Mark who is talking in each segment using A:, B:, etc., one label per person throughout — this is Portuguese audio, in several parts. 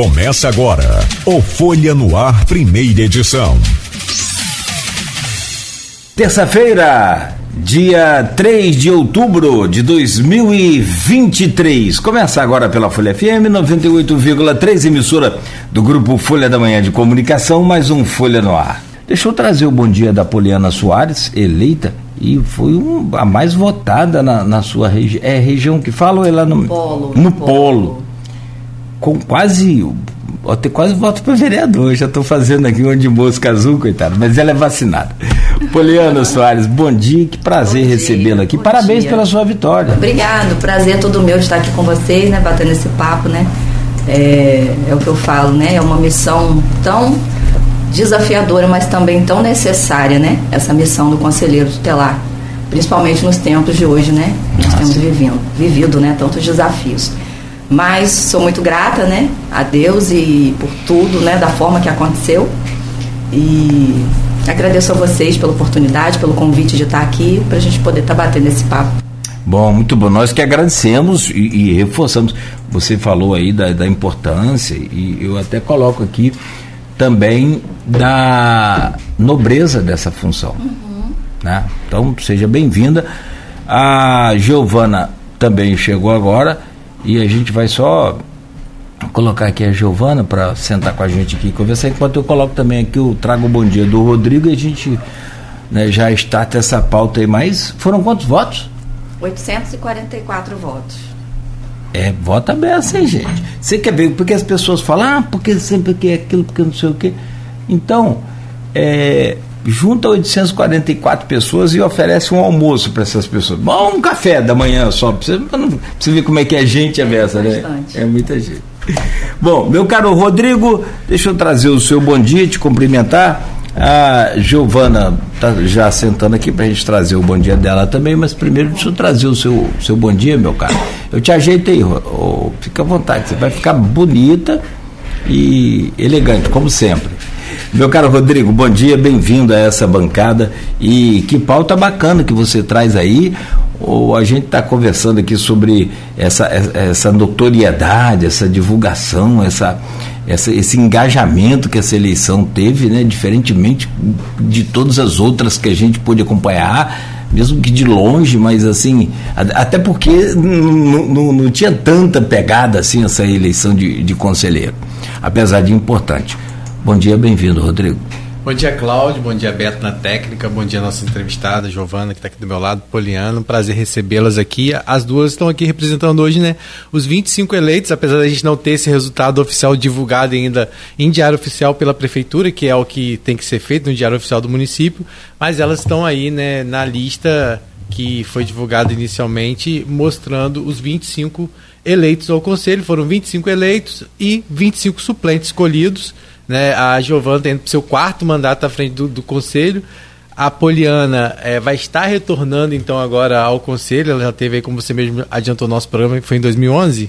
A: Começa agora o Folha no Ar, primeira edição.
B: Terça-feira, dia 3 de outubro de 2023. Começa agora pela Folha FM 98,3, emissora do grupo Folha da Manhã de Comunicação, mais um Folha no Ar. Deixa eu trazer o bom dia da Poliana Soares, eleita, e foi um, a mais votada na, na sua região. É região que fala ou é lá no
C: Polo.
B: No polo. polo. Com quase ter quase voto para vereador. Já estou fazendo aqui um de mosca azul, coitado. Mas ela é vacinada. Poliana Soares, bom dia. Que prazer recebê-la aqui. Parabéns dia. pela sua vitória.
C: Obrigado. Prazer é todo meu de estar aqui com vocês, né? Batendo esse papo, né? É, é o que eu falo, né? É uma missão tão desafiadora, mas também tão necessária, né? Essa missão do conselheiro tutelar. Principalmente nos tempos de hoje, né? Nós Nossa. temos vivido, vivido, né? Tantos desafios. Mas sou muito grata, né, a Deus e por tudo, né, da forma que aconteceu. E agradeço a vocês pela oportunidade, pelo convite de estar aqui, para a gente poder estar tá batendo esse papo.
B: Bom, muito bom. Nós que agradecemos e, e reforçamos. Você falou aí da, da, importância, e eu até coloco aqui também da nobreza dessa função. Uhum. Né? Então, seja bem-vinda. A Giovana também chegou agora e a gente vai só colocar aqui a Giovana para sentar com a gente aqui e conversar, enquanto eu coloco também aqui o Trago Bom Dia do Rodrigo e a gente né, já está essa pauta aí. Mas foram quantos votos?
C: 844 votos.
B: É, vota aberto, hein, gente? Você quer ver, porque as pessoas falam, ah, porque sempre que é aquilo, porque não sei o quê. Então, é, junta 844 pessoas e oferece um almoço para essas pessoas. Bom, um café da manhã só, para você, você ver como é que é gente a beça, né? É muita gente. Bom, meu caro Rodrigo, deixa eu trazer o seu bom dia, te cumprimentar. A Giovana está já sentando aqui para a gente trazer o bom dia dela também, mas primeiro deixa eu trazer o seu, seu bom dia, meu caro. Eu te ajeitei, oh, fica à vontade, você vai ficar bonita e elegante, como sempre. Meu caro Rodrigo, bom dia, bem-vindo a essa bancada. E que pauta bacana que você traz aí. Ou a gente está conversando aqui sobre essa, essa notoriedade, essa divulgação, essa, essa, esse engajamento que essa eleição teve, né? diferentemente de todas as outras que a gente pôde acompanhar, mesmo que de longe, mas assim, até porque não tinha tanta pegada assim essa eleição de, de conselheiro, apesar de importante. Bom dia, bem-vindo, Rodrigo.
D: Bom dia, Cláudio. Bom dia, Beto na técnica. Bom dia, nossa entrevistada, Giovana, que está aqui do meu lado, Poliano. Prazer recebê-las aqui. As duas estão aqui representando hoje, né? Os 25 eleitos, apesar da gente não ter esse resultado oficial divulgado ainda em diário oficial pela prefeitura, que é o que tem que ser feito no diário oficial do município, mas elas estão aí, né, na lista que foi divulgada inicialmente, mostrando os 25 eleitos ao conselho. Foram 25 eleitos e 25 suplentes escolhidos né? A Giovana tem seu quarto mandato à frente do, do conselho. A Poliana é, vai estar retornando então agora ao conselho. Ela já teve aí, como você mesmo adiantou nosso programa, que foi em 2011.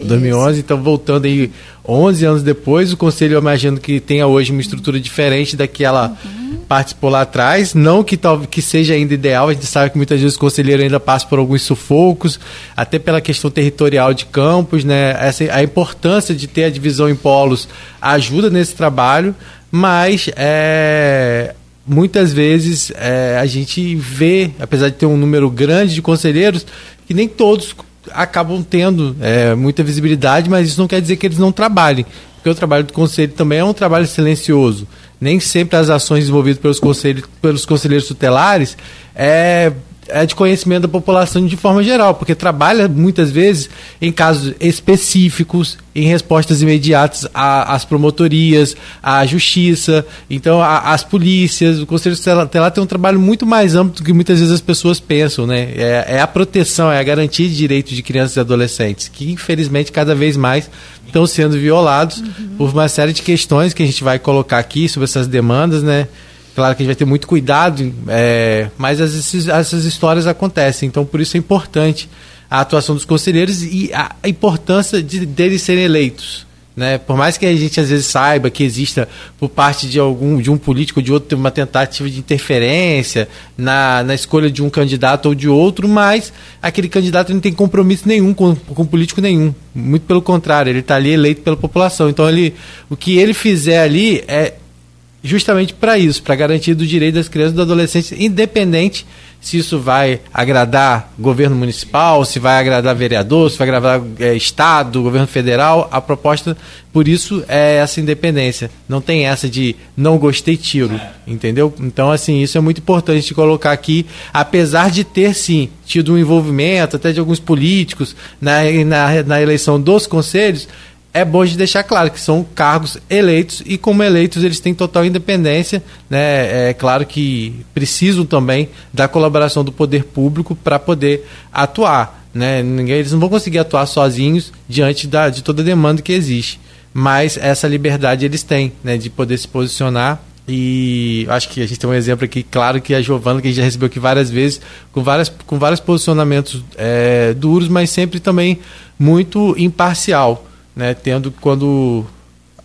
D: 2011, então voltando aí 11 anos depois, o conselho eu imagino que tenha hoje uma estrutura diferente da que ela uhum. participou lá atrás, não que tal que seja ainda ideal, a gente sabe que muitas vezes o conselheiro ainda passa por alguns sufocos, até pela questão territorial de campos, né? Essa, a importância de ter a divisão em polos ajuda nesse trabalho, mas é, muitas vezes é, a gente vê, apesar de ter um número grande de conselheiros, que nem todos acabam tendo é, muita visibilidade, mas isso não quer dizer que eles não trabalhem, porque o trabalho do conselho também é um trabalho silencioso. Nem sempre as ações desenvolvidas pelos, conselhos, pelos conselheiros tutelares é é de conhecimento da população de forma geral, porque trabalha muitas vezes em casos específicos, em respostas imediatas às promotorias, à justiça, então às polícias. O Conselho Tutelar tem um trabalho muito mais amplo do que muitas vezes as pessoas pensam, né? É, é a proteção, é a garantia de direitos de crianças e adolescentes, que infelizmente cada vez mais estão sendo violados uhum. por uma série de questões que a gente vai colocar aqui sobre essas demandas, né? Claro que a gente vai ter muito cuidado, é, mas essas, essas histórias acontecem, então por isso é importante a atuação dos conselheiros e a importância de deles serem eleitos. Né? Por mais que a gente às vezes saiba que exista por parte de algum de um político ou de outro uma tentativa de interferência na, na escolha de um candidato ou de outro, mas aquele candidato não tem compromisso nenhum com, com político nenhum. Muito pelo contrário, ele está ali eleito pela população. Então ele, o que ele fizer ali é justamente para isso, para garantir o direito das crianças e dos adolescentes, independente se isso vai agradar governo municipal, se vai agradar vereador, se vai agradar é, Estado, governo federal. A proposta, por isso, é essa independência. Não tem essa de não gostei, tiro. Entendeu? Então, assim, isso é muito importante de colocar aqui, apesar de ter, sim, tido um envolvimento até de alguns políticos na, na, na eleição dos conselhos é bom de deixar claro que são cargos eleitos e como eleitos eles têm total independência, né? É claro que precisam também da colaboração do poder público para poder atuar, né? Ninguém, eles não vão conseguir atuar sozinhos diante da, de toda a demanda que existe, mas essa liberdade eles têm, né? De poder se posicionar e acho que a gente tem um exemplo aqui, claro que a Giovana, que a gente já recebeu aqui várias vezes, com, várias, com vários posicionamentos é, duros, mas sempre também muito imparcial né, tendo quando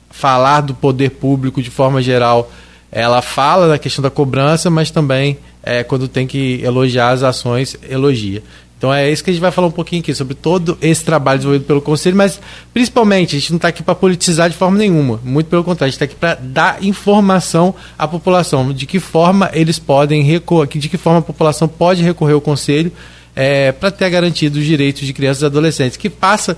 D: falar do poder público de forma geral, ela fala da questão da cobrança, mas também é, quando tem que elogiar as ações, elogia. Então é isso que a gente vai falar um pouquinho aqui, sobre todo esse trabalho desenvolvido pelo Conselho, mas principalmente a gente não está aqui para politizar de forma nenhuma, muito pelo contrário, a gente está aqui para dar informação à população, de que forma eles podem recorrer, de que forma a população pode recorrer ao Conselho é, para ter garantido os direitos de crianças e adolescentes, que passa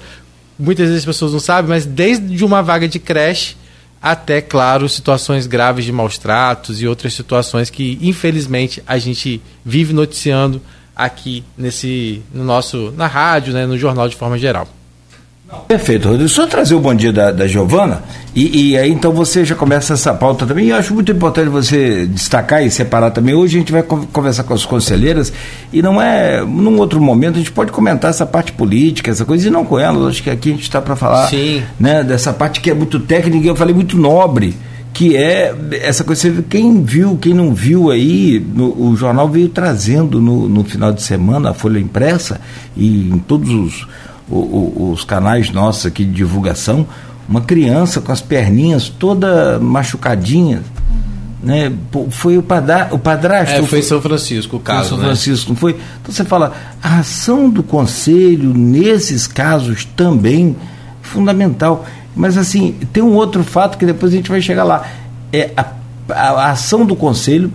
D: muitas vezes as pessoas não sabem, mas desde uma vaga de creche até, claro, situações graves de maus tratos e outras situações que, infelizmente, a gente vive noticiando aqui nesse no nosso na rádio, né, no jornal de forma geral.
B: Perfeito, Rodrigo. Só trazer o bom dia da, da Giovana, e, e, aí então você já começa essa pauta também. E eu acho muito importante você destacar e separar também. Hoje a gente vai conversar com as conselheiras, e não é. Num outro momento a gente pode comentar essa parte política, essa coisa, e não com elas. Acho que aqui a gente está para falar né, dessa parte que é muito técnica, eu falei muito nobre que é essa coisa. Quem viu, quem não viu aí, no, o jornal veio trazendo no, no final de semana a Folha Impressa e em todos os o, o, os canais nossos aqui de divulgação, uma criança com as perninhas toda machucadinha. Né? Foi o, padra, o padrasto.
D: É, foi São Francisco o caso.
B: São
D: né?
B: Francisco, não foi? Então você fala, a ação do conselho nesses casos também é fundamental. Mas assim, tem um outro fato que depois a gente vai chegar lá. É a, a, a ação do conselho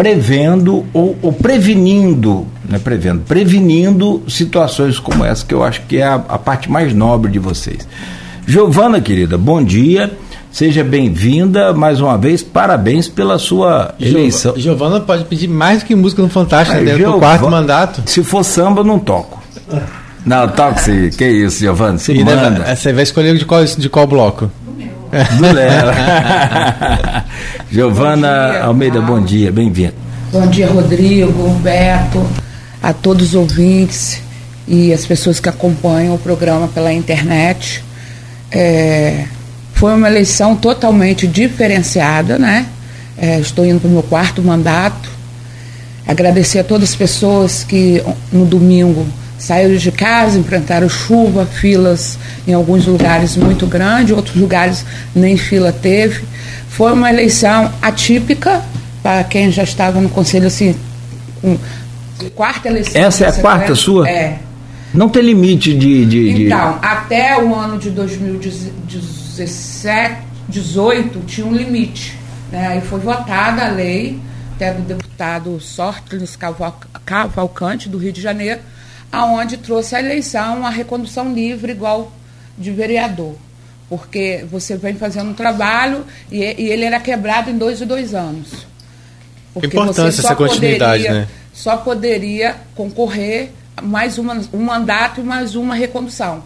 B: prevendo ou, ou prevenindo, né, prevendo, prevenindo situações como essa, que eu acho que é a, a parte mais nobre de vocês. Giovana, querida, bom dia. Seja bem-vinda mais uma vez. Parabéns pela sua eleição.
D: Giovana pode pedir mais do que música no Fantástico ah, dentro do quarto mandato.
B: Se for samba, não toco. Não, toque sim. Que isso, Giovana? Você e manda.
D: Deve, você vai escolher de qual, de qual bloco?
B: Do Lela. Giovana bom Almeida, bom dia, bem-vindo.
E: Bom dia, Rodrigo, Beto, a todos os ouvintes e as pessoas que acompanham o programa pela internet. É, foi uma eleição totalmente diferenciada, né? É, estou indo para o meu quarto mandato. Agradecer a todas as pessoas que no domingo saíram de casa, enfrentaram chuva, filas em alguns lugares muito grandes, outros lugares nem fila teve. Foi uma eleição atípica para quem já estava no conselho assim, com quarta eleição.
B: Essa é a quarta sua?
E: É.
B: Não tem limite de, de,
E: Então, de... até o ano de 2017, 18 tinha um limite. Né? Aí foi votada a lei até do deputado Sortles Cavalcante do Rio de Janeiro, aonde trouxe a eleição a recondução livre igual de vereador. Porque você vem fazendo um trabalho e, e ele era quebrado em dois e dois anos.
D: Porque Importância essa continuidade,
E: poderia,
D: né?
E: Só poderia concorrer mais uma, um mandato e mais uma recondução.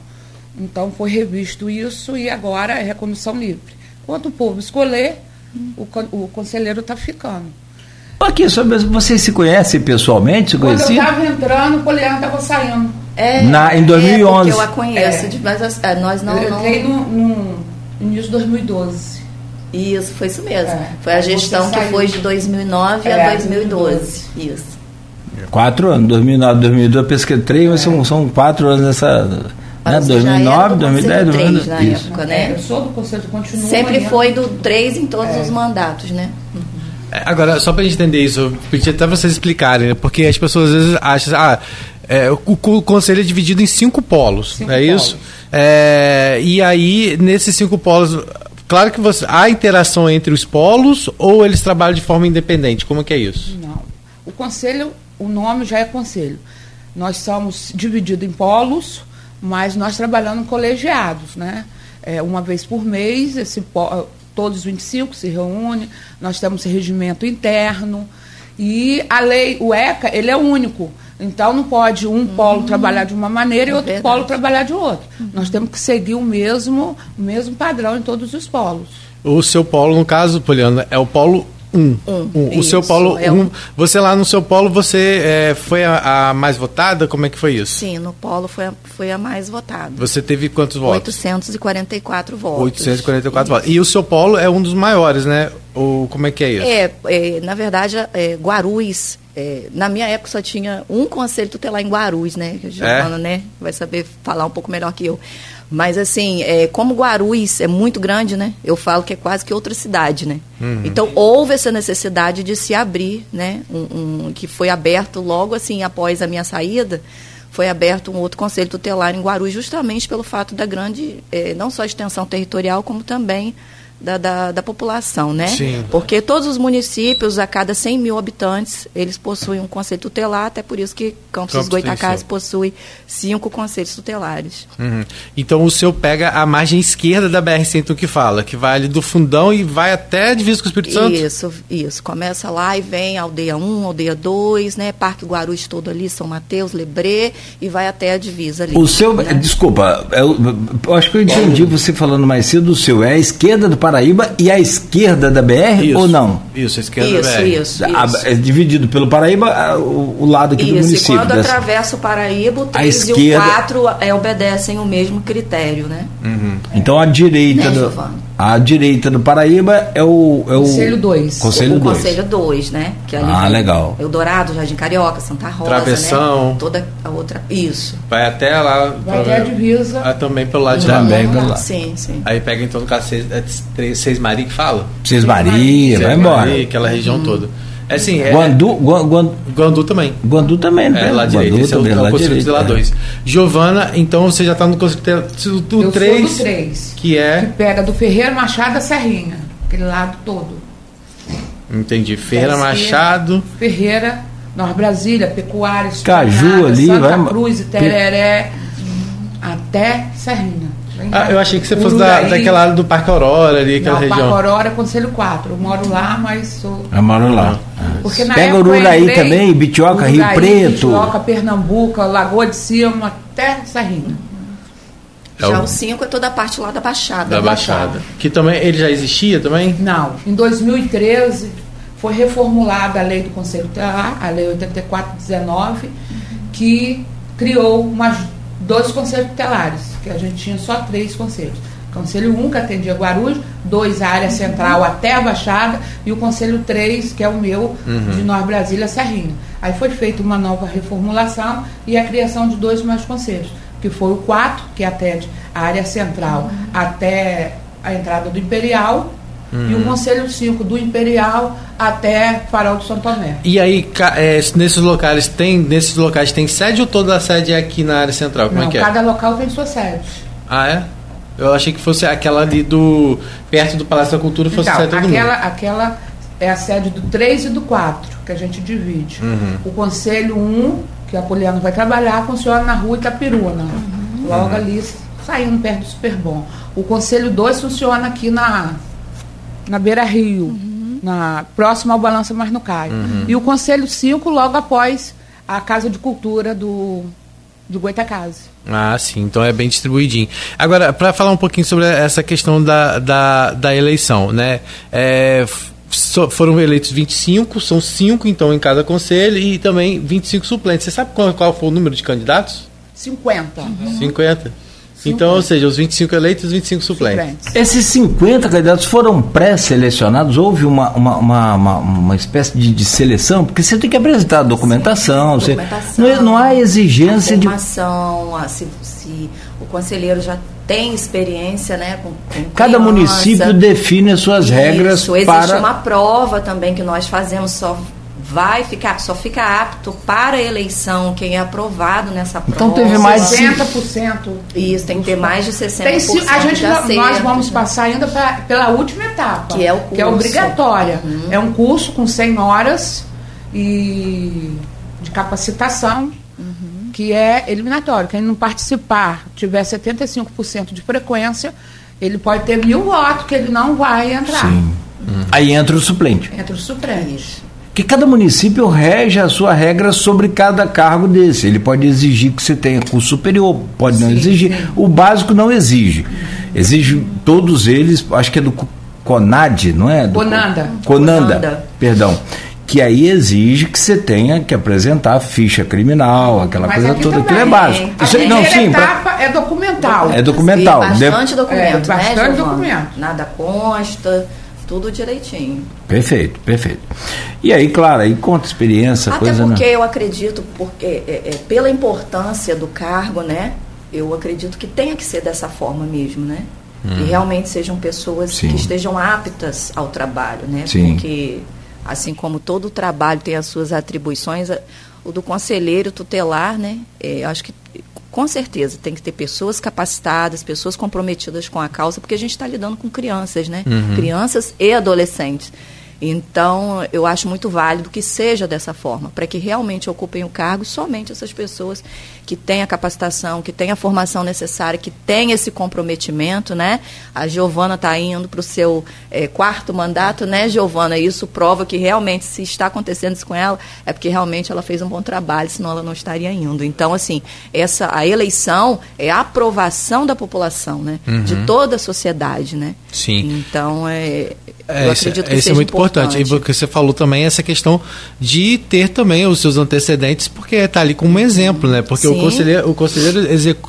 E: Então foi revisto isso e agora é recondução livre. Quando o povo escolher, o, o conselheiro está ficando.
B: Aqui, vocês se conhecem pessoalmente? Se
E: Quando eu estava entrando, o Poliana estava saindo.
B: É, Na, em 2011.
C: É eu a conheço, é. mas é, nós não.
E: Eu entrei não... no, no início de 2012.
C: Isso, foi isso mesmo. É. Foi a gestão que foi de 2009 é, a 2012. Isso.
B: Quatro anos, 2009, 2012, eu pesquei três, mas são, são quatro anos nessa. É,
C: já
B: 2009,
C: era do
B: 2010,
C: Conselho 3 na
B: isso.
C: época,
E: É,
C: né?
E: eu sou do Conselho, continuo.
C: Sempre
E: amanhã.
C: foi do 3 em todos
E: É.
C: os mandatos, né?
D: É, Agora, só pra gente entender isso, eu pedi até vocês explicarem, né? porque as pessoas às vezes acham, ah, é, o, o conselho é dividido em cinco polos,
E: Cinco
D: não é isso?
E: polos.
D: É, e aí, nesses cinco polos, claro que você, há interação entre os polos ou eles trabalham de forma independente? Como que é isso?
E: Não. O conselho, o nome já é conselho. Nós somos divididos em polos, mas nós trabalhamos colegiados, né? É, uma vez por mês, esse po- todos os 25 se reúnem, nós temos regimento interno e a lei, o ECA, ele é único. Então não pode um polo trabalhar de uma maneira e
C: É
E: outro
C: verdade.
E: polo trabalhar de outra. Nós temos que seguir o mesmo, o mesmo padrão em todos os polos.
D: O seu polo, no caso, Poliana, é o polo 1.
C: Um,
D: O seu
C: isso,
D: polo
C: é
D: 1.
C: um.
D: Você lá no seu polo, você é, foi a, a mais votada? Como é que foi isso?
C: Sim, no Polo foi a, foi a mais votada.
D: Você teve quantos votos?
C: 844 votos.
D: 844 votos. E o seu polo é um dos maiores, né? Ou como é que é isso?
C: É, é, na verdade, é, Guarulhos, é, na minha época só tinha um conselho tutelar em Guarulhos, né? Que a Giovana, né, vai saber falar um pouco melhor que eu. Mas assim, é, como Guarulhos é muito grande, né? Eu falo que é quase que outra cidade, né? Então houve essa necessidade de se abrir, né? Um, um- que foi aberto logo assim após a minha saída. Foi aberto um outro conselho tutelar em Guarulhos, justamente pelo fato da grande, eh, não só extensão territorial, como também da, da, da população, né?
D: Sim.
C: Porque todos os municípios, a cada 100 mil habitantes, eles possuem um conselho tutelar, até por isso que Campos,
D: Campos
C: Goitacazes
D: seu.
C: possui cinco conselhos tutelares.
D: Uhum. Então o seu pega a margem esquerda da BR-101 que fala, que vai ali do fundão e vai até a divisa com o Espírito Santo?
C: Isso, isso. Começa lá e vem aldeia 1, aldeia 2, né? Parque Guarulhos todo ali, São Mateus, Lebré, e vai até a divisa ali.
B: O seu,
C: né?
B: desculpa, eu, eu acho que eu entendi você falando mais cedo, o seu é a esquerda do Paraíba e a esquerda da BR
D: Isso.
B: ou não?
D: Isso, a esquerda
C: Isso,
D: da BR.
C: isso,
B: A-
C: isso.
B: é dividido pelo Paraíba, a- o, o lado aqui do
C: Isso, e
B: município.
C: quando
B: dessa-
C: atravessa o Paraíba, o 3 e
B: esquerda-
C: o 4 é, obedecem o mesmo critério, né?
B: Então a direita,
C: Né,
B: do,
C: Giovana?
B: A direita do Paraíba é o. É o
E: Conselho dois.
B: Conselho
C: o
B: 2.
C: Conselho 2, né? Que ali
B: Ah,
C: vem
B: legal.
C: Eldorado, Jardim Carioca, Santa Rosa,
D: Travessão.
C: né? Toda a outra. Isso.
D: Vai até lá.
E: Vai até a divisa.
D: Ah, também pelo lado de lá.
B: Também pelo lado.
C: Sim, sim.
D: Aí pega então no caso seis, é, três, seis Maria que fala?
B: Seis Maria, vai
D: Seis
B: embora.
D: Maria, aquela região toda. É assim, é,
B: Guandu, Guan- Guan-
D: Guandu também.
B: Guandu também, né?
D: É, lá direito.
B: Guandu
D: Esse é o,
B: também,
D: é o
B: lá
D: Conselho
B: direito, é.
D: 2. Giovana, então você já está no Conselho
E: Eu sou do
D: 3,
E: 3.
D: que
E: Que
D: é.
E: pega do Ferreira Machado a Serrinha. Aquele lado todo.
D: Entendi. Ferreira
E: Esquerda,
D: Machado.
E: Ferreira, Nova Brasília, Pecuária,
B: Caju
E: Esplanada,
B: ali,
E: Santa
B: vai-
E: Cruz, Tereré, até Serrinha.
D: Ah, eu achei que você fosse da, daquela área do Parque Aurora ali, aquela
E: Não,
D: região.
E: Parque Aurora, é Conselho 4. Eu moro lá, mas sou.
B: Eu moro lá.
E: Porque na
B: Pega Ururaí
E: entrei,
B: também, Bitioca, Rio Preto.
E: Bitioca, Pernambuco, Lagoa de Cima, até Serrinha.
D: É
C: já
D: o
C: 5 é toda a parte lá da Baixada.
D: Da
C: Baixada.
D: Baixada. Que também, ele já existia também?
E: Não. Em 2013 foi reformulada a lei do Conselho Tutelar, a lei 8419, que criou uma 12 conselhos tutelares, que a gente tinha só três conselhos. Conselho 1, que atendia Guarulhos, 2, a área uhum. central uhum. até a Baixada, e o Conselho 3, que é o meu, uhum. de Nor Brasília, Serrinha. Aí foi feita uma nova reformulação e a criação de dois mais conselhos, que foi o 4, que atende a área central uhum. até a entrada do Imperial, e o Conselho 5 do Imperial até Farol do São Tomé.
D: E aí, é, nesses locais tem nesses locais tem sede ou toda a sede é aqui na área central? Como
E: Não,
D: é que é?
E: cada local tem sua sede.
D: Ah, é? Eu achei que fosse aquela ali do. perto do Palácio da Cultura fosse a
E: Então,
D: sede todo
E: aquela,
D: mundo.
E: aquela é a sede do 3 e do 4, que a gente divide.
D: Uhum.
E: O Conselho 1, que a Poliana vai trabalhar, funciona na rua Itapiruna, logo
D: Uhum.
E: ali, saindo perto do Superbom. O Conselho 2 funciona aqui na, na Beira Rio, na, próximo ao Balança no Caio.
D: Uhum.
E: E o Conselho 5 logo após a Casa de Cultura do, de Goitacazes.
D: Ah, sim, então é bem distribuidinho. Agora, para falar um pouquinho sobre essa questão da, da, da eleição, né? É, so- foram eleitos 25, são 5 então em cada conselho e também 25 suplentes. Você sabe qual, qual foi o número de candidatos?
E: 50.
D: 50. Então, ou seja, os 25 eleitos e os 25 suplentes. suplentes.
B: Esses 50 candidatos foram pré-selecionados? Houve uma, uma, uma, uma, uma espécie de, de, seleção? Porque você tem que apresentar a documentação. Sim, documentação você, não, é, não, há exigência
C: a de. Se, se o conselheiro já tem experiência, né? Com, com
B: Cada município define as suas Isso, regras
C: existe para. Existe uma prova também que nós fazemos só vai ficar, só fica apto para a eleição quem é aprovado nessa prova.
B: Então teve mais
E: de 60%.
C: Isso, tem que ter mais de 60% tem,
E: A gente nós vamos passar ainda pra, pela última etapa,
C: que é o curso.
E: que é obrigatória. Uhum. É um curso com 100 horas e de capacitação. Uhum. Que é eliminatório. Quem não participar, tiver 75% de frequência, ele pode ter mil votos que ele não vai entrar. Sim.
B: Uhum. Aí entra o suplente.
E: Entra o suplente
B: que cada município rege a sua regra sobre cada cargo desse. Ele pode exigir que você tenha curso superior, pode sim, não exigir. Sim. O básico não exige. Exige todos eles, acho que é do CONAD, não é? Do
E: Conanda.
B: Conanda. Conanda. Perdão. Que aí exige que você tenha que apresentar ficha criminal, aquela Mas coisa toda. Aquilo é básico.
E: A Isso, não, sim, etapa é documental.
B: É documental.
C: Sim, bastante documento, é, né,
E: bastante documento.
C: Nada consta tudo direitinho.
B: Perfeito, perfeito. E aí, claro, aí conta experiência,
C: Até
B: coisa.
C: Até porque eu acredito, porque é, é, pela importância do cargo, né? Eu acredito que tenha que ser dessa forma mesmo, né? Hum. E realmente sejam pessoas Sim. que estejam aptas ao trabalho, né?
B: Sim.
C: Porque assim como todo trabalho tem as suas atribuições, o do conselheiro tutelar, né? É, acho que com certeza tem que ter pessoas capacitadas, pessoas comprometidas com a causa, porque a gente está lidando com crianças, né? Uhum. Crianças e adolescentes. Então, eu acho muito válido que seja dessa forma, para que realmente ocupem o cargo somente essas pessoas que têm a capacitação, que têm a formação necessária, que têm esse comprometimento, né? A Giovana está indo para o seu é, quarto mandato, né, Giovana? Isso prova que realmente, se está acontecendo isso com ela, é porque realmente ela fez um bom trabalho, senão ela não estaria indo. Então, assim, essa a eleição é a aprovação da população, né? Uhum. De toda a sociedade, né?
D: Sim.
C: Então, é,
D: é, eu acredito que isso é muito importante. importante. E que você falou também essa questão de ter também os seus antecedentes, porque está ali como um exemplo, né? Porque Sim. o conselheiro, o conselheiro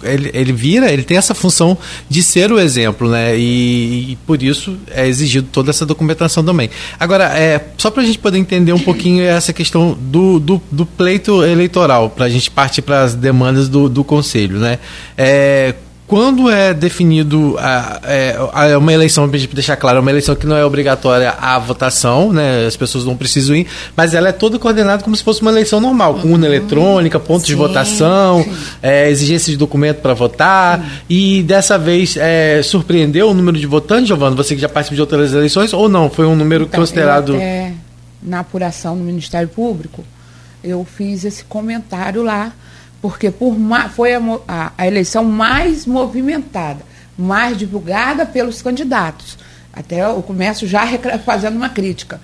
D: ele, ele vira, ele tem essa função de ser o exemplo, né? E, e por isso é exigido toda essa documentação também. Agora, é, só para a gente poder entender um pouquinho essa questão do, do, do pleito eleitoral, para a gente partir para as demandas do, do conselho, né? É, quando é definido a, é, a, uma eleição, para deixar claro, é uma eleição que não é obrigatória a votação, né? As pessoas não precisam ir, mas ela é toda coordenada como se fosse uma eleição normal, com urna eletrônica, pontos de votação, é, exigência de documento para votar. Sim. E dessa vez é, surpreendeu o número de votantes, Giovana? Você que já participou de outras eleições, ou não? Foi um número então, considerado.
E: Na apuração no Ministério Público, eu fiz esse comentário lá porque por foi a, a, a eleição mais movimentada, mais divulgada pelos candidatos. Até o comércio já fazendo uma crítica.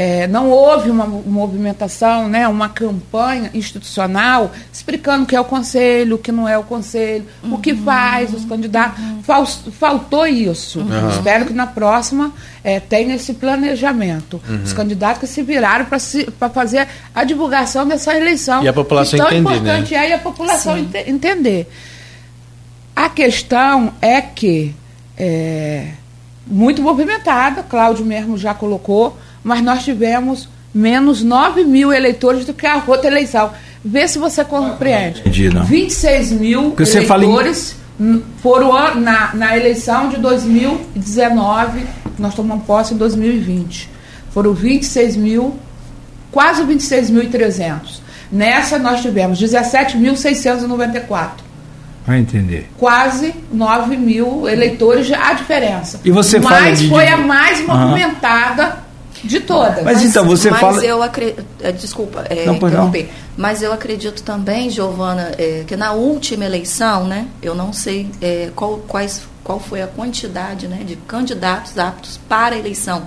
E: É, não houve uma movimentação, né, uma campanha institucional explicando o que é o conselho, o que não é o conselho, uhum. o que uhum. faz os candidatos. Uhum. Faltou isso. Uhum. Espero que na próxima é, tenha esse planejamento. Uhum. Os candidatos que se viraram para fazer a divulgação dessa eleição.
D: E a população
E: entender.
D: Né?
E: importante né? é a população ent entender. A questão é que é, muito movimentada, Cláudio mesmo já colocou mas nós tivemos menos 9 mil eleitores do que a outra eleição. Vê se você compreende.
B: Entendi, não.
E: 26 mil
B: Porque
E: eleitores em... foram na, na eleição de 2019, nós tomamos posse em 2020. Foram 26 mil, quase 26.300. Nessa nós tivemos 17.694.
B: Vai entender.
E: Quase 9 mil eleitores, a diferença.
B: E você
E: Mas
B: fala de...
E: foi a mais movimentada de todas.
B: Mas, mas então você
C: mas
B: fala.
C: eu acredito. É, desculpa, é,
B: não,
C: interromper. Não. Mas eu acredito também, Giovana, é, que na última eleição, né, eu não sei é, qual, quais, qual foi a quantidade né, de candidatos aptos para a eleição.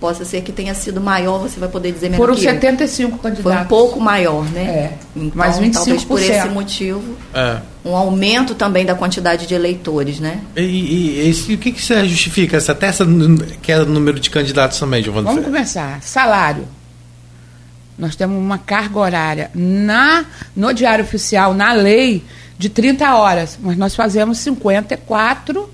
C: Possa ser que tenha sido maior, você vai poder dizer melhor
E: Foram 75 candidatos.
C: Foi um pouco maior, né?
E: É. Então, mas 25%.
C: talvez por esse motivo. É um aumento também da quantidade de eleitores, né?
D: E, e, e o que, que você justifica? Essa, até essa que é o número de candidatos também, Giovanni?
E: Vamos começar. Salário. Nós temos uma carga horária na, no Diário Oficial, na lei, de 30 horas, mas nós fazemos 54,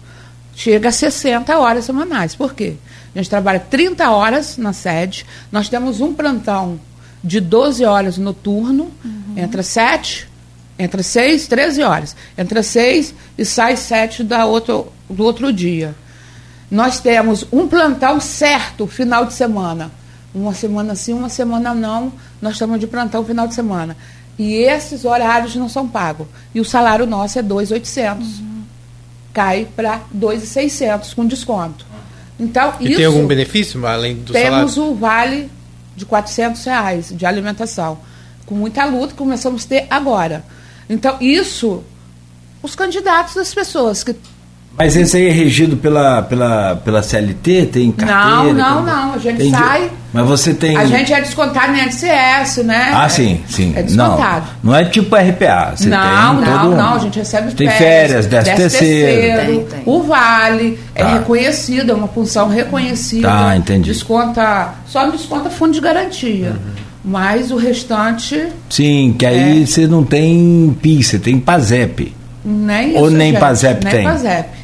E: chega a 60 horas semanais. Por quê? A gente trabalha 30 horas na sede, nós temos um plantão de 12 horas noturno, uhum. entre 7, entre 6, 13 horas. Entre 6 e sai 7 da outro, do outro dia. Nós temos um plantão certo final de semana. Uma semana sim, uma semana não. Nós estamos de plantão final de semana. E esses horários não são pagos. E o salário nosso é 2.800. Uhum. Cai para 2.600 com desconto. Então,
D: e
E: isso,
D: tem algum benefício além do
E: temos
D: salário? Temos
E: o vale de 400 reais de alimentação. Com muita luta, começamos a ter agora. Então, isso, os candidatos das pessoas que
B: mas esse aí é regido pela, pela, pela CLT? Tem carteira?
E: Não, não, não. A gente tem sai.
B: Mas você tem.
E: A gente é descontado no NCS, né?
B: Ah, sim, sim.
E: É descontado.
B: Não, não é tipo RPA. Você
E: não,
B: tem
E: não,
B: todo...
E: não. A gente recebe
B: tem
E: férias.
B: Tem férias, 10 terceiro.
E: Tem, tem. O vale é tá. é reconhecido, é uma função reconhecida.
B: Tá, entendi.
E: Desconta. Só não desconta fundo de garantia. Uhum. Mas o restante.
B: Sim, que aí é... você não tem PIS, você tem PASEP.
E: Nem
B: Ou
E: isso,
B: nem
E: gente,
B: PASEP
E: nem
B: tem?
E: PASEP.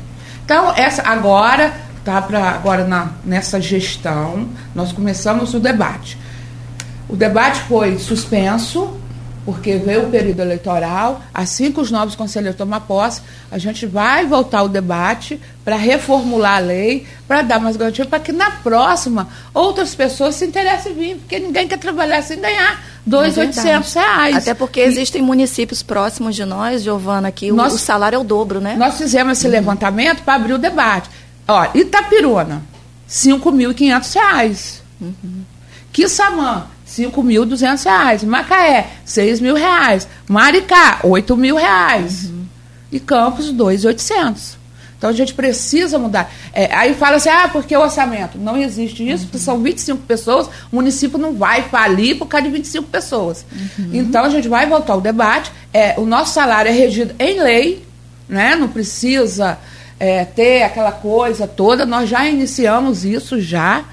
E: Então, essa, agora, tá para agora na, nessa gestão, nós começamos o debate. O debate foi suspenso, porque veio o período eleitoral. Assim que os novos conselheiros tomar posse, a gente vai voltar ao debate para reformular a lei, para dar mais garantia, para que na próxima outras pessoas se interessem em vir, porque ninguém quer trabalhar sem ganhar dois é oitocentos reais.
C: Até porque e, existem municípios próximos de nós, Giovana, que nós, o, salário é o dobro, né?
E: Nós fizemos esse uhum. levantamento para abrir o debate. Ó, Itapiruna, cinco mil quinhentos reais. Uhum. Quissamã, cinco mil duzentos reais. Macaé, seis mil reais. Maricá, oito mil reais. Uhum. E Campos, dois oitocentos. Então a gente precisa mudar. É, aí fala assim, ah, porque o orçamento? Não existe isso, porque são 25 pessoas, o município não vai falir por causa de 25 pessoas. Uhum. Então a gente vai voltar ao debate. É, o nosso salário é regido em lei, né? não precisa é, ter aquela coisa toda. Nós já iniciamos isso já.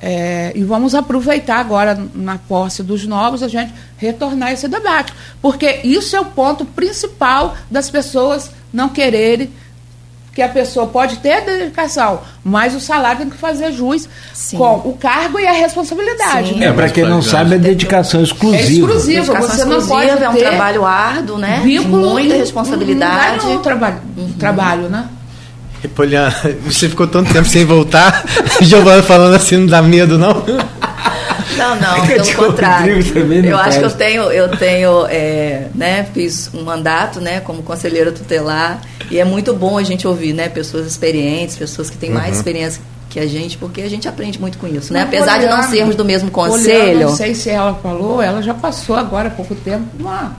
E: É, e vamos aproveitar agora, na posse dos novos, a gente retornar esse debate. Porque isso é o ponto principal das pessoas não quererem que a pessoa pode ter dedicação, mas o salário tem que fazer jus Sim. com o cargo e a responsabilidade.
B: Né? É, para quem não sabe, é dedicação exclusiva. É
E: exclusiva,
C: dedicação
E: você não pode ter
C: é um trabalho árduo, né?
E: Vínculo,
C: muita responsabilidade.
E: Não é um trabalho, uhum. trabalho, né?
D: Poliana, você ficou tanto tempo sem voltar, Giovana falando assim, não dá medo, não?
C: Não, não, pelo contrário. Eu acho que eu tenho, eu tenho, é, né, fiz um mandato, né, como conselheira tutelar e é muito bom a gente ouvir, né, pessoas experientes, pessoas que têm mais uhum. experiência que a gente, porque a gente aprende muito com isso, né? Apesar de não sermos do mesmo conselho.
E: não sei se ela falou, ela já passou agora há pouco tempo uma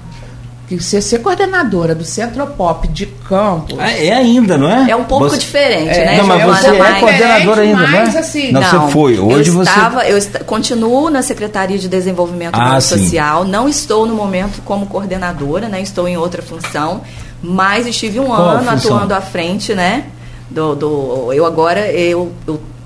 E: que você ser coordenadora do Centro Pop de Campos.
B: É, é ainda, não é?
C: É um pouco você, diferente,
B: é,
C: né?
B: Não, mas você é coordenadora ainda, mas,
C: né? Assim,
B: não,
C: não,
B: você foi. Hoje
C: eu
B: você.
C: Estava, eu est continuo na Secretaria de Desenvolvimento ah, Social. Não estou no momento como coordenadora, né? Estou em outra função, mas estive um Qual ano atuando à frente, né? Do, do, eu agora eu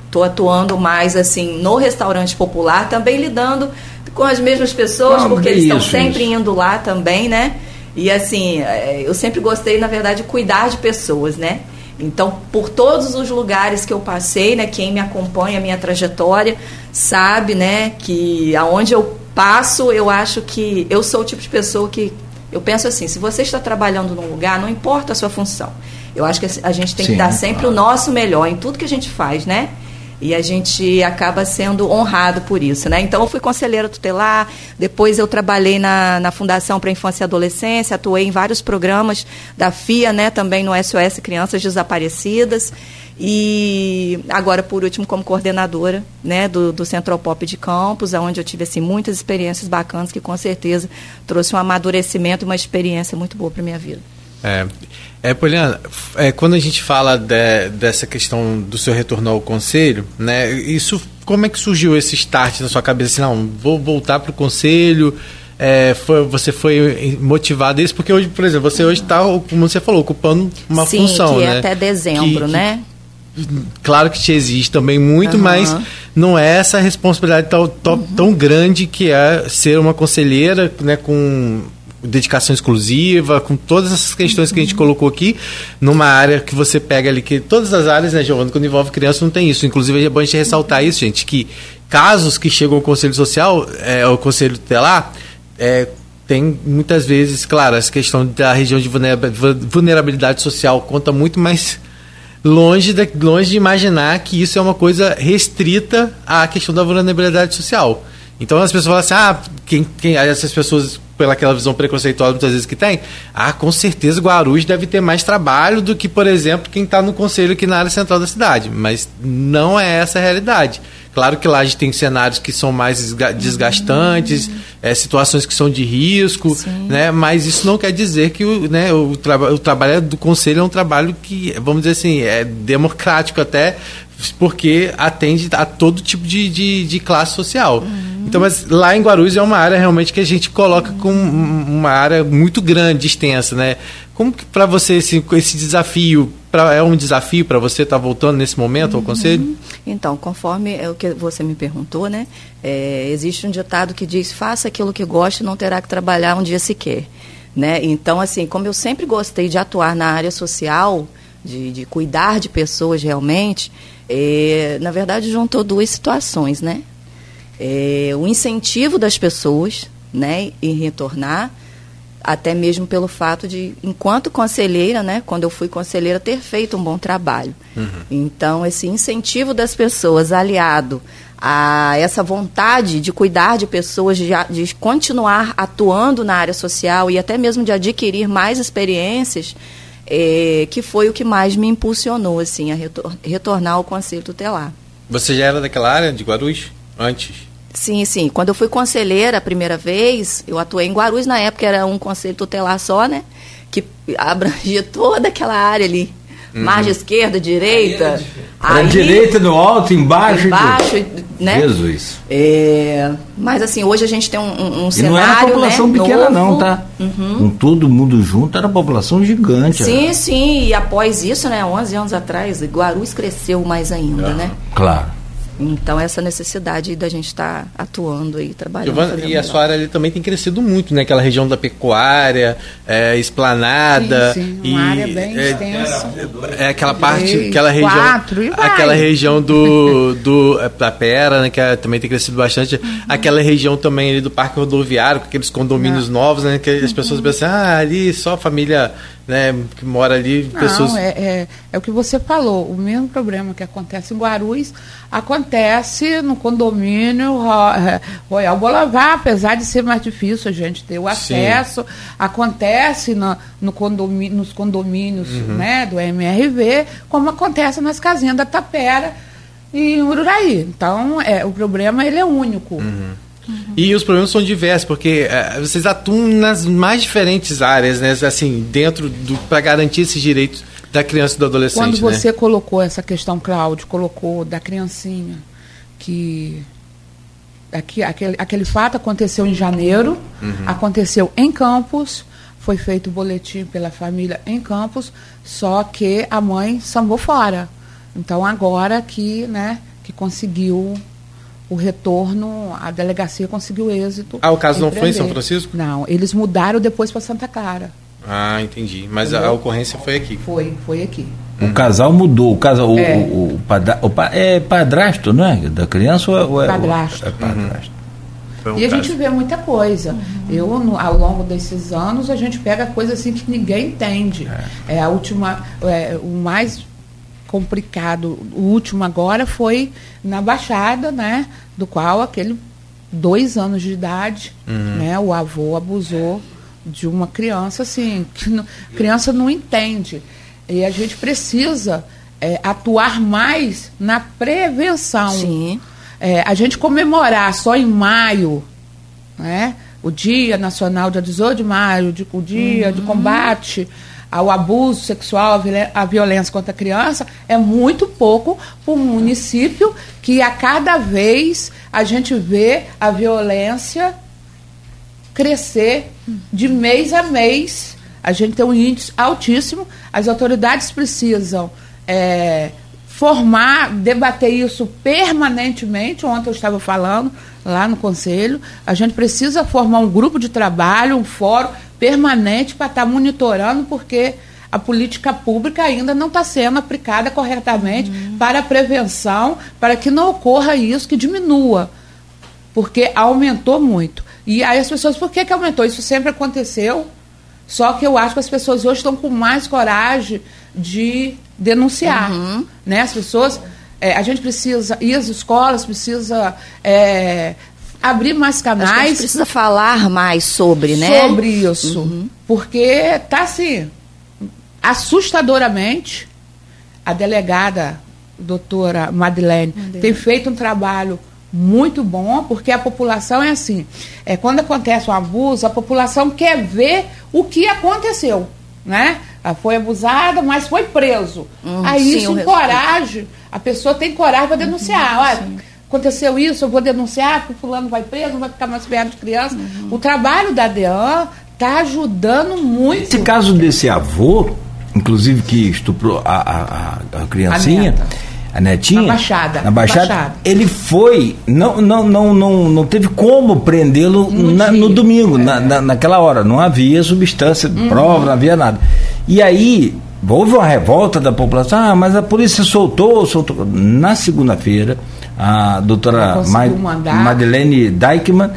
C: estou atuando mais assim no restaurante popular, também lidando com as mesmas pessoas, ah, porque eles estão sempre isso. indo lá também, né? E assim, é, eu sempre gostei, na verdade, de cuidar de pessoas, né? Então, por todos os lugares que eu passei, né, quem me acompanha a minha trajetória sabe, né, que aonde eu passo, eu acho que eu sou o tipo de pessoa que eu penso assim, se você está trabalhando num lugar, não importa a sua função. Eu acho que a gente tem Sim, que dar sempre claro. o nosso melhor em tudo que a gente faz, né? E a gente acaba sendo honrado por isso, né? Então, eu fui conselheira tutelar, depois eu trabalhei na, na Fundação para Infância e Adolescência, atuei em vários programas da FIA, né? Também no SOS Crianças Desaparecidas. E agora, por último, como coordenadora né, do, do Central Pop de Campos, onde eu tive assim, muitas experiências bacanas que com certeza trouxe um amadurecimento e uma experiência muito boa para minha vida.
D: É, é Poliana, é, quando a gente fala de, dessa questão do seu retorno ao conselho, né, isso, como é que surgiu esse start na sua cabeça? Assim, não, vou voltar para o conselho, é, foi, você foi motivado a isso? Porque hoje, por exemplo, você hoje está, como você falou, ocupando uma
C: Sim,
D: função,
C: que
D: é
C: né? até dezembro,
D: que,
C: né?
D: Que, claro que te exige também muito, uhum. mas não é essa responsabilidade tão, tão, uhum. tão grande que é ser uma conselheira né, com dedicação exclusiva, com todas essas questões que a gente colocou aqui, numa área que você pega ali, que todas as áreas, né, Giovana, quando envolve criança não tem isso. Inclusive é bom a gente ressaltar isso, gente, que casos que chegam ao Conselho Social, é, ao Conselho Tutelar, é, tem muitas vezes, claro, essa questão da região de vulnerabilidade social conta muito, mas longe de, longe de imaginar que isso é uma coisa restrita à questão da vulnerabilidade social. Então as pessoas falam assim, ah, quem, quem, essas pessoas, pelaquela visão preconceituosa muitas vezes que tem, ah, com certeza Guarulhos deve ter mais trabalho do que, por exemplo, quem está no conselho aqui na área central da cidade. Mas não é essa a realidade. Claro que lá a gente tem cenários que são mais desgastantes, uhum. é, situações que são de risco, né? mas isso não quer dizer que o, né, o, traba o trabalho do conselho é um trabalho que, vamos dizer assim, é democrático até, porque atende a todo tipo de, de, de classe social. Uhum. Então, mas lá em Guarulhos é uma área realmente que a gente coloca uhum. como uma área muito grande, extensa, né? Como que para você esse, esse desafio pra, é um desafio para você estar tá voltando nesse momento ao uhum. conselho?
C: Então, conforme é o que você me perguntou, né? É, existe um ditado que diz: faça aquilo que gosta e não terá que trabalhar um dia sequer. Né? Então, assim, como eu sempre gostei de atuar na área social, de, de cuidar de pessoas realmente, é, na verdade juntou duas situações, né? É, o incentivo das pessoas, né, em retornar até mesmo pelo fato de, enquanto conselheira, né, quando eu fui conselheira, ter feito um bom trabalho. Uhum. Então, esse incentivo das pessoas, aliado a essa vontade de cuidar de pessoas, de, de continuar atuando na área social e até mesmo de adquirir mais experiências, é, que foi o que mais me impulsionou assim, a retor retornar ao Conselho Tutelar.
D: Você já era daquela área de Guarulhos antes?
C: Sim, sim. Quando eu fui conselheira a primeira vez, eu atuei em Guarulhos, na época era um conselho tutelar só, né? Que abrangia toda aquela área ali. Uhum. Margem esquerda, direita.
B: Aí, aí, direita no alto, embaixo.
C: Embaixo, né?
B: Jesus.
C: É, mas assim, hoje a gente tem um, um, cenário. Não era
B: a população né, pequena, novo. não, tá? Uhum. Com todo mundo junto, era população gigante.
C: Sim, era. sim. E após isso, né, 11 anos atrás, Guarulhos cresceu mais ainda, né?
B: Claro.
C: Então, essa necessidade da gente estar tá atuando e trabalhando.
D: Giovana, e a sua área ali também tem crescido muito, né? Aquela região da pecuária, é, esplanada.
E: Sim, sim, uma e, área bem é, extensa.
D: É, aquela parte, Três, aquela região. Quatro, e vai. Aquela região do, do é, da Pera, né? Que é, também tem crescido bastante. Uhum. Aquela região também ali do Parque Rodoviário, com aqueles condomínios Não. novos, né? Que as pessoas uhum. pensam, ah, ali só família né, que mora ali,
E: Não,
D: pessoas.
E: É, é, é, o que você falou, o mesmo problema que acontece em Guarulhos acontece no condomínio é, Royal Bolavar, apesar de ser mais difícil a gente ter o acesso, Sim. acontece no, no condomínio, nos condomínios uhum. né, do MRV, como acontece nas casinhas da Tapera e em Ururaí. Então, é, o problema ele é único.
D: Uhum. Uhum. E os problemas são diversos, porque é, vocês atuam nas mais diferentes áreas, né? Assim, dentro do para garantir esses direitos da criança e do adolescente.
E: Quando né? você né? colocou essa questão, Cláudio, colocou da criancinha, que aqui, aquele, aquele fato aconteceu em janeiro, uhum. aconteceu em Campos, foi feito o boletim pela família em Campos, só que a mãe sambou fora. Então agora que, né, que conseguiu o retorno, a delegacia conseguiu êxito.
D: Ah, o caso não foi em São Francisco?
E: Não, eles mudaram depois para Santa Clara.
D: Ah, entendi. Mas a, a, ocorrência foi aqui.
E: Foi, foi aqui.
B: O casal mudou, o casal, é. o, o, o, padra, o é padrasto, não é? Da criança ou é,
E: padrasto.
B: é padrasto?
E: Uhum. e a gente vê muita coisa. Uhum. Eu, no, ao longo desses anos, a gente pega coisa assim que ninguém entende. É, é a última, é, o mais complicado. O último agora foi na Baixada, né? Do qual aquele dois anos de idade, uhum. né? O avô abusou de uma criança, assim, que não, criança não entende. E a gente precisa é, atuar mais na prevenção.
C: Sim.
E: É, a gente comemorar só em maio, né? O Dia Nacional, dia 18 de maio, de, o Dia uhum. de Combate ao abuso sexual, à violência contra a criança, é muito pouco para um município que a cada vez a gente vê a violência crescer de mês a mês. A gente tem um índice altíssimo. As autoridades precisam é, formar, debater isso permanentemente. Ontem eu estava falando lá no conselho. A gente precisa formar um grupo de trabalho, um fórum permanente para estar tá monitorando, porque a política pública ainda não está sendo aplicada corretamente uhum. para a prevenção, para que não ocorra isso, que diminua, porque aumentou muito. E aí as pessoas, por que, que aumentou? Isso sempre aconteceu, só que eu acho que as pessoas hoje estão com mais coragem de denunciar. Uhum. Né? As pessoas, é, a gente precisa, e as escolas precisa é, abrir mais canais. a gente
C: precisa falar mais sobre,
E: né? Sobre isso. Uhum. Porque está assim assustadoramente, a delegada doutora Madeleine, Madeleine, tem feito um trabalho muito bom, porque a população é assim, é quando acontece um abuso, a população quer ver o que aconteceu, né? Ela foi abusada, mas foi preso. Hum, Aí sim, isso encoraja, a pessoa tem coragem para denunciar. Uhum, Olha, aconteceu isso, eu vou denunciar, porque fulano vai preso, não vai ficar mais perto de criança. Uhum. O trabalho da DEAN está ajudando muito.
B: Esse caso desse avô, inclusive que estuprou a, a, a criancinha. A, a netinha
E: na baixada,
B: na baixada, baixada, ele foi não não não não, não teve como prendê-lo no, no, domingo é. na, na, naquela hora não havia substância uhum. prova não havia nada e aí houve uma revolta da população ah mas a polícia soltou soltou na segunda-feira a doutora Madeleine Deichmann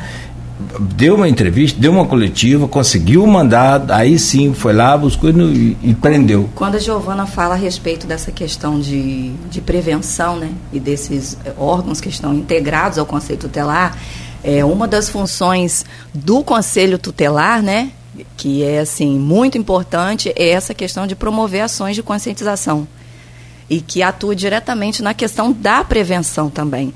B: deu uma entrevista, deu uma coletiva, conseguiu o mandado, aí sim foi lá, buscou e, e prendeu.
C: Quando a Giovana fala a respeito dessa questão de, de prevenção, né, e desses eh, órgãos que estão integrados ao Conselho Tutelar, é uma das funções do Conselho Tutelar, né, que é assim muito importante, é essa questão de promover ações de conscientização e que atua diretamente na questão da prevenção também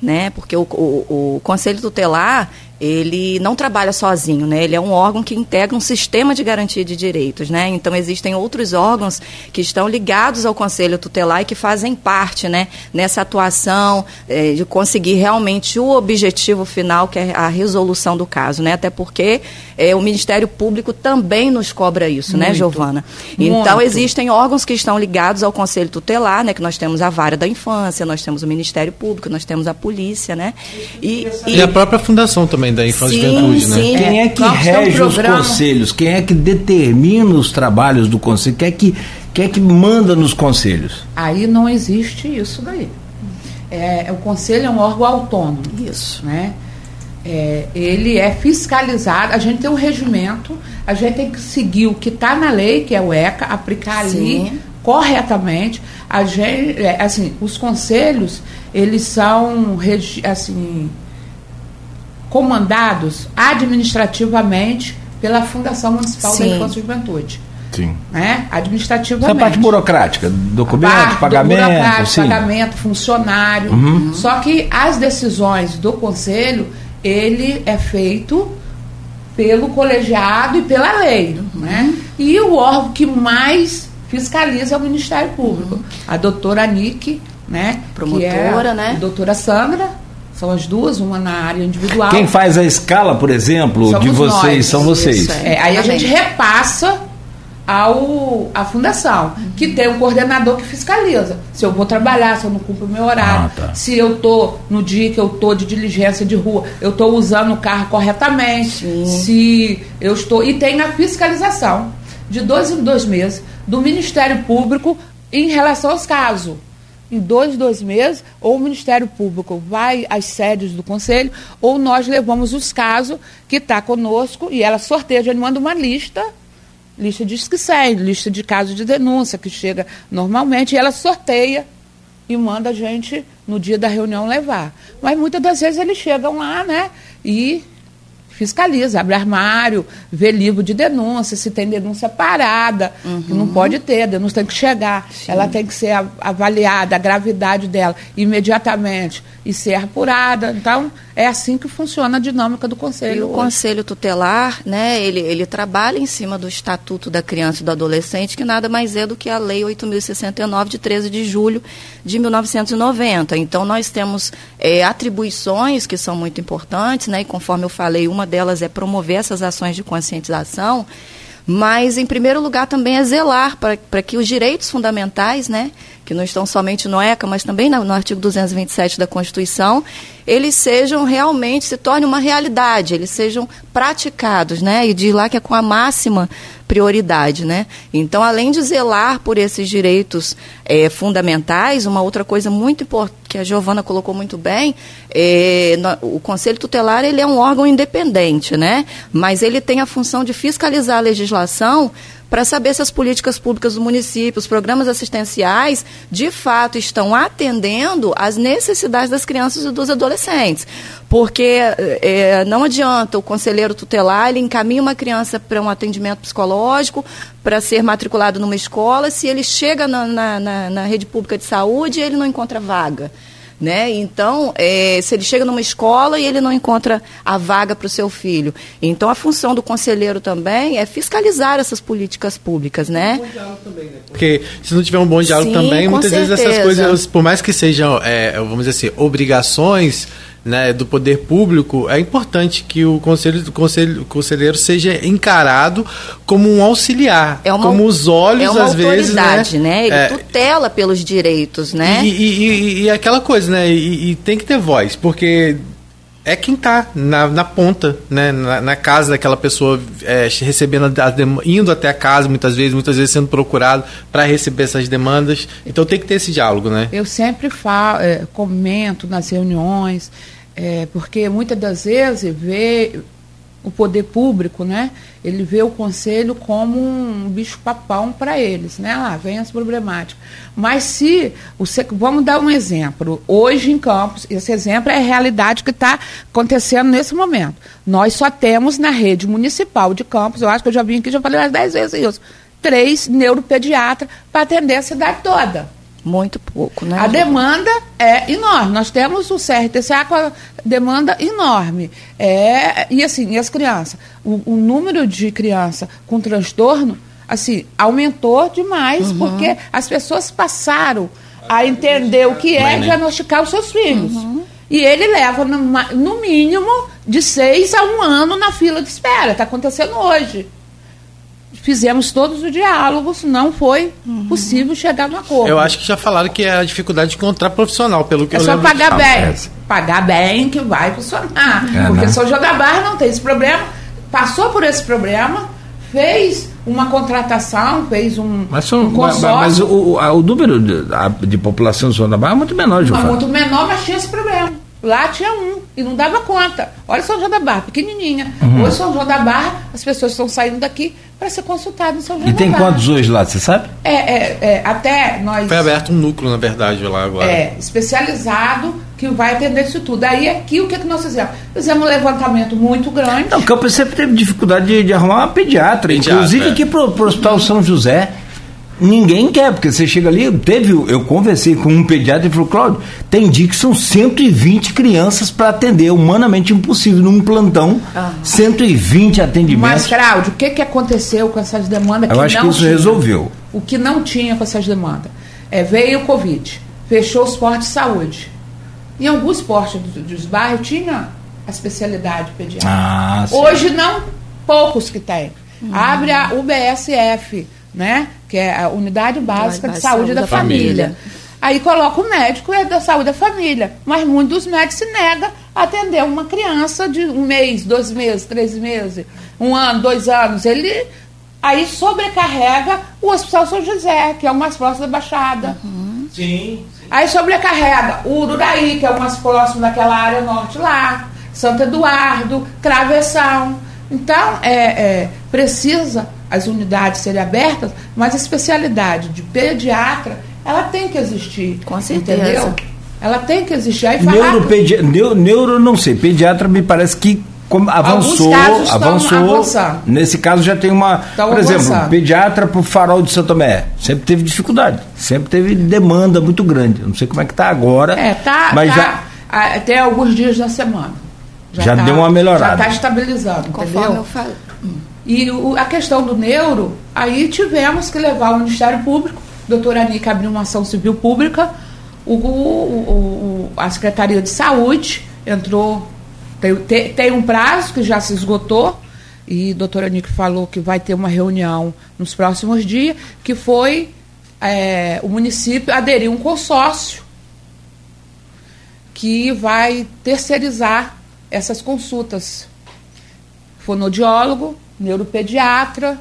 C: né? Porque o, o, o, Conselho Tutelar ele não trabalha sozinho, né? Ele é um órgão que integra um sistema de garantia de direitos, né? Então existem outros órgãos que estão ligados ao Conselho Tutelar e que fazem parte, né? Nessa atuação eh, de conseguir realmente o objetivo final, que é a resolução do caso, né? Até porque eh, o Ministério Público também nos cobra isso, né, Muito. né, Giovana? Então Muito. existem órgãos que estão ligados ao Conselho Tutelar, né? Que nós temos a Vara da Infância, nós temos o Ministério Público, nós temos a Polícia, né?
D: E, e, e a própria Fundação também da Infância sim, e Juventude, né?
B: Sim. Quem é que rege os conselhos? Quem é que determina os trabalhos do conselho? Quem é que, quem é que manda nos conselhos?
E: Aí não existe isso daí. É, o conselho é um órgão autônomo.
C: Isso.
E: Né? É, ele é fiscalizado, a gente tem um regimento, a gente tem que seguir o que está na lei, que é o ECA, aplicar Sim. ali corretamente. A gente, é, assim, os conselhos, eles são assim, comandados administrativamente pela Fundação Municipal Sim. da Infância e Juventude.
B: Sim.
E: Né? Administrativamente.
B: Essa parte burocrática, documento, parte pagamento.
E: Sim. Pagamento, funcionário. Uhum. Só que as decisões do conselho, ele é feito pelo colegiado e pela lei. Uhum. Né? E o órgão que mais fiscaliza é o Ministério Público. Uhum. A doutora Nick, né?
C: Promotora,
E: é
C: né?
E: Doutora Sandra, são as duas, uma na área individual.
B: Quem faz a escala, por exemplo, Somos de vocês nós. são vocês. Isso,
E: é. É, aí a gente repassa ao a fundação, que tem um coordenador que fiscaliza. Se eu vou trabalhar, se eu não cumpro o meu horário, ah, tá. se eu tô no dia que eu tô de diligência de rua, eu estou usando o carro corretamente, Sim. se eu estou e tem a fiscalização de dois em dois meses do Ministério Público em relação aos casos em dois, dois meses, ou o Ministério Público vai às sedes do Conselho, ou nós levamos os casos que está conosco e ela sorteia, gente manda uma lista, lista de inscrição, lista de casos de denúncia que chega normalmente, e ela sorteia e manda a gente, no dia da reunião, levar. Mas muitas das vezes eles chegam lá, né, e fiscaliza, abre armário, vê livro de denúncia, se tem denúncia parada, uhum. que não pode ter, a denúncia tem que chegar, Sim. ela tem que ser avaliada, a gravidade dela, imediatamente e ser apurada. Então, é assim que funciona a dinâmica do Conselho.
C: E o hoje. Conselho Tutelar, né, ele, ele trabalha em cima do Estatuto da Criança e do Adolescente, que nada mais é do que a Lei 8.069, de 13 de julho de 1990. Então, nós temos é, atribuições que são muito importantes, né, e conforme eu falei, uma delas é promover essas ações de conscientização mas em primeiro lugar também é zelar para que os direitos fundamentais, né, que não estão somente no ECA, mas também no, no artigo 227 da Constituição, eles sejam realmente, se tornem uma realidade, eles sejam praticados, né? E diz lá que é com a máxima prioridade, né? Então, além de zelar por esses direitos é, fundamentais, uma outra coisa muito importante que a Giovana colocou muito bem, é, no, o Conselho Tutelar ele é um órgão independente, né? Mas ele tem a função de fiscalizar a legislação para saber se as políticas públicas do município, os programas assistenciais, de fato estão atendendo às necessidades das crianças e dos adolescentes. Porque é, não adianta o conselheiro tutelar, ele encaminha uma criança para um atendimento psicológico, para ser matriculado numa escola, se ele chega na, na, na, na rede pública de saúde, ele não encontra vaga. Né? Então, é, se ele chega numa escola e ele não encontra a vaga para o seu filho. Então, a função do conselheiro também é fiscalizar essas políticas públicas, né?
D: Também, né? Porque se não tiver um bom diálogo Sim, também, muitas certeza. vezes essas coisas, por mais que sejam, é, vamos dizer assim, obrigações né, do poder público, é importante que o conselho, conselho, conselheiro seja encarado como um auxiliar, é uma, como os olhos, é uma às vezes.
C: Né? né? Ele é, tutela pelos direitos, né?
D: E, e, e, e aquela coisa, né? E, tem que ter voz, porque é quem está na, na ponta, né? Na, na, casa daquela pessoa, é, recebendo, a, indo até a casa muitas vezes, muitas vezes sendo procurado para receber essas demandas. Então tem que ter esse diálogo, né?
E: Eu sempre falo, é, comento nas reuniões, é, porque muitas das vezes vê o poder público, né? Ele vê o conselho como um bicho papão para eles, né? Lá vem as problemáticas. Mas se o vamos dar um exemplo. Hoje em Campos, esse exemplo é a realidade que está acontecendo nesse momento. Nós só temos na rede municipal de Campos, eu acho que eu já vim aqui já falei umas 10 vezes isso, três neuropediatras para atender a cidade toda.
C: Muito pouco, né?
E: A demanda é enorme. Nós temos o CRTCA com a demanda enorme. É, e assim, e as crianças? O, o número de crianças com transtorno, assim, aumentou demais, uhum. porque as pessoas passaram a entender o que é né? diagnosticar os seus filhos. Uhum. E ele leva, no, no mínimo, de seis a um ano na fila de espera. Está acontecendo hoje fizemos todos os diálogos, não foi uhum. possível chegar no acordo.
D: Eu acho que já falaram que é a dificuldade de encontrar profissional, pelo que
E: é
D: eu
E: lembro. É só pagar bem. Pagar bem que vai funcionar. É, porque né? São João Barra não tem esse problema, passou por esse problema, fez uma contratação, fez um,
B: mas são, um consórcio. Mas, mas o, o, número de, de população de São Barra é muito menor, Gilfar.
E: Muito menor, mas tinha esse problema. Lá tinha um e não dava conta. Olha São João da Barra, pequenininha. Uhum. Hoje São João da Barra, as pessoas estão saindo daqui para ser consultado em São João
B: E tem quantos hoje lá, você sabe?
E: É, é, é, até nós.
D: Foi aberto um núcleo, na verdade, lá agora.
E: É, especializado que vai atender isso tudo. Aí aqui o que, que nós fizemos? Fizemos um levantamento muito grande.
B: Não, o Campos sempre teve dificuldade de, de arrumar uma pediatra. pediatra inclusive é. aqui para o Hospital São José ninguém quer, porque você chega ali, teve, eu conversei com um pediatra e falou, Cláudio, tem dia que são 120 crianças para atender, humanamente impossível num plantão, ah. 120 atendimentos.
E: Mas, Cláudio, o que, que aconteceu com essas demandas
B: eu
E: que
B: acho que isso
E: tinha?
B: resolveu.
E: O que não tinha com essas demandas? É, veio o Covid, fechou os postos de saúde. Em alguns postos dos bairros tinha a especialidade pediátrica. Ah, Hoje não, poucos que tem. Uhum. Abre a UBSF, né? Que é a Unidade Básica de Saúde, saúde da, da família. família. Aí coloca o médico é da saúde da família, mas muitos dos médicos se negam a atender uma criança de um mês, dois meses, três meses, um ano, dois anos. Ele aí sobrecarrega o Hospital São José, que é o mais próximo da Baixada.
B: Uhum. Sim,
E: sim. Aí sobrecarrega o Ururaí, que é o mais próximo daquela área norte lá, Santo Eduardo, Travessão. Então, é, é precisa as unidades serem abertas, mas a especialidade de pediatra, ela tem que existir.
C: Com certeza. Entendeu?
E: Ela tem que existir. Aí
B: Neuropedi... Neuro, neuro, não sei, pediatra me parece que como avançou, avançou. Nesse caso já tem uma, estão por exemplo, avançando. pediatra para o Farol de São Tomé, sempre teve dificuldade, sempre teve demanda muito grande. não sei como é que está agora,
E: é, tá, mas tá, já até alguns dias da semana.
B: Já, já tá, deu uma melhorada.
E: Já está estabilizando, Conforme entendeu? eu falo. E o, a questão do neuro, aí tivemos que levar o Ministério Público, a doutora Anica abriu uma ação civil pública, o, o, a Secretaria de Saúde entrou, tem, tem, tem, um prazo que já se esgotou, e a doutora Nick falou que vai ter uma reunião nos próximos dias, que foi é, o município aderir um consórcio que vai terceirizar essas consultas. Fonodiólogo, neuropediatra,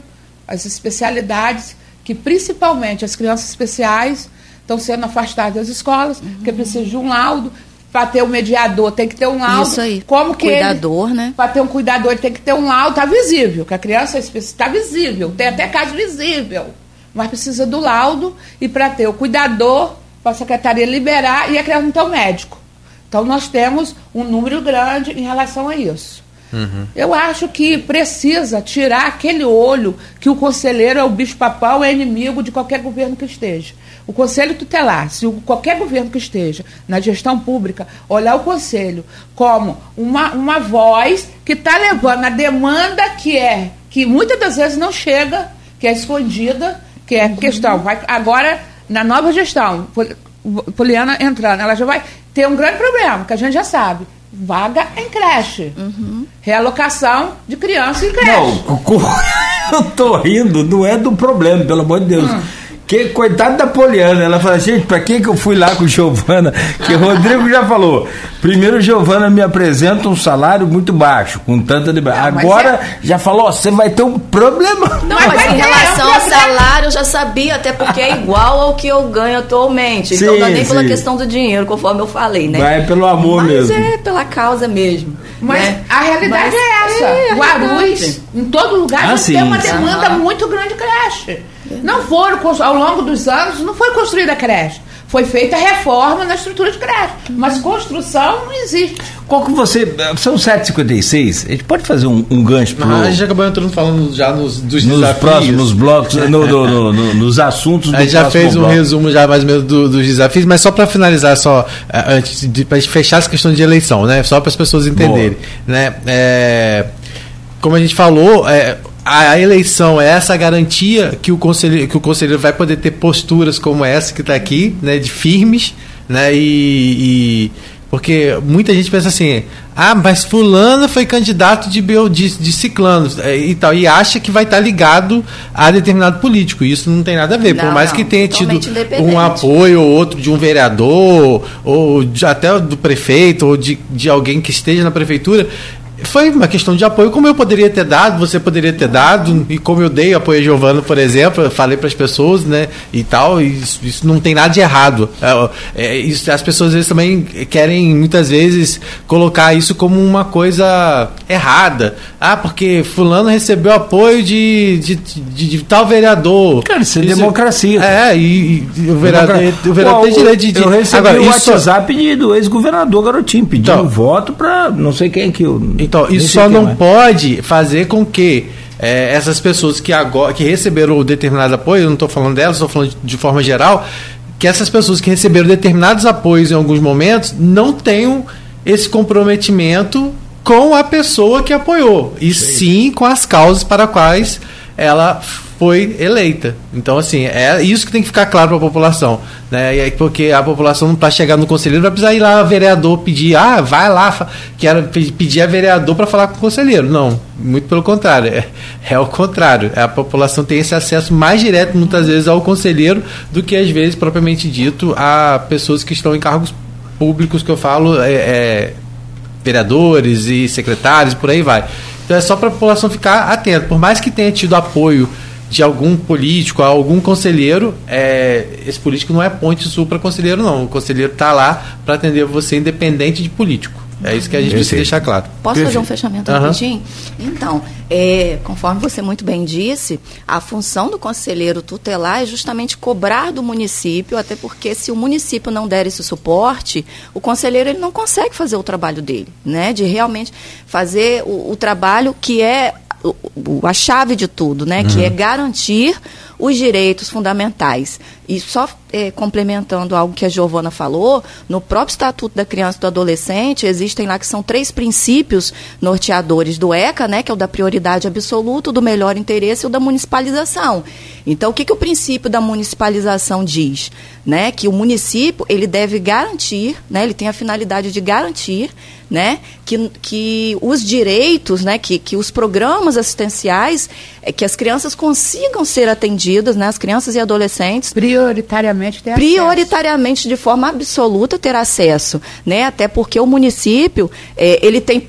E: as especialidades que principalmente as crianças especiais estão sendo afastadas das escolas, uhum. porque precisa de um laudo. Para ter um mediador tem que ter um laudo.
C: Isso aí.
E: Como que
C: cuidador,
E: ele,
C: né?
E: Para ter um cuidador ele tem que ter um laudo, está visível, que a criança está visível, tem até caso visível. Mas precisa do laudo e para ter o cuidador, para a secretaria liberar e a criança não tem o médico. Então nós temos um número grande em relação a isso. Uhum. Eu acho que precisa tirar aquele olho que o conselheiro é o bicho-papão, é inimigo de qualquer governo que esteja. O conselho tutelar, se qualquer governo que esteja na gestão pública olhar o conselho como uma, uma voz que está levando a demanda que é, que muitas das vezes não chega, que é escondida, que é uhum. questão. Vai, agora, na nova gestão, Poliana entrando, ela já vai ter um grande problema, que a gente já sabe vaga em creche. Uhum. Realocação de criança em creche.
B: Não, eu tô rindo, não é do problema, pelo amor de Deus. Hum. Que coitado da Poliana, ela fala, gente, pra que que eu fui lá com Giovana? Que o Rodrigo já falou. Primeiro, Giovana me apresenta um salário muito baixo, com tanta liberdade. Agora, é... já falou, você vai ter um problema.
C: Não, mas, mas em relação é um ao salário, eu já sabia, até porque é igual ao que eu ganho atualmente. Sim, então não é nem sim. pela questão do dinheiro, conforme eu falei, né?
B: Vai pelo amor
C: mas
B: mesmo.
C: Mas é pela causa mesmo.
E: Mas né? a realidade mas é essa. É Guarulhos, em todo lugar, ah, já tem uma demanda muito grande de creche. Não foram, ao longo dos anos, não foi construída a creche. Foi feita reforma na estrutura de creche. Mas construção não existe.
B: Qual que você. São 7h56. A gente pode fazer um, um gancho para.
D: Ah, a gente acabou entrando falando já nos, dos
B: nos desafios. próximos blocos, no, no, no, nos assuntos
D: do A gente já fez um bloco. resumo já mais ou menos do, dos desafios, mas só para finalizar, só eh, antes de pra gente fechar essa questão de eleição, né? Só para as pessoas entenderem. Né? É, como a gente falou, é, a eleição é essa garantia que o conselheiro, que o conselheiro vai poder ter posturas como essa que está aqui, né, de firmes, né, e, e, porque muita gente pensa assim, ah, mas fulano foi candidato de, de, de ciclano é, e tal, e acha que vai estar tá ligado a determinado político. Isso não tem nada a ver, não, por mais que tenha tido um apoio ou outro de um vereador, ou de, até do prefeito, ou de, de alguém que esteja na prefeitura, foi uma questão de apoio, como eu poderia ter dado, você poderia ter dado, e como eu dei apoio a Giovana, por exemplo, eu falei para as pessoas, né, e tal, e isso, isso, não tem nada de errado. É, é, isso, as pessoas às vezes também querem, muitas vezes, colocar isso como uma coisa errada. Ah, porque fulano recebeu apoio de, de, de, de tal vereador.
B: Cara, isso é isso, democracia.
D: É, e, e o vereador, o vereador tem direito de...
B: Eu recebi Agora, o WhatsApp isso... do ex-governador Garotinho, pedindo então, voto para não sei quem que eu
D: então, isso só não pode fazer com que é, essas pessoas que agora que receberam determinado apoio, eu não estou falando delas, estou falando de, de forma geral, que essas pessoas que receberam determinados apoios em alguns momentos não tenham esse comprometimento com a pessoa que apoiou, e sim, sim com as causas para quais ela foi eleita. Então, assim, é isso que tem que ficar claro para a população. Né? Porque a população, para chegar no conselheiro, vai precisar ir lá, vereador, pedir, ah, vai lá, quero pedir a vereador para falar com o conselheiro. Não, muito pelo contrário. É, é o contrário. A população tem esse acesso mais direto, muitas vezes, ao conselheiro do que, às vezes, propriamente dito, a pessoas que estão em cargos públicos, que eu falo, é, é vereadores e secretários, por aí vai. Então é só para a população ficar atenta. Por mais que tenha tido apoio de algum político, algum conselheiro, é, esse político não é ponte sul para conselheiro, não. O conselheiro está lá para atender você, independente de político. É isso que a gente precisa deixar claro.
C: Posso Perfeito. fazer um fechamento rapidinho? Uhum. Então, é, conforme você muito bem disse, a função do conselheiro tutelar é justamente cobrar do município, até porque se o município não der esse suporte, o conselheiro ele não consegue fazer o trabalho dele, né? De realmente fazer o, o trabalho que é a chave de tudo, né? Uhum. Que é garantir os direitos fundamentais. E só é, complementando algo que a Giovana falou, no próprio Estatuto da Criança e do Adolescente, existem lá que são três princípios norteadores do ECA, né, que é o da prioridade absoluta, do melhor interesse e o da municipalização. Então, o que, que o princípio da municipalização diz? Né, que o município ele deve garantir, né, ele tem a finalidade de garantir né, que, que os direitos, né, que, que os programas assistenciais, é, que as crianças consigam ser atendidas, né, as crianças e adolescentes.
E: Prioritariamente ter
C: Prioritariamente, acesso. de forma absoluta, ter acesso. Né, até porque o município, é, ele tem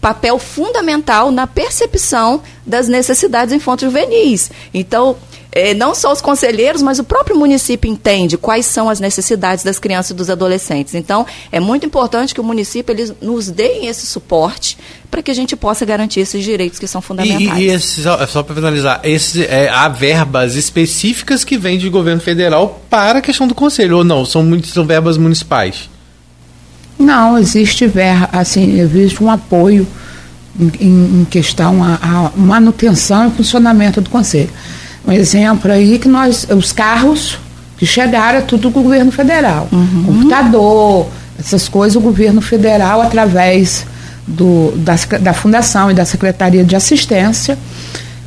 C: papel fundamental na percepção das necessidades infanto-juvenis. Então, é, não só os conselheiros, mas o próprio município entende quais são as necessidades das crianças e dos adolescentes. Então, é muito importante que o município eles nos deem esse suporte para que a gente possa garantir esses direitos que são fundamentais.
D: E, e esse, só, só para finalizar, esse, é, há verbas específicas que vêm do governo federal para a questão do conselho, ou não? São, são verbas municipais?
E: Não, existe ver, assim, existe um apoio em, em questão a manutenção e funcionamento do conselho. Um exemplo aí que nós, os carros que chegaram é tudo do governo federal. Uhum. Computador, essas coisas, o governo federal, através do, da, da Fundação e da Secretaria de Assistência,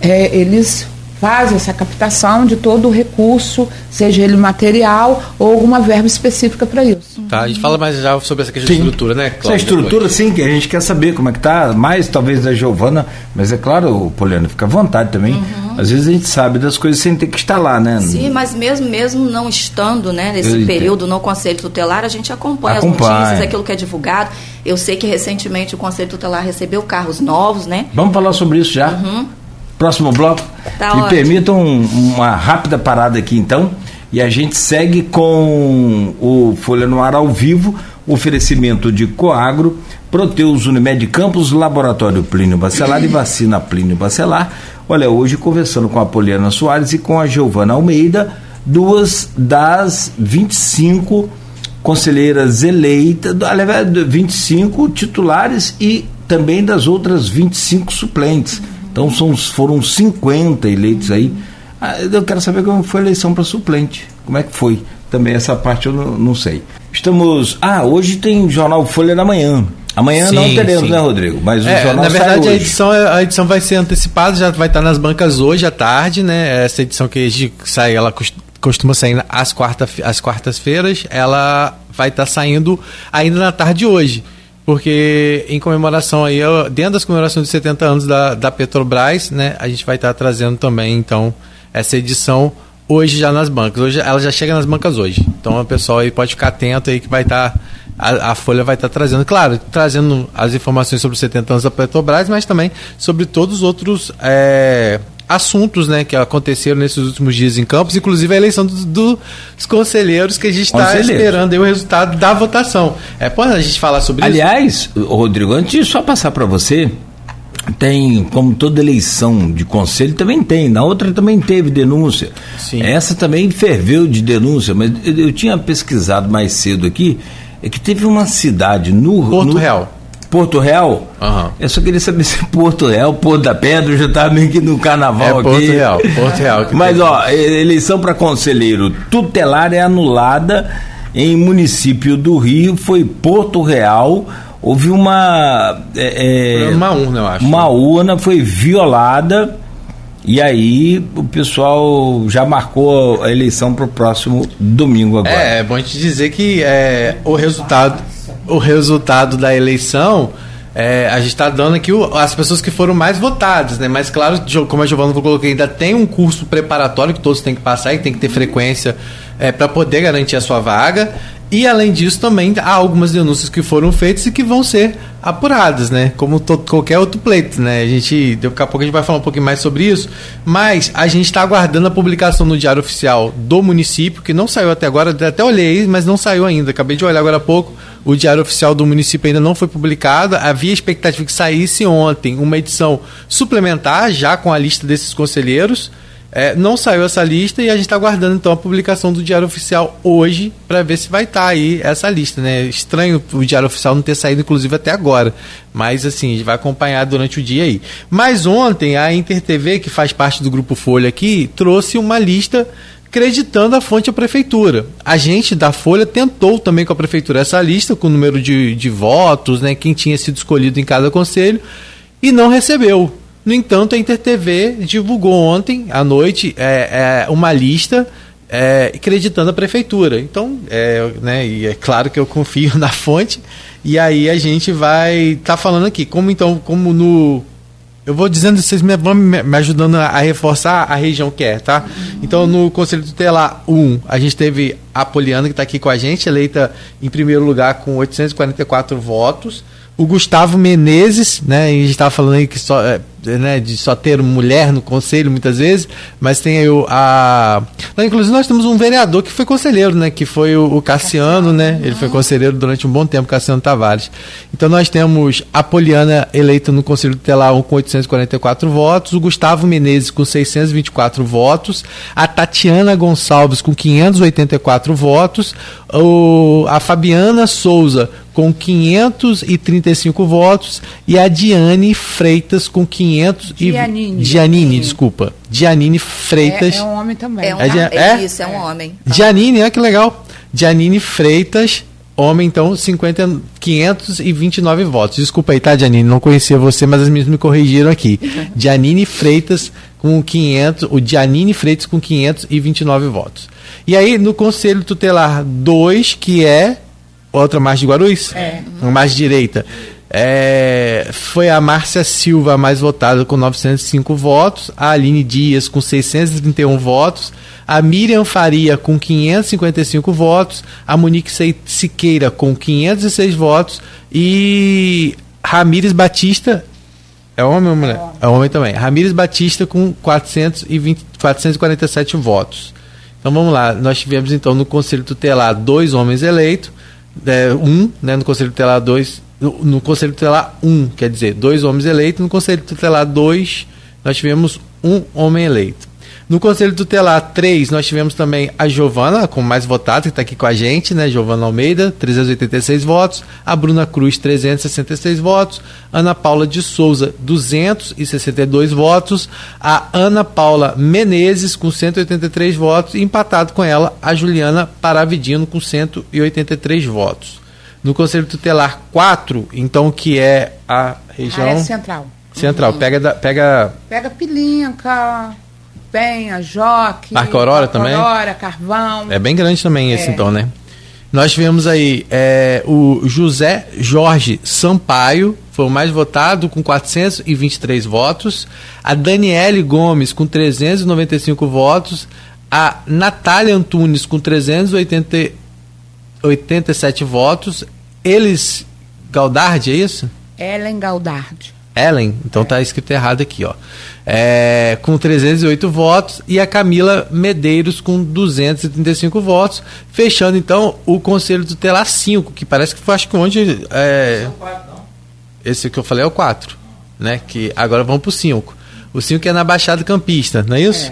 E: é, eles faz essa captação de todo o recurso, seja ele material ou alguma verba específica para isso.
D: Tá, a gente fala mais já sobre essa questão sim. de estrutura, né?
B: Cláudio, essa estrutura, depois. sim, que a gente quer saber como é que tá, mais talvez da Giovana, mas é claro, Poliana, fica à vontade também. Uhum. Às vezes a gente sabe das coisas sem ter que estar lá, né?
C: Sim, mas mesmo, mesmo não estando, né, nesse período no Conselho Tutelar, a gente acompanha, acompanha, as notícias, aquilo que é divulgado. Eu sei que recentemente o Conselho Tutelar recebeu carros novos, né?
B: Vamos falar sobre isso já. Uhum. Próximo bloco. Tá Me ótimo. permitam uma rápida parada aqui então. E a gente segue com o Folha no Ar ao vivo, oferecimento de Coagro, Proteus Unimed Campos, Laboratório Plínio Bacelar e Vacina Plínio Bacelar. Olha, hoje conversando com a Poliana Soares e com a Giovana Almeida, duas das 25 conselheiras eleitas, aliás, 25 titulares e também das outras 25 suplentes. Então são, foram 50 eleitos aí. Ah, eu quero saber como foi a eleição para suplente. Como é que foi? Também essa parte eu não, não, sei. Estamos. Ah, hoje tem Jornal Folha da Manhã. Amanhã sim, não teremos, sim. né, Rodrigo? Mas o é, jornal
D: Na verdade, a edição, a edição vai ser antecipada, já vai estar nas bancas hoje à tarde, né? Essa edição que sai, ela costuma sair às, quarta, às quartas-feiras, ela vai estar saindo ainda na tarde de hoje porque em comemoração aí, dentro das comemorações de 70 anos da, da Petrobras, né, a gente vai estar trazendo também, então, essa edição hoje já nas bancas. Hoje ela já chega nas bancas hoje. Então o pessoal aí pode ficar atento aí que vai estar a, a, Folha vai estar trazendo, claro, trazendo as informações sobre os 70 anos da Petrobras, mas também sobre todos os outros é, assuntos né, que aconteceram nesses últimos dias em Campos, inclusive a eleição do, do, dos conselheiros que a gente está esperando o resultado da votação. É, pode a gente falar sobre
B: Aliás,
D: isso?
B: Aliás, Rodrigo, antes de só passar para você, tem, como toda eleição de conselho, também tem. Na outra também teve denúncia. Sim. Essa também ferveu de denúncia, mas eu, eu tinha pesquisado mais cedo aqui, é que teve uma cidade no.
D: Porto
B: no,
D: Real.
B: Porto Real? Uhum. Eu só queria saber se Porto Real, Porto da Pedra, já estava meio que no carnaval é, aqui.
D: Porto Real, Porto Real.
B: Mas, ó, eleição para conselheiro tutelar é anulada em município do Rio, foi Porto Real. Houve uma.
D: É, uma urna, eu acho.
B: Uma urna foi violada. E aí o pessoal já marcou a eleição para o próximo domingo agora.
D: É, é bom gente dizer que é, o resultado o resultado da eleição, é, a gente está dando aqui o, as pessoas que foram mais votadas, né? Mas claro, como a Giovana colocou, ainda tem um curso preparatório que todos têm que passar e tem que ter frequência é, para poder garantir a sua vaga. E além disso, também há algumas denúncias que foram feitas e que vão ser apuradas, né? Como todo, qualquer outro pleito, né? A gente, daqui a pouco a gente vai falar um pouquinho mais sobre isso, mas a gente está aguardando a publicação no Diário Oficial do município, que não saiu até agora, até olhei, mas não saiu ainda. Acabei de olhar agora há pouco, o Diário Oficial do município ainda não foi publicado. Havia expectativa que saísse ontem uma edição suplementar, já com a lista desses conselheiros. É, não saiu essa lista e a gente está aguardando então a publicação do Diário Oficial hoje para ver se vai estar tá aí essa lista, né? Estranho o Diário Oficial não ter saído inclusive até agora, mas assim, a gente vai acompanhar durante o dia aí. Mas ontem a Inter TV, que faz parte do grupo Folha aqui, trouxe uma lista creditando a fonte à prefeitura. A gente da Folha tentou também com a prefeitura essa lista com o número de, de votos, né, quem tinha sido escolhido em cada conselho, e não recebeu. No entanto, a InterTV divulgou ontem à noite é, é, uma lista é, acreditando a prefeitura. Então, é, né, e é claro que eu confio na fonte. E aí a gente vai estar tá falando aqui, como então, como no eu vou dizendo, vocês me, vão me ajudando a, reforçar a região que é, tá? Então, no Conselho Tutelar 1, a gente teve a Poliana, que está aqui com a gente, eleita em primeiro lugar com 844 votos. O Gustavo Menezes, né? A gente estava falando aí que só, é, né, de só ter mulher no conselho muitas vezes, mas tem aí o, a. Não, inclusive nós temos um vereador que foi conselheiro, né? Que foi o, o Cassiano, né? Ele foi conselheiro durante um bom tempo, Cassiano Tavares. Então nós temos a Poliana eleita no Conselho Tutelar 1 com 844 votos, o Gustavo Menezes com 624 votos, a Tatiana Gonçalves com 584 votos, o, a Fabiana Souza com 535 votos e a Diane Freitas com 500
E: Giannini.
D: e Giannini, desculpa. Giannini Freitas.
E: É, é um homem também.
C: É, um,
D: É
C: é,
D: é?
C: isso, é um homem.
D: Giannini, olha que legal. Giannini Freitas, homem, então, 50, 529 votos. Desculpa aí, tá, Giannini? Não conhecia você, mas as minhas me corrigiram aqui. Giannini Freitas com 500, o Giannini Freitas com 529 votos. E aí, no Conselho Tutelar 2, que é outra margem de Guarulhos?
E: É.
D: Uma margem direita. É, foi a Márcia Silva mais votada com 905 votos, a Aline Dias com 631 votos, a Miriam Faria com 555 votos, a Monique Siqueira com 506 votos e Ramires Batista é homem ou mulher? É homem também. Ramires Batista com 420, 447 votos. Então vamos lá, nós tivemos então no Conselho Tutelar dois homens eleitos, é, um, né, no Conselho Tutelar dois, no, no Conselho Tutelar um, quer dizer, dois homens eleitos, no Conselho Tutelar dois, nós tivemos um homem eleito. No Conselho Tutelar 3, nós tivemos também a Giovana, como mais votada, que está aqui com a gente, né? Giovana Almeida, 386 votos. A Bruna Cruz, 366 votos. Ana Paula de Souza, 262 votos. A Ana Paula Menezes, com 183 votos. E empatado com ela, a Juliana Paravidino, com 183 votos. No Conselho Tutelar 4, então, que é a região
E: Área central.
D: central, pega, da- pega
E: Pega Pilinca, Penha, Joque.
D: Arco Aurora também?
E: Aurora, Carvão.
D: É bem grande também esse,
E: É.
D: então, né? Nós tivemos aí é, o José Jorge Sampaio, foi o mais votado, com 423 votos. A Daniele Gomes, com 395 votos. A Natália Antunes, com 387 votos. Eles. Galdardi, é isso?
E: Ellen Galdardi.
D: Ellen, então tá escrito errado aqui, ó. É, com 308 votos e a Camila Medeiros com 235 votos, fechando então o Conselho Tutelar 5, que parece que foi acho que onde é, esse que eu falei é o 4, né? Que agora vamos pro 5. O 5 é na Baixada Campista, não é isso?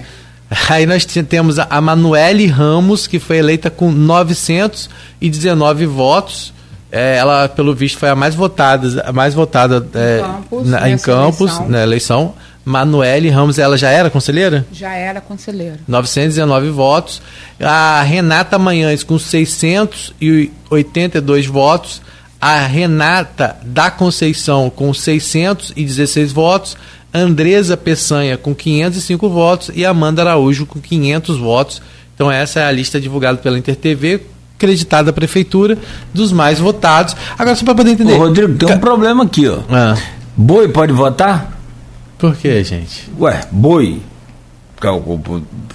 D: Aí nós temos a a Manuele Ramos, que foi eleita com 919 votos. É, ela, pelo visto, foi a mais votada, a mais votada é, na- em Campos,
E: eleição.
D: na eleição. Manuele Ramos, ela já era conselheira?
E: Já era conselheiro.
D: 919 votos. A Renata Manhães com 682 votos. A Renata da Conceição com 616 votos. Andresa Peçanha com 505 votos e Amanda Araújo com 500 votos. Então essa é a lista divulgada pela InterTV, acreditada à prefeitura, dos mais votados. Agora só para poder entender.
B: Ô, Rodrigo, tem um
D: Ca-
B: problema aqui, ó.
D: Ah,
B: Boi pode votar?
D: por que, gente?
B: Ué, boi.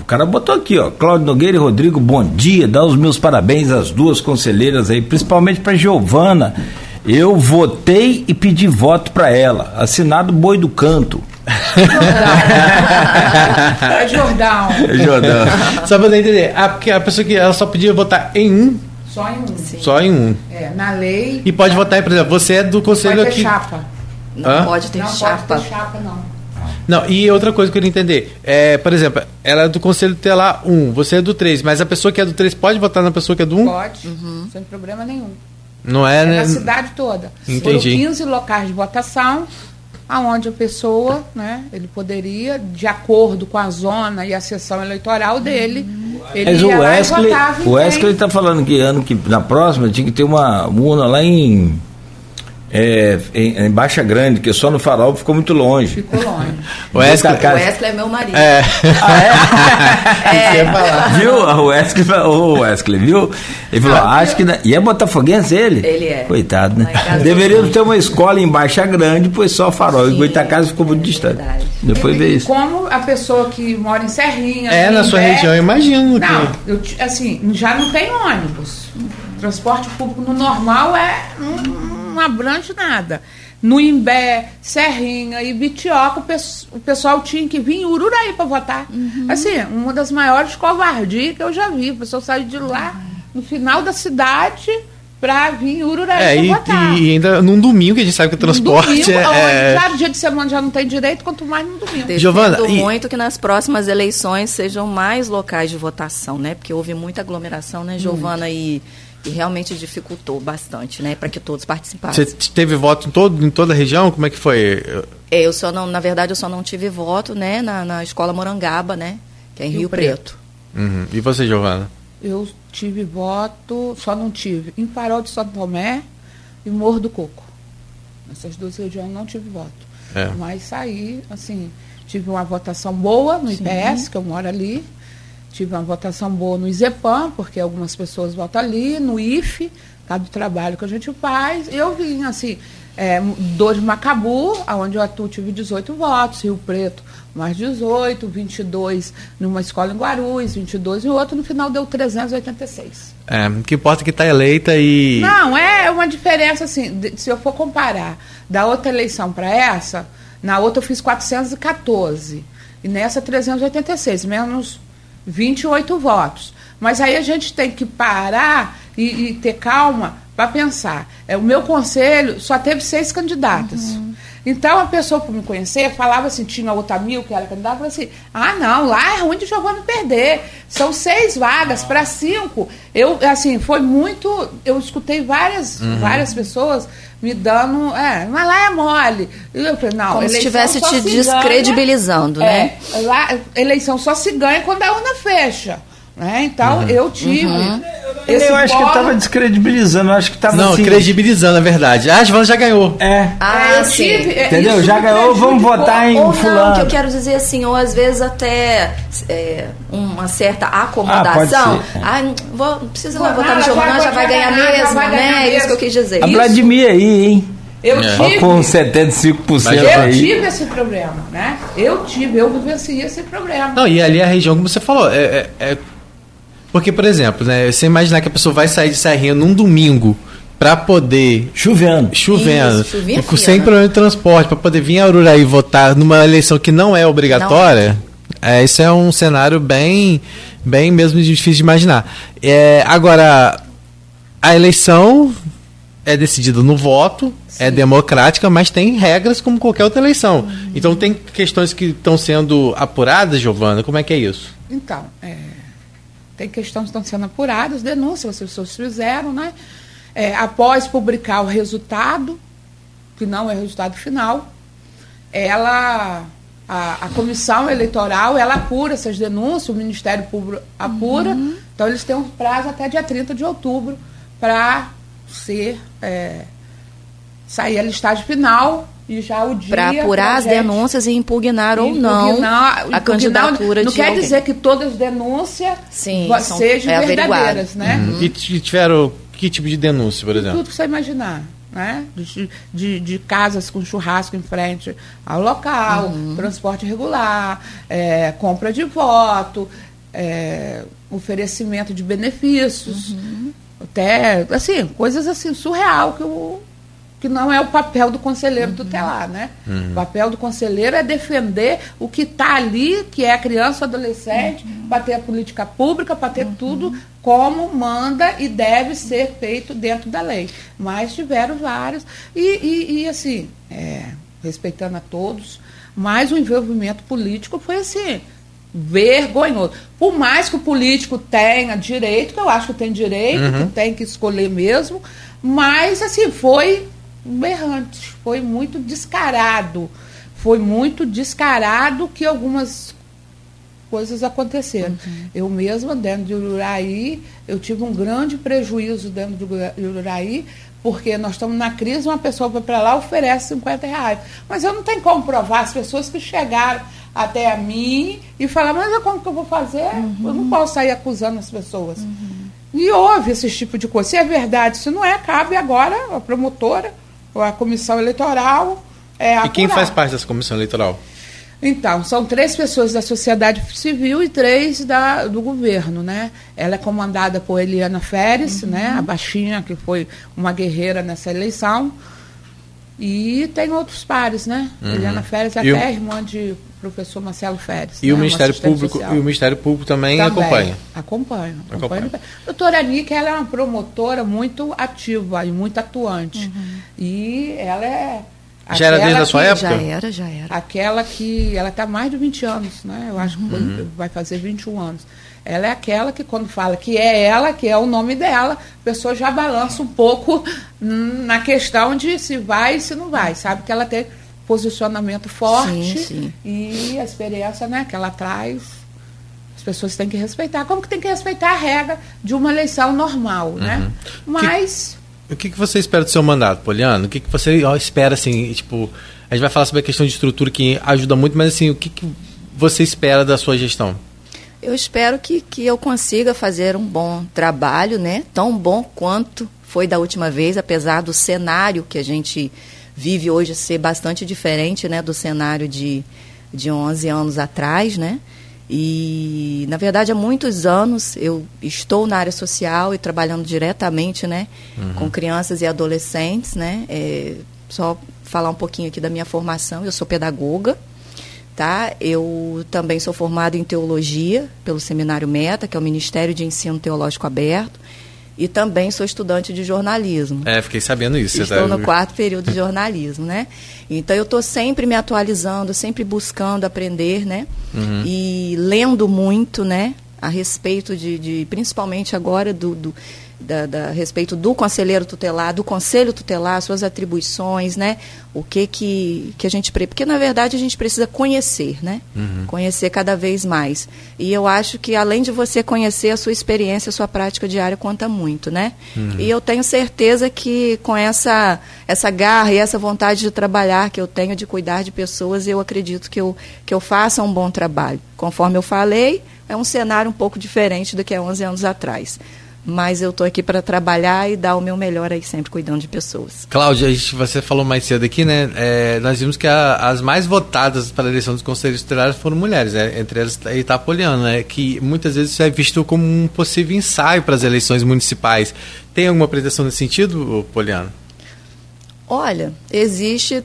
B: O cara botou aqui, ó. Cláudio Nogueira e Rodrigo, bom dia. Dá os meus parabéns às duas conselheiras aí, principalmente para Giovana. Eu votei e pedi voto para ela. Assinado Boi do Canto.
E: É Jordão.
B: Jordão.
D: Só para poder entender. Ah, porque a pessoa que ela só podia votar em um,
E: Só em um.
D: só em um.
E: É, na lei.
D: E pode votar, por exemplo, você é do conselho
E: pode ter
D: aqui.
E: chapa.
C: Não
D: Hã?
C: pode ter
E: não
C: chapa.
E: pode ter chapa, não.
D: Não, e outra coisa que eu queria entender. É, por exemplo, ela é do conselho tutelar 1, você é do 3, mas a pessoa que é do 3 pode votar na pessoa que é do 1?
E: Pode, sem problema nenhum.
D: Não é,
E: É
D: né?
E: na cidade toda.
D: Entendi.
E: Foram 15 locais de votação, aonde a pessoa, né, ele poderia, de acordo com a zona e a sessão eleitoral dele, Ele
B: Mas o
E: ia lá e
B: Wesley,
E: votava em
B: o Wesley está falando que ano que na próxima tinha que ter uma urna lá em, é, em, em Baixa Grande, que só no farol ficou muito longe.
E: Ficou longe.
D: O Wesley-
B: Muita
C: O
B: casa-
C: Wesley é meu marido.
D: É.
C: É.
D: ia falar.
B: Viu? O Wesley, o Wesley, viu? Ele falou,
E: Ah,
B: acho que. na- E é botafoguense ele?
C: Ele é.
B: Coitado, né?
C: casa
B: Deveríamos ter uma escola em Baixa Grande, pois só farol. E
C: Sim,
B: Goitacazes ficou muito
C: é
B: distante.
C: verdade.
B: Depois vê
E: E
B: isso.
E: Como a pessoa que mora em Serrinha.
D: É, na sua região, eu imagino que.
E: Não, eu ti- assim, já não tem ônibus. Transporte público no normal é não, não abrange nada. No Imbé, Serrinha e Bitioca, o, pes- o pessoal tinha que vir em Ururaí para votar. Assim, uma das maiores covardias que eu já vi. O pessoal saiu de lá no final da cidade para vir em Ururaí
D: É,
E: para
D: e,
E: votar.
D: e ainda num domingo, que a gente sabe que o transporte
E: Domingo,
D: é. é-
E: já no dia de semana já não tem direito, quanto mais no domingo.
C: Defendo
D: Giovana, e-
C: muito que nas próximas eleições sejam mais locais de votação, né? Porque houve muita aglomeração, né, Giovana? E, e realmente dificultou bastante, né? Para que todos participassem.
D: Você teve voto em, todo, em toda a região? Como é que foi?
C: É, eu só não, na verdade, eu só não tive voto, né? Na, na escola Morangaba, né? Que é em Rio,
E: Rio
C: Preto.
D: Uhum. E você, Giovana?
E: Eu tive voto, só não tive, em Farol de Santo Tomé e Morro do Coco. Nessas duas regiões não tive voto.
D: É.
E: Mas saí, assim, tive uma votação boa no IPS, que eu moro ali. Tive uma votação boa no IZEPAM, porque algumas pessoas votam ali, no IFE, do trabalho que a gente faz. Eu vim, assim, é, dois Macabu, onde eu atuo, tive 18 votos, Rio Preto mais 18, 22 numa escola em Guarulhos, 22 e outro, no final deu 386.
D: É, que importa que está eleita e.
E: Não, é uma diferença assim, se eu for comparar da outra eleição para essa, na outra eu fiz 414 e nessa 386, menos 28 votos. Mas aí a gente tem que parar e, e ter calma para pensar. É, o meu conselho só teve seis candidatas. Então a pessoa por me conhecer falava assim, tinha outra mil que era candidata, falava assim, ah não, lá é ruim de Giovanni perder. São seis vagas para cinco. Eu, assim, foi muito. Eu escutei várias, várias pessoas me dando. É, mas lá é mole. Eu falei, não,
C: Como se estivesse te
E: se ganha-
C: descredibilizando, né?
E: é, lá, eleição só se ganha quando a urna fecha. Né? Então eu tive. esse
B: eu acho que
E: polo-
B: estava descredibilizando, eu acho que estava
D: Não,
B: assim.
D: credibilizando, é verdade. Ah, a Giovana já ganhou.
B: É.
C: Ah,
E: É, eu
C: sim.
E: tive, é,
B: Entendeu?
E: isso
B: Já ganhou, vamos votar em
C: Ou não,
B: fulano.
C: que eu quero dizer assim, ou às vezes até é, uma certa
B: Ah,
C: acomodação.
B: pode ser.
C: Ah, não, vou, não precisa não
E: Não,
C: votar no
E: vai-
C: já vai ganhar
E: ganhar,
C: mesmo,
E: vai ganhar
C: né? É isso
E: mesmo.
C: que eu quis dizer.
B: A
E: Isso.
B: Vladimir aí, hein?
E: Eu
D: É.
E: Tive.
B: com 75%
E: Eu
B: aí.
E: tive esse problema, né? Eu tive, eu vivenciei esse problema.
D: Não, e ali a região, como você falou, é. é- é- Porque, por exemplo, né, você imaginar que a pessoa vai sair de Serrinha num domingo para poder
B: Chovendo.
D: chovendo,
C: Isso, fia,
D: sem
C: né?
D: problema de transporte, para poder vir a Ururaí votar numa eleição que não é obrigatória, é, isso é um cenário bem, bem mesmo difícil de imaginar. É, agora, a eleição é decidida no voto, é democrática, mas tem regras como qualquer outra eleição.
C: Uhum.
D: Então tem questões que estão sendo apuradas, Giovana, como é que é isso?
E: Então, é, tem questões que estão sendo apuradas, denúncias que as pessoas fizeram, né? É, após publicar o resultado, que não é o resultado final, ela, a, a comissão eleitoral, ela apura essas denúncias, o Ministério Público apura, então eles têm um prazo até dia 30 de outubro para ser é, sair a listagem final e já o dia
C: Para apurar as denúncias e impugnar ou não
E: Impugnar-
C: a
E: impugnar
C: candidatura
E: não
C: de
E: quer
C: alguém.
E: dizer que todas as denúncias
C: Sim, são-
E: sejam
C: é
E: verdadeiras, né?
D: E t- tiveram que tipo de denúncia, por exemplo?
E: Tudo que você imaginar. Né? De, de, de casas com churrasco em frente ao local,
C: Uhum.
E: transporte regular, é, compra de voto, é, oferecimento de benefícios,
C: Uhum.
E: até assim, coisas assim, surreal que o que não é o papel do conselheiro tutelar, né? O papel do conselheiro é defender o que está ali, que é a criança ou adolescente, para ter a política pública, para ter tudo como manda e deve ser feito dentro da lei. Mas tiveram vários. E, e, e, assim, é, respeitando a todos, mas o envolvimento político foi assim, vergonhoso. Por mais que o político tenha direito, que eu acho que tem direito, que tem que escolher mesmo, mas assim, foi berrante, foi muito descarado. Foi muito descarado que algumas coisas acontecerem. Uhum. Eu mesma, dentro de Ururaí, eu tive um grande prejuízo dentro de Ururaí, porque nós estamos na crise, uma pessoa vai para lá oferece 50 reais. Mas eu não tenho como provar as pessoas que chegaram até a mim e falar, mas como que eu vou fazer? Uhum. Eu não posso sair acusando as pessoas. Uhum. E houve esse tipo de coisa. Se é verdade, se não é, cabe agora a promotora a comissão eleitoral. É,
D: e quem faz parte dessa comissão eleitoral?
E: Então, são três pessoas da sociedade civil e três da, do governo, né? Ela é comandada por Eliana Feres, uhum. né? A baixinha, que foi uma guerreira nessa eleição. E tem outros pares, né? Uhum. Eliana Feres é até o... irmã de professor Marcelo Feres.
D: E né? o Ministério Público e o Ministério Público também, também acompanha.
E: Acompanha. acompanha. acompanha. Doutora Nica, ela é uma promotora muito ativa e muito atuante. Uhum. E ela é
D: já era desde a sua época?
C: Já era, já era.
E: Aquela que ela está mais de 20 anos, né? Eu acho que uhum. vai fazer 21 anos. Ela é aquela que quando fala que é ela, que é o nome dela, a pessoa já balança um pouco na questão de se vai e se não vai. Sabe que ela tem posicionamento forte sim, sim. e a experiência né, que ela traz. As pessoas têm que respeitar. Como que tem que respeitar a regra de uma eleição normal, né? uhum. né? Mas.
D: Que, o que, que você espera do seu mandato, Poliano? O que, que você ó, espera, assim, tipo. A gente vai falar sobre a questão de estrutura que ajuda muito, mas assim, o que, que você espera da sua gestão?
C: Eu espero que, que eu consiga fazer um bom trabalho, né? Tão bom quanto foi da última vez, apesar do cenário que a gente vive hoje ser bastante diferente, né, do cenário de, de 11 anos atrás, né? E, na verdade, há muitos anos eu estou na área social e trabalhando diretamente, né, uhum. com crianças e adolescentes, né? É, só falar um pouquinho aqui da minha formação, eu sou pedagoga, Tá? Eu também sou formado em teologia pelo Seminário Meta, que é o Ministério de Ensino Teológico Aberto, e também sou estudante de jornalismo.
D: É, fiquei sabendo isso.
C: Estou no quarto período de jornalismo, né? Então eu estou sempre me atualizando, sempre buscando aprender, né? Uhum. E lendo muito, né? A respeito de, de principalmente agora do, do da, da, a respeito do conselheiro tutelar, do conselho tutelar, suas atribuições, né? O que que, que a gente... Porque, na verdade, a gente precisa conhecer, né? Uhum. Conhecer cada vez mais. E eu acho que, além de você conhecer, a sua experiência, a sua prática diária conta muito, né? Uhum. E eu tenho certeza que, com essa, essa garra e essa vontade de trabalhar que eu tenho, de cuidar de pessoas, eu acredito que eu, que eu faça um bom trabalho. Conforme eu falei, é um cenário um pouco diferente do que há 11 anos atrás mas eu estou aqui para trabalhar e dar o meu melhor aí sempre cuidando de pessoas.
D: Cláudia, você falou mais cedo aqui, né? É, nós vimos que a, as mais votadas para a eleição dos conselhos tutelares foram mulheres, né? entre elas Itapoliana, né? que muitas vezes é visto como um possível ensaio para as eleições municipais. Tem alguma pretensão nesse sentido, Poliano?
C: Olha, existe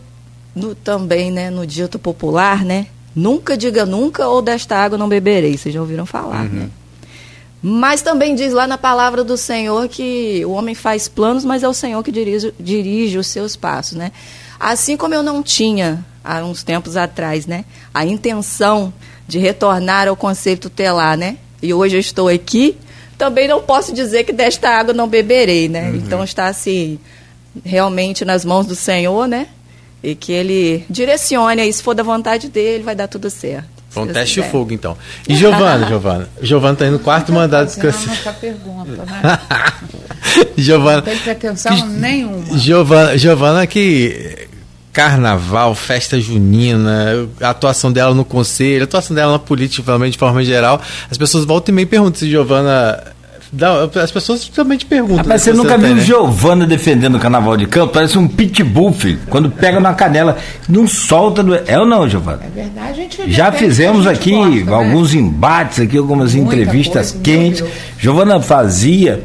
C: no, também, né, no dito popular, né? Nunca diga nunca ou desta água não beberei. Vocês já ouviram falar, uhum. né? Mas também diz lá na palavra do Senhor que o homem faz planos, mas é o Senhor que dirige, dirige os seus passos, né? Assim como eu não tinha, há uns tempos atrás, né, a intenção de retornar ao conselho tutelar, né? E hoje eu estou aqui, também não posso dizer que desta água não beberei, né? Uhum. Então está assim, realmente nas mãos do Senhor, né? E que ele direcione aí, se for da vontade dele, vai dar tudo certo.
D: Foi um teste de fogo, então. E Giovana, Giovana? Giovana está indo no quarto mandato
E: de essa pergunta, né?
D: Giovana. Não
E: tem pretensão que, nenhuma.
D: Giovana, Giovana que carnaval, festa junina, a atuação dela no conselho, a atuação dela na política, de forma geral, as pessoas voltam e meio perguntam se Giovana as pessoas também te perguntam.
B: Rapaz, você, você nunca viu Giovana defendendo o carnaval de campo? Parece um pitbull, filho. Quando pega na canela, não solta. Do... É ou não, Giovana?
E: É verdade, a gente
B: Já fizemos aqui gosta, né? alguns né? embates, aqui, algumas Muita entrevistas coisa, quentes. Giovana fazia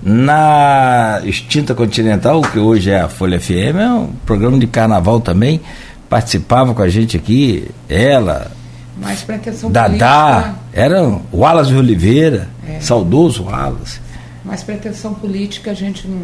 B: na extinta Continental, que hoje é a Folha FM, é um programa de carnaval também. Participava com a gente aqui, ela,
E: mais pretensão
B: Dadá, política. era o Wallace de Oliveira, é. saudoso Wallace.
E: Mas pretensão política a gente não.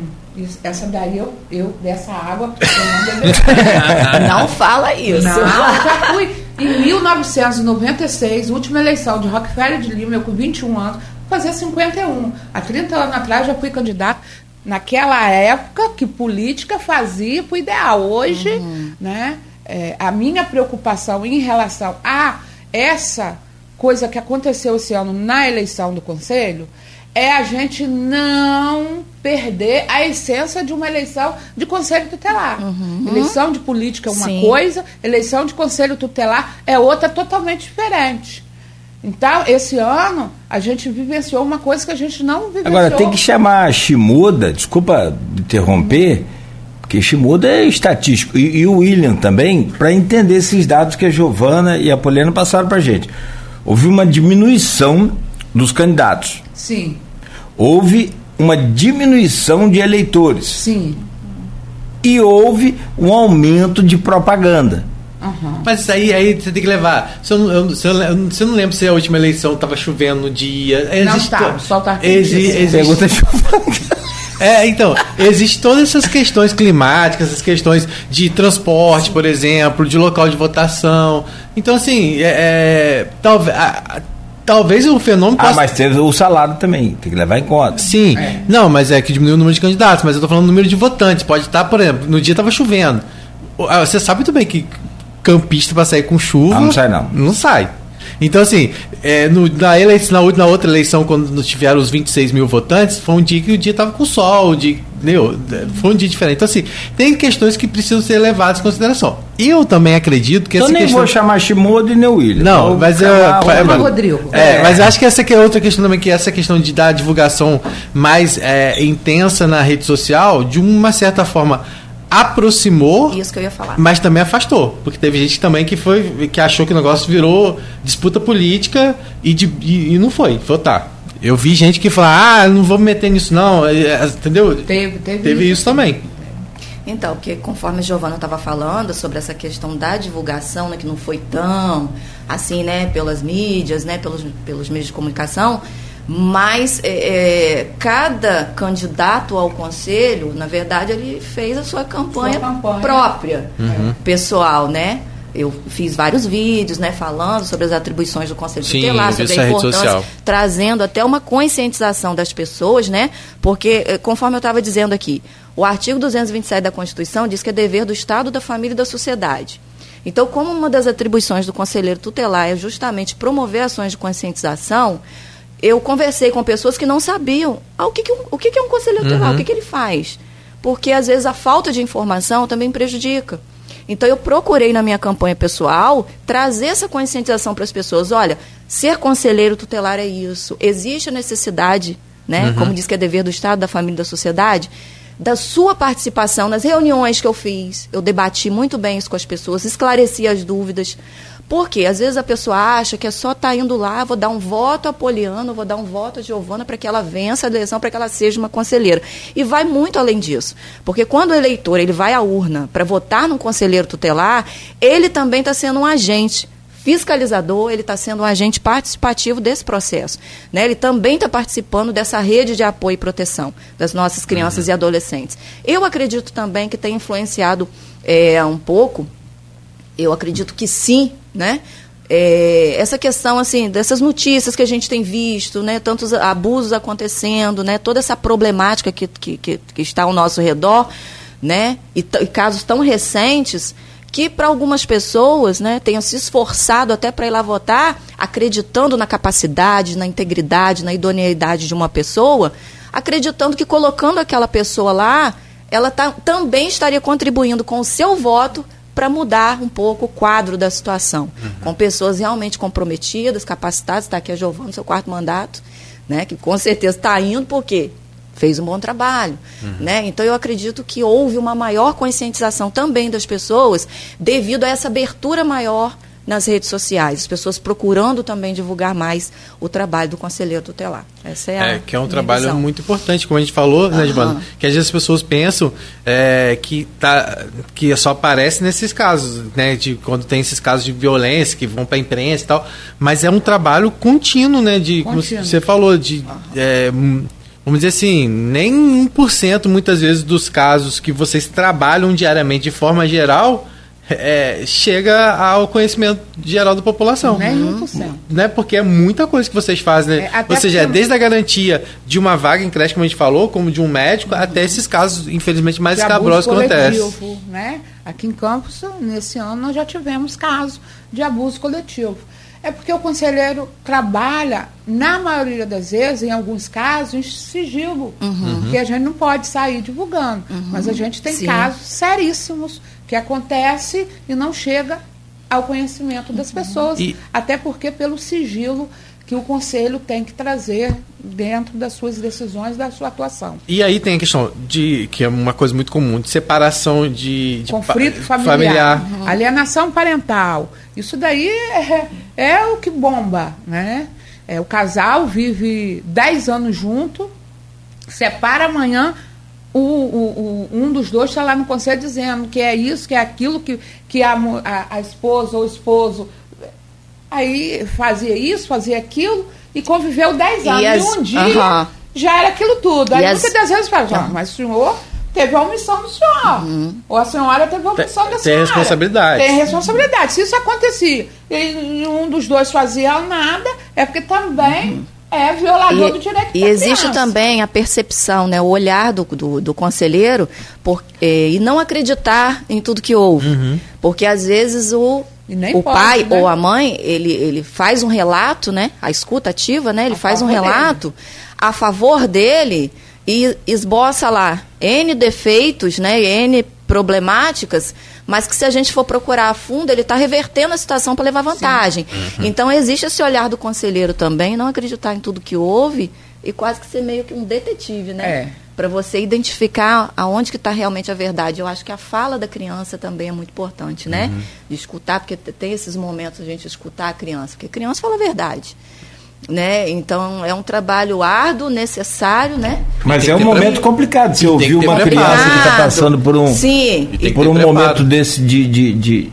E: Essa daí eu, eu dessa água, eu
C: não Não fala isso. Não,
E: eu já fui em 1996, última eleição de Rockefeller de Lima, eu com 21 anos, fazer 51. Há 30 anos atrás já fui candidato. Naquela época que política fazia para o ideal. Hoje, uhum. né, é, a minha preocupação em relação a essa coisa que aconteceu esse ano na eleição do Conselho é a gente não perder a essência de uma eleição de conselho tutelar. Uhum. Eleição de política é uma Sim. coisa, eleição de conselho tutelar é outra totalmente diferente. Então, esse ano, a gente vivenciou uma coisa que a gente não vivenciou.
B: Agora, tem que chamar a Shimoda, desculpa interromper, porque Shimoda é estatístico, e, e o William também, para entender esses dados que a Giovana e a Poliana passaram para a gente. Houve uma diminuição dos candidatos.
E: Sim.
B: Houve uma diminuição de eleitores.
E: Sim.
B: E houve um aumento de propaganda.
D: Uhum. Mas isso aí, aí você tem que levar. Você não, eu, você, não, você não lembra se a última eleição estava chovendo no dia.
E: Existe não tá, só tá
D: exi, existe, Pergunta É, então, existem todas essas questões climáticas, essas questões de transporte, por exemplo, de local de votação. Então, assim, é, é talvez. Talvez o fenômeno.
B: Ah, mas teve o salário também, tem que levar em conta.
D: Sim. É. Não, mas é que diminuiu o número de candidatos, mas eu tô falando do número de votantes. Pode estar, por exemplo, no dia estava chovendo. Ah, você sabe muito bem que campista para sair com chuva. Ah,
B: não sai não.
D: Não sai. Então, assim, é, no, na, eleição, na, na, outra eleição, quando tiveram os 26 mil votantes, foi um dia que o dia estava com sol, o dia, entendeu? foi um dia diferente. Então, assim, tem questões que precisam ser levadas em consideração. Eu também acredito que
B: então
D: essa
B: nem
D: questão...
B: vou chamar Shimoda e nem William.
D: Não, mas eu...
E: É, Rodrigo.
D: É, é, mas eu acho que essa aqui é outra questão também, que é essa questão de dar divulgação mais é, intensa na rede social, de uma certa forma aproximou.
C: Isso que eu ia falar.
D: Mas também afastou. Porque teve gente também que foi que achou que o negócio virou disputa política e, de, e, e não foi. Foi tá. Eu vi gente que falou, ah, não vou me meter nisso, não. É, é, entendeu?
E: Teve, teve,
D: teve isso. isso também.
C: Então, porque conforme a Giovana estava falando sobre essa questão da divulgação, né, que não foi tão assim, né, pelas mídias, né, pelos, pelos meios de comunicação, mas é, é, cada candidato ao conselho, na verdade, ele fez a sua campanha, sua campanha. própria, uhum. pessoal, né? Eu fiz vários vídeos, né, falando sobre as atribuições do Conselho Sim, Tutelar, sobre a importância, trazendo até uma conscientização das pessoas, né? Porque, eh, conforme eu estava dizendo aqui, o artigo 227 da Constituição diz que é dever do Estado, da família e da sociedade. Então, como uma das atribuições do conselheiro tutelar é justamente promover ações de conscientização, eu conversei com pessoas que não sabiam ah, o, que, que, o que, que é um conselheiro tutelar, uhum. o que, que ele faz. Porque, às vezes, a falta de informação também prejudica. Então, eu procurei na minha campanha pessoal trazer essa conscientização para as pessoas. Olha, ser conselheiro tutelar é isso. Existe a necessidade, né? Uhum. Como diz que é dever do Estado, da família e da sociedade, da sua participação nas reuniões que eu fiz. Eu debati muito bem isso com as pessoas, esclareci as dúvidas. Porque às vezes a pessoa acha que é só estar tá indo lá, vou dar um voto a Poliano, vou dar um voto a Giovana para que ela vença a eleição, para que ela seja uma conselheira. E vai muito além disso. Porque quando o eleitor ele vai à urna para votar num conselheiro tutelar, ele também está sendo um agente fiscalizador, ele está sendo um agente participativo desse processo. Né? Ele também está participando dessa rede de apoio e proteção das nossas crianças uhum. e adolescentes. Eu acredito também que tem influenciado é, um pouco, eu acredito que sim, né? É, essa questão assim dessas notícias que a gente tem visto, né, tantos abusos acontecendo, né, toda essa problemática que, que, que, que está ao nosso redor, né, e, e casos tão recentes que para algumas pessoas, né, tenham se esforçado até para ir lá votar, acreditando na capacidade, na integridade, na idoneidade de uma pessoa, acreditando que colocando aquela pessoa lá, ela tá, também estaria contribuindo com o seu voto para mudar um pouco o quadro da situação, uhum. com pessoas realmente comprometidas, capacitadas, está aqui a Giovana, seu quarto mandato, né, que com certeza está indo, porque fez um bom trabalho. Uhum. Né? Então, eu acredito que houve uma maior conscientização também das pessoas devido a essa abertura maior nas redes sociais, as pessoas procurando também divulgar mais o trabalho do conselheiro tutelar. Essa é, é
D: a que é um trabalho visão. muito importante, como a gente falou, né, Giovana? Que às vezes as pessoas pensam é, que, tá, que só aparece nesses casos, né? De quando tem esses casos de violência que vão para a imprensa e tal, mas é um trabalho contínuo, né? De, contínuo. como você falou, de é, vamos dizer assim, nem 1% muitas vezes dos casos que vocês trabalham diariamente de forma geral é, chega ao conhecimento geral da população.
E: Nem 1%.
D: Né? Porque é muita coisa que vocês fazem. Né? É, Ou seja, é desde a garantia de uma vaga em creche, como a gente falou, como de um médico, uhum. até esses casos, infelizmente, mais escabrosos que acontecem.
E: Né? Aqui em Campos, nesse ano, nós já tivemos casos de abuso coletivo. É porque o conselheiro trabalha, na maioria das vezes, em alguns casos, em sigilo,
C: Uhum.
E: que a gente não pode sair divulgando. Mas a gente tem
C: Sim.
E: casos seríssimos que acontece e não chega ao conhecimento das pessoas,
D: E-
E: até porque pelo sigilo que o conselho tem que trazer dentro das suas decisões, da sua atuação.
D: E aí tem a questão de, que é uma coisa muito comum, de separação de, de
E: conflito
D: pa-
E: familiar, alienação parental. Isso daí é, é o que bomba, né? É, o casal vive 10 anos junto, separa amanhã, o, o- o- um dos dois está lá no conselho dizendo que é isso, que é aquilo, que, que a, a, a esposa ou o esposo aí fazia isso, fazia aquilo e conviveu 10
C: E
E: anos. E,
C: as-
E: um dia
C: Aham.
E: já era aquilo tudo. Aí
C: E as-
E: muitas das vezes fala, "Ah, mas o senhor teve a omissão do senhor. Ou a senhora teve a
D: Tem-
E: omissão da
D: tem
E: senhora.
D: responsabilidade.
E: Tem responsabilidade. Se isso acontecia e um dos dois fazia nada, é porque também é violador do direito
C: e
E: da
C: existe
E: criança.
C: também a percepção, né, o olhar do, do, do conselheiro por, eh, e não acreditar em tudo que ouve. Porque às vezes o,
E: E
C: o
E: pode,
C: pai
E: né?
C: ou a mãe, ele, ele faz um relato, né? A escuta ativa, né? Ele
E: A
C: faz um relato a favor dele e esboça lá N defeitos, né? N problemáticas, mas que se a gente for procurar a fundo, ele está revertendo a situação para levar vantagem. Então existe esse olhar do conselheiro também, não acreditar em tudo que houve e quase que ser meio que um detetive, né?
E: É.
C: Para você identificar aonde que está realmente a verdade. Eu acho que a fala da criança também é muito importante, né? De escutar, porque tem esses momentos a gente escutar a criança, porque a criança fala a verdade. Né? Então é um trabalho árduo, necessário, né?
B: Mas é um momento
D: pre-
B: complicado. Você
D: E tem
B: ouvir uma
D: preparo.
B: criança que está passando por um,
C: Sim,
D: E
B: por um momento desse de, de, de,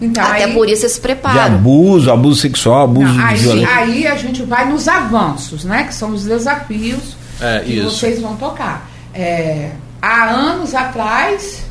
E: Então,
C: até
E: aí-
C: por isso esse
B: de
C: preparo.
B: abuso, abuso sexual, abuso
E: Não, aí,
B: violento.
E: aí a gente vai nos avanços, né? Que são os desafios
D: É,
E: que
D: isso.
E: vocês vão tocar. É, há anos atrás,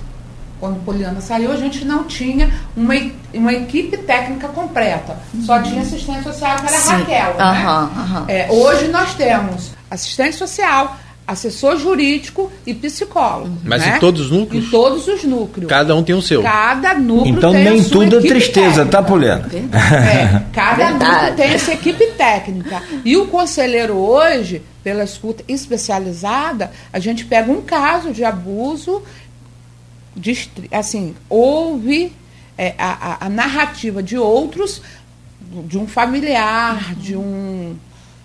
E: quando Poliana saiu, a gente não tinha uma, uma equipe técnica completa. Só tinha assistente social, que era a
C: Sim.
E: Raquel. né?
C: Aham, aham.
E: É, hoje nós temos assistente social, assessor jurídico e psicólogo.
D: Mas
E: né?
D: em todos os núcleos?
E: Em todos os núcleos.
D: Cada um tem o seu.
E: Cada núcleo
B: Então
E: tem
B: nem tudo é tristeza, tá,
E: técnica.
B: Poliana?
E: É, cada
C: Verdade.
E: núcleo tem essa equipe técnica. E o conselheiro hoje, pela escuta especializada, a gente pega um caso de abuso, assim, ouve é, a, a- narrativa de outros, de um familiar, de um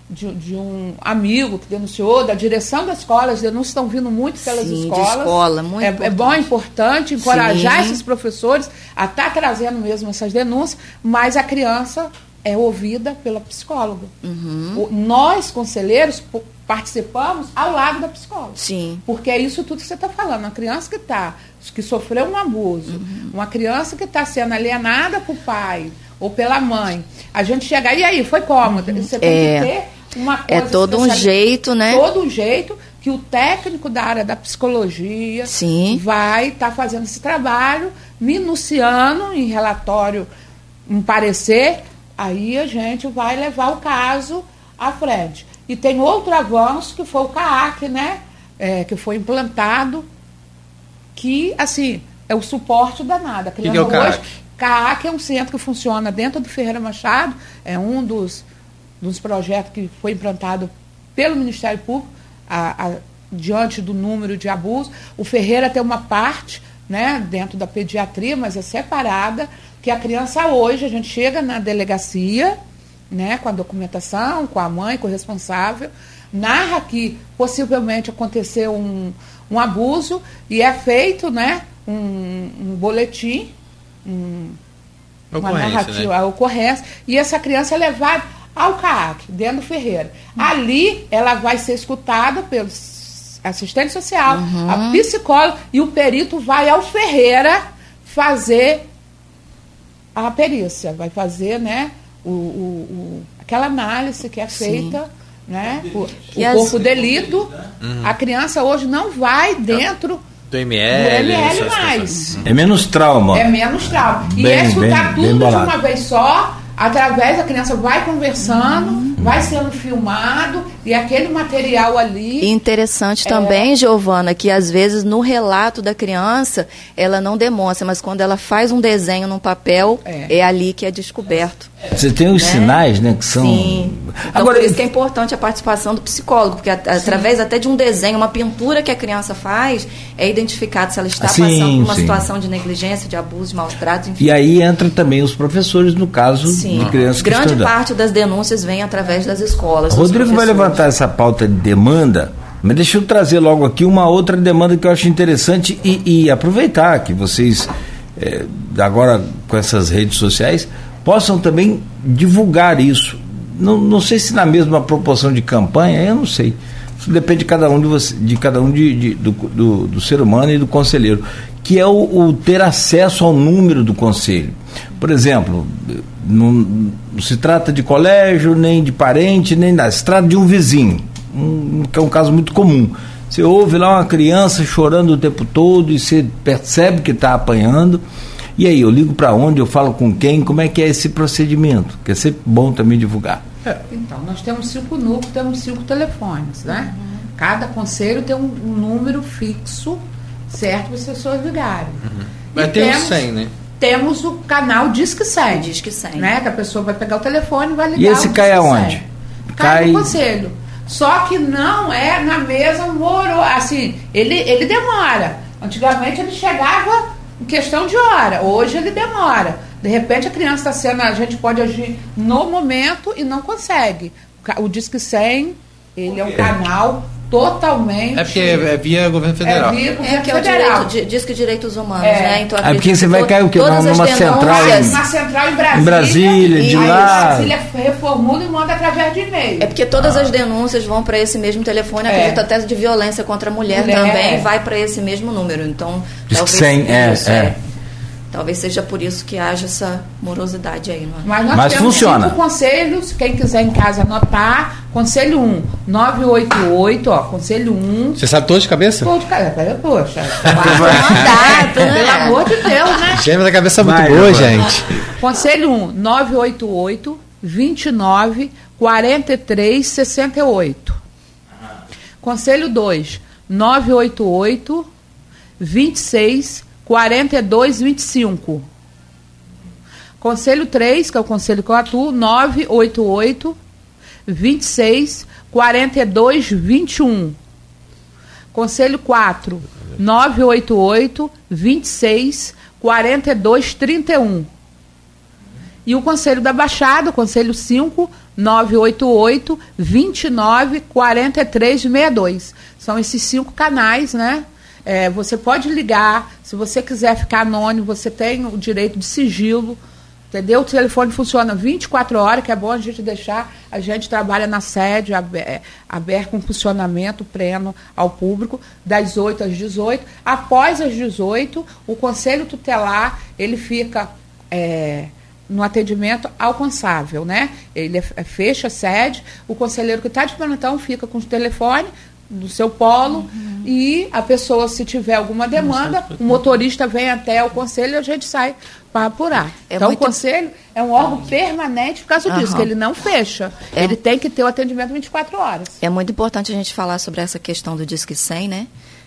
E: de, de um amigo que denunciou, da direção da escola, as denúncias estão vindo muito pelas
C: Sim, de
E: escolas.
C: escola, muito
E: é, é bom, é importante encorajar
C: Sim.
E: esses professores a estar trazendo mesmo essas denúncias, mas a criança é ouvida pela psicóloga.
C: Uhum.
E: O- nós, conselheiros, participamos ao lado da psicóloga.
C: Sim.
E: Porque é isso tudo que você está falando. Uma criança que tá, que sofreu um abuso,
C: Uhum.
E: uma criança que está sendo alienada por pai ou pela mãe. A gente chega, e aí, foi cômodo? Você tem
C: É.
E: que ter uma
C: É
E: coisa
C: todo um jeito, né?
E: Todo um jeito que o técnico da área da psicologia
C: Sim.
E: vai estar fazendo esse trabalho, minuciando em relatório, um parecer, aí a gente vai levar o caso à frente. E tem outro avanço que foi o CAAC, né? É, que foi implantado, que, assim, é o suporte danado. A
D: que é o CAAC?
E: hoje- CAAC é um centro que funciona dentro do Ferreira Machado, é um dos, dos projetos que foi implantado pelo Ministério Público, a- a- diante do número de abusos. O Ferreira tem uma parte né, dentro da pediatria, mas é separada, que a criança hoje, a gente chega na delegacia, né, com a documentação, com a mãe, com o responsável, narra que possivelmente aconteceu um, um abuso e é feito né, um, um boletim, um, uma
D: Ocorrência,
E: narrativa,
D: né?
E: a ocorrência, e essa criança é levada ao CAAC, dentro do Ferreira. Ali ela vai ser escutada pelo assistente social, a psicóloga, e o perito vai ao Ferreira fazer a perícia, vai fazer né, o, o- o- aquela análise que é feita. Né, o
C: E
E: o
C: as-
E: corpo delito, a criança hoje não vai dentro
D: Do
E: do
D: ML.
E: ML
D: essas
E: mais.
B: É menos trauma.
E: É menos trauma. e
B: Bem,
E: é escutar
B: bem, bem
E: tudo de
B: bolado.
E: uma vez só, através, a criança vai conversando, vai sendo filmado e aquele material ali.
C: Interessante é... também, Giovana, que às vezes no relato da criança ela não demonstra, mas quando ela faz um desenho num papel, é, é ali que é descoberto.
B: Você tem os né? sinais, né, que são.
C: Sim. Então, Agora, por isso que é importante a participação do psicólogo, porque a, através até de um desenho, uma pintura que a criança faz, é identificado se ela está sim, passando por uma sim. situação de negligência, de abuso, de maus tratos, enfim.
B: E aí entra também os professores, no caso sim. de crianças que
C: Grande parte das denúncias vem através das escolas.
B: Rodrigo vai levantar essa pauta de demanda. Mas deixa eu trazer logo aqui uma outra demanda que eu acho interessante e, e aproveitar que vocês, é, agora com essas redes sociais, possam também divulgar isso. Não, não sei se na mesma proporção de campanha, eu não sei. Isso depende de cada um de, você, de cada um de, de do, do, do, ser humano e do conselheiro, que é o, o, ter acesso ao número do conselho. Por exemplo, não, não, se trata de colégio, nem de parente, nem nada, se trata de um vizinho, um, que é um caso muito comum. Você ouve lá uma criança chorando o tempo todo e você percebe que está apanhando e aí, eu ligo para onde, eu falo com quem, como é que é esse procedimento? Que é sempre bom também divulgar.
E: É. Então, nós temos cinco núcleos, temos cinco telefones, né? Uhum. Cada conselho tem um, um, número fixo, certo, para as pessoas ligarem.
D: Uhum. Mas tem temos, 100, né?
E: Temos o canal Disque 100.
C: Disque 100.
E: Né? Que a pessoa vai pegar o telefone e vai ligar
B: E esse cai aonde?
E: Cai, cai no conselho. Só que não é na mesma moro, assim, ele, ele demora. Antigamente ele chegava em questão de hora. Hoje ele demora. De repente a criança está sendo, a gente pode agir no momento e não consegue. O Disque 100, ele é um canal totalmente.
D: É porque é via governo federal.
C: É, via governo é que é o federal. direito, diz que direitos humanos, é. né?
B: Então, é porque você vai cair o quê? Numa, numa central.
E: Em... Uma central em Brasília.
B: Em Brasília, de
E: aí
B: lá.
E: Brasília reformula e manda através de e-mail.
C: É porque todas ah. as denúncias vão para esse mesmo telefone, acredito é. até de violência contra a mulher, mulher também, é. vai para esse mesmo número. Então,
B: diz talvez, que 100, é, isso, é.
C: Talvez seja por isso que haja essa morosidade aí. Não é?
E: Mas nós
B: Mas
E: temos
B: funciona.
E: cinco conselhos, quem quiser em casa anotar, conselho 1, 988, ó, conselho 1.
D: Você sabe todos de cabeça?
E: Todos de cabeça, poxa. Mandato, né? Pelo amor de Deus, né?
D: Gêmea da cabeça é muito Vai, boa, gente.
E: Conselho 1, 988 29 43 68. Conselho 2, 988 26 42 25. Conselho 3, que é o conselho que eu atuo, 988 26 42 21. Conselho 4, 988 26 42 31. E o Conselho da Baixada, Conselho 5, 988 29 43 62. São esses cinco canais, né? É, você pode ligar, se você quiser ficar anônimo, você tem o direito de sigilo. Entendeu? O telefone funciona 24 horas, que é bom a gente deixar. A gente trabalha na sede, é, aberto com funcionamento pleno ao público, das 8 às 18. Após as 18, o Conselho Tutelar, ele fica é, no atendimento alcançável, né? Ele é, fecha a sede, o conselheiro que está de plantão fica com o telefone, do seu polo uhum. e a pessoa, se tiver alguma demanda, o motorista vem até o conselho e a gente sai para apurar. É então, muito... o conselho é um órgão permanente por causa uhum. disso, que ele não fecha. É... Ele tem que ter o atendimento 24 horas.
C: É muito importante a gente falar sobre essa questão do Disque 100, né?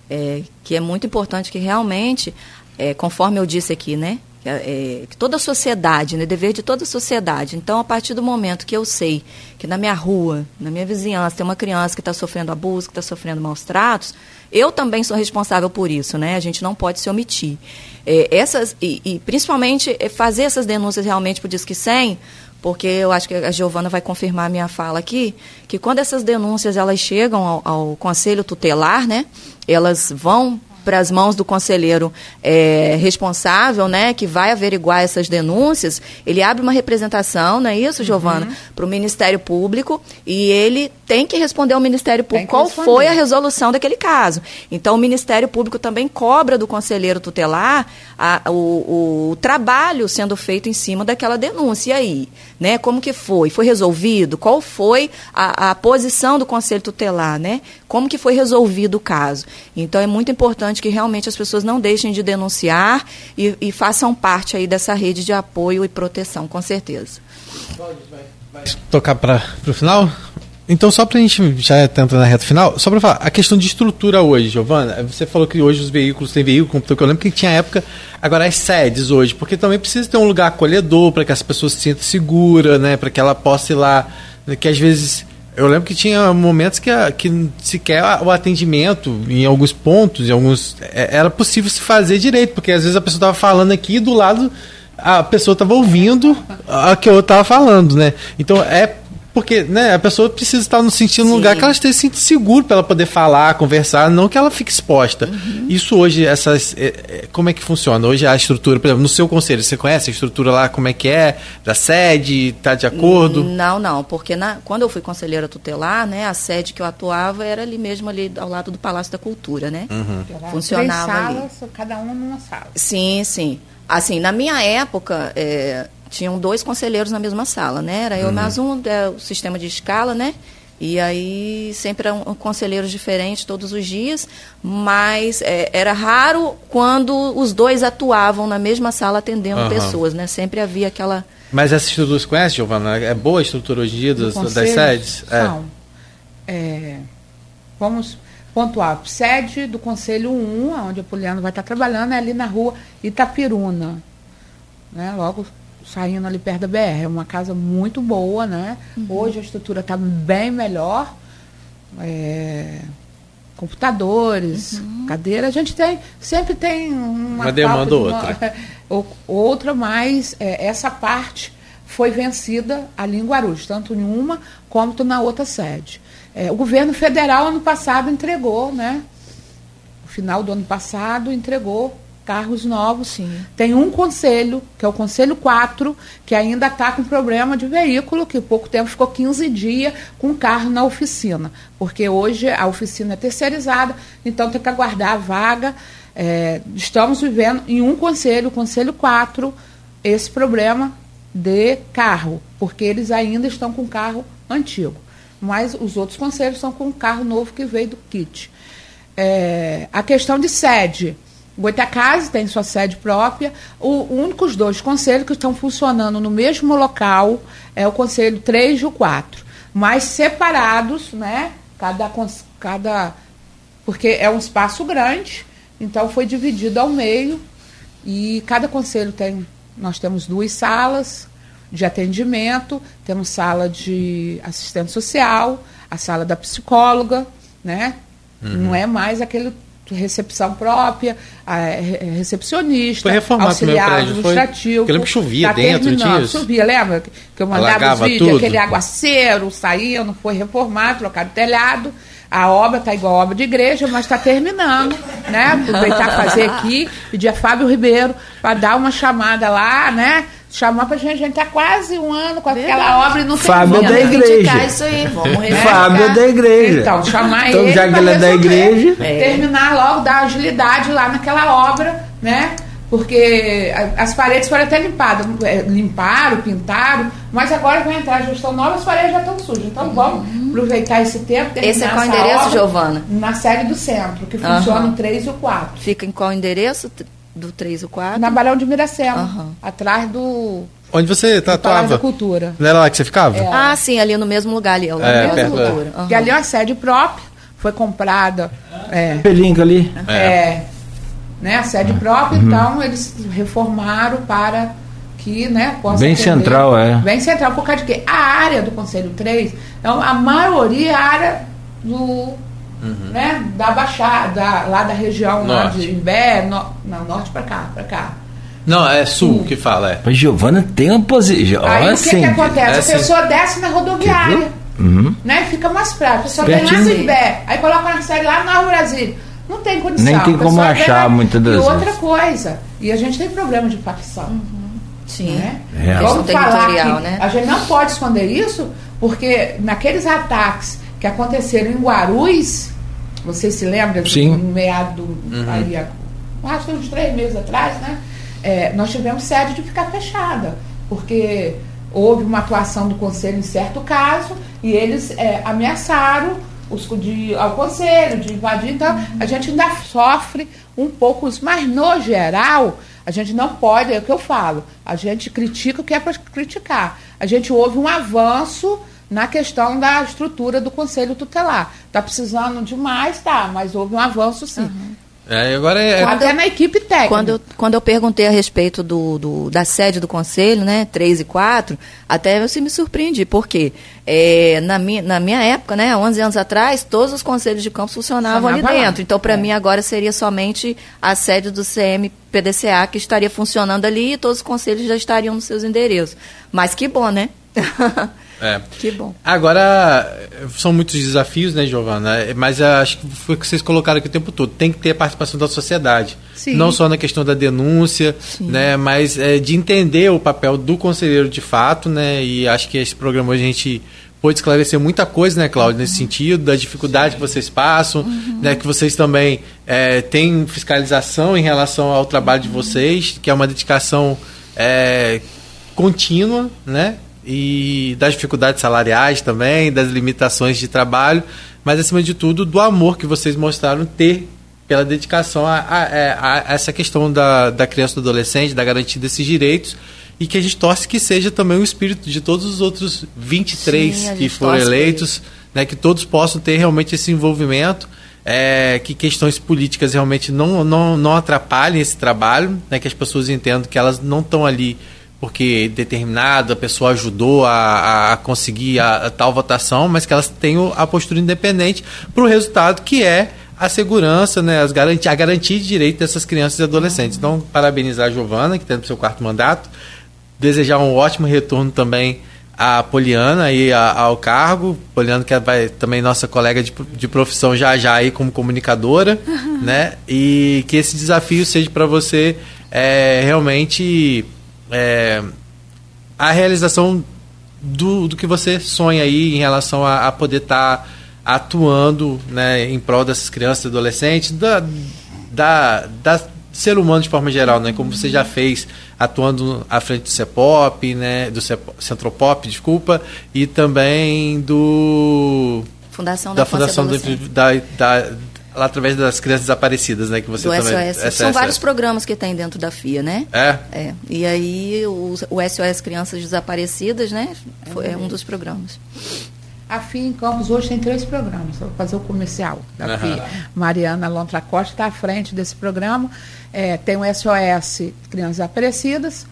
C: É, que é muito importante que realmente, é, conforme eu disse aqui, né? É, que toda a sociedade, né, dever de toda a sociedade. Então, a partir do momento que eu sei que na minha rua, na minha vizinhança, tem uma criança que está sofrendo abuso, que está sofrendo maus tratos, eu também sou responsável por isso, né? A gente não pode se omitir. É, essas, e, e, principalmente é, fazer essas denúncias realmente para o Disque 100, porque eu acho que a Giovana vai confirmar a minha fala aqui, que quando essas denúncias elas chegam ao, ao conselho tutelar, né? Elas vão para as mãos do conselheiro é, responsável, né, que vai averiguar essas denúncias, ele abre uma representação, não é isso, Giovana, uhum. para o Ministério Público e ele tem que responder ao Ministério Público qual responder. foi a resolução daquele caso. Então, o Ministério Público também cobra do conselheiro tutelar a, o, o, trabalho sendo feito em cima daquela denúncia. E aí, né, como que foi? Foi resolvido? Qual foi a, a posição do conselho tutelar, né? Como que foi resolvido o caso? Então, é muito importante que realmente as pessoas não deixem de denunciar e, e façam parte aí dessa rede de apoio e proteção, com certeza.
D: Vai, vai Tocar para o final? Então, só para a gente já entrar na reta final, só para falar, a questão de estrutura hoje, Giovana, você falou que hoje os veículos têm veículo, computador, que eu lembro que tinha época, agora as sedes hoje, porque também precisa ter um lugar acolhedor para que as pessoas se sintam seguras, né, para que ela possa ir lá, né, que às vezes eu lembro que tinha momentos que, que sequer o atendimento, em alguns pontos, em alguns. É, era possível se fazer direito, porque às vezes a pessoa estava falando aqui e do lado a pessoa estava ouvindo a que eu estava falando, né? Então é porque né, a pessoa precisa estar no sentido no lugar que ela esteja se seguro para ela poder falar, conversar, não que ela fique exposta. Uhum. Isso hoje, essas, é, é, como é que funciona? Hoje a estrutura, por exemplo, no seu conselho, você conhece a estrutura lá, como é que é, da sede, está de acordo?
C: Não, não, porque na, quando eu fui conselheira tutelar, né, a sede que eu atuava era ali mesmo, ali ao lado do Palácio da Cultura, né? Uhum.
E: Funcionava Três salas, ali. cada uma numa sala.
C: Sim, sim. Assim, na minha época, é, tinham dois conselheiros na mesma sala, né? Era eu uhum. mais um, é, o sistema de escala, né? E aí sempre eram conselheiros diferentes todos os dias, mas é, era raro quando os dois atuavam na mesma sala atendendo uhum. pessoas, né? Sempre havia aquela.
D: Mas essa estrutura você conhece, Giovana? É boa a estrutura hoje em dia das, das sedes?
E: É. Não. É, vamos pontuar. Sede do Conselho 1, onde a Poliana vai estar trabalhando, é ali na rua Itapiruna. Né? Logo saindo ali perto da BR. É uma casa muito boa, né? Uhum. Hoje a estrutura está bem melhor. É, computadores, uhum. cadeira, a gente tem, sempre tem uma,
D: uma demanda ou outra.
E: outra, mas é, essa parte foi vencida ali em Guarulhos, tanto em uma quanto na outra sede. É, o governo federal ano passado entregou, né? No final do ano passado entregou carros novos. Sim. Tem um conselho, que é o Conselho 4, que ainda está com problema de veículo, que pouco tempo ficou 15 dias com carro na oficina. Porque hoje a oficina é terceirizada, então tem que aguardar a vaga. É, estamos vivendo em um conselho, o Conselho 4, esse problema de carro, porque eles ainda estão com carro antigo. Mas os outros conselhos estão com carro novo que veio do kit. É, a questão de sede. Goitacazes tem sua sede própria. O, únicos dois conselhos que estão funcionando no mesmo local é o Conselho 3 e o 4. Mas separados, né? Cada, cada. Porque é um espaço grande, então foi dividido ao meio. E cada conselho tem. Nós temos duas salas de atendimento, temos sala de assistente social, a sala da psicóloga, né? Uhum. Não é mais aquele recepção própria, a, recepcionista,
D: foi reformado
E: auxiliar prédio, administrativo.
D: Foi, eu lembro que chovia tá dentro, tinha isso?
E: Chovia, lembra? Que eu mandava os vídeos, aquele aguaceiro saía, não foi reformado, trocado telhado. A obra está igual a obra de igreja, mas está terminando, né? Aproveitar fazer aqui, pedir a Fábio Ribeiro para dar uma chamada lá, né? Chamar pra gente, a gente tá quase um ano com aquela Verdade. obra e não tem
B: Fábio da igreja.
C: isso aí, vamos
B: Fábio da igreja.
E: Então, chamar então,
B: ele já que ele é da igreja.
E: É. Terminar logo, dar agilidade lá naquela obra, né? Porque as paredes foram até limpadas, é, limparam, pintaram, mas agora vai entrar a gestão nova, as paredes já estão sujas. Então uhum. vamos aproveitar esse tempo.
C: Esse é qual endereço, Giovana?
E: Na série do centro, que uhum. funciona o 3 e o 4.
C: Fica em qual endereço? Do 3 ou 4?
E: Na Barão de Miracema, uhum. atrás do.
D: Onde você tatuava?
E: da Cultura.
D: Não era lá que você ficava?
C: É. Ah, sim, ali no mesmo lugar ali.
D: É, é
C: perto,
E: cultura. Uhum. E ali é uma sede própria, foi comprada. É,
B: Pelinca ali.
E: É. é. né, a sede própria, uhum. então eles reformaram para que né, possa.
B: Bem atender. central, é.
E: Bem central, por causa de quê? A área do Conselho 3, então, a maioria é a área do uhum. né, da Baixada, lá da região norte. lá de Imbé, no, não, norte para cá, para cá.
D: Não, é sul, que fala, é.
B: Mas Giovana tem uma posição.
E: Aí o que, que acontece? É a pessoa desce na rodoviária, uhum. né? Fica mais prático. A pessoa vem lá no Imbé, aí coloca na série lá no Brasília. Não tem condição.
B: Nem tem como achar muitas das
E: vezes. E outra coisa, e a gente tem problema de facção.
C: Uhum. Sim. Né?
E: É. Vamos falar que né? a gente não pode esconder isso, porque naqueles ataques que aconteceram em Guarulhos, vocês se lembram?
B: Sim.
E: No meado, uhum. aí, acho que uns três meses atrás, né? É, nós tivemos sede de ficar fechada, porque houve uma atuação do conselho em certo caso e eles é, ameaçaram os, de, ao conselho de invadir. Então, uhum. a gente ainda sofre um pouco, mas no geral, A gente não pode, é o que eu falo, a gente critica o que é para criticar. A gente houve um avanço na questão da estrutura do Conselho Tutelar. Está precisando de mais, tá, mas houve um avanço sim. Uhum.
D: É, agora é...
E: Até na equipe técnica.
C: Quando eu, quando eu perguntei a respeito do, do, da sede do conselho, né, 3 e 4, até você me surpreendi, porque é, na, minha, na minha época, né, 11 anos atrás, todos os conselhos de campos funcionavam Funcionava ali dentro. Lá. Então, para é. mim, agora seria somente a sede do CMPDCA que estaria funcionando ali e todos os conselhos já estariam nos seus endereços. Mas que bom, né?
D: É.
C: Que bom.
D: Agora, são muitos desafios, né, Giovana? Mas acho que foi o que vocês colocaram aqui o tempo todo. Tem que ter a participação da sociedade. Sim. Não só na questão da denúncia, Sim. né, mas é, de entender o papel do conselheiro de fato, né? E acho que esse programa a gente pôde esclarecer muita coisa, né, Cláudio, uhum. nesse sentido, da dificuldade que vocês passam, uhum. né, que vocês também é, têm fiscalização em relação ao trabalho uhum. de vocês, que é uma dedicação é, contínua, né? E das dificuldades salariais também, das limitações de trabalho, mas acima de tudo do amor que vocês mostraram ter pela dedicação a, a, é, a, a essa questão da, da criança e do adolescente, da garantia desses direitos. E que a gente torce que seja também o espírito de todos os outros 23 Sim, que foram eleitos, né, que todos possam ter realmente esse envolvimento, é, que questões políticas realmente não, não, não atrapalhem esse trabalho, né, que as pessoas entendam que elas não estão ali porque determinada pessoa ajudou a, a conseguir a, a, tal votação, mas que elas tenham a postura independente para o resultado que é a segurança, né, as garantia, a garantia de direito dessas crianças e adolescentes. Então, parabenizar a Giovana, que está no seu quarto mandato, desejar um ótimo retorno também à Poliana e ao cargo. Poliana que vai também nossa colega de, de profissão já já aí como comunicadora, uhum. né? E que esse desafio seja para você é, realmente é, a realização do, do que você sonha aí em relação a, a poder estar tá atuando né, em prol dessas crianças e adolescentes, da, da, da ser humano de forma geral, né? Como você já fez atuando à frente do CEPOP, né? Do Centropop, desculpa, e também do
C: Fundação
D: da, da Fundação do, da, da, lá através das crianças desaparecidas, né? Que você
C: do
D: também.
C: SOS. São vários programas que tem dentro da FIA, né?
D: É.
C: é. E aí o, o SOS Crianças Desaparecidas, né? Foi, é um dos programas.
E: A FIA em Campos hoje tem três programas. Vou fazer o comercial da uhum. FIA. Mariana Lontra Costa está à frente desse programa. É, tem o SOS Crianças Desaparecidas,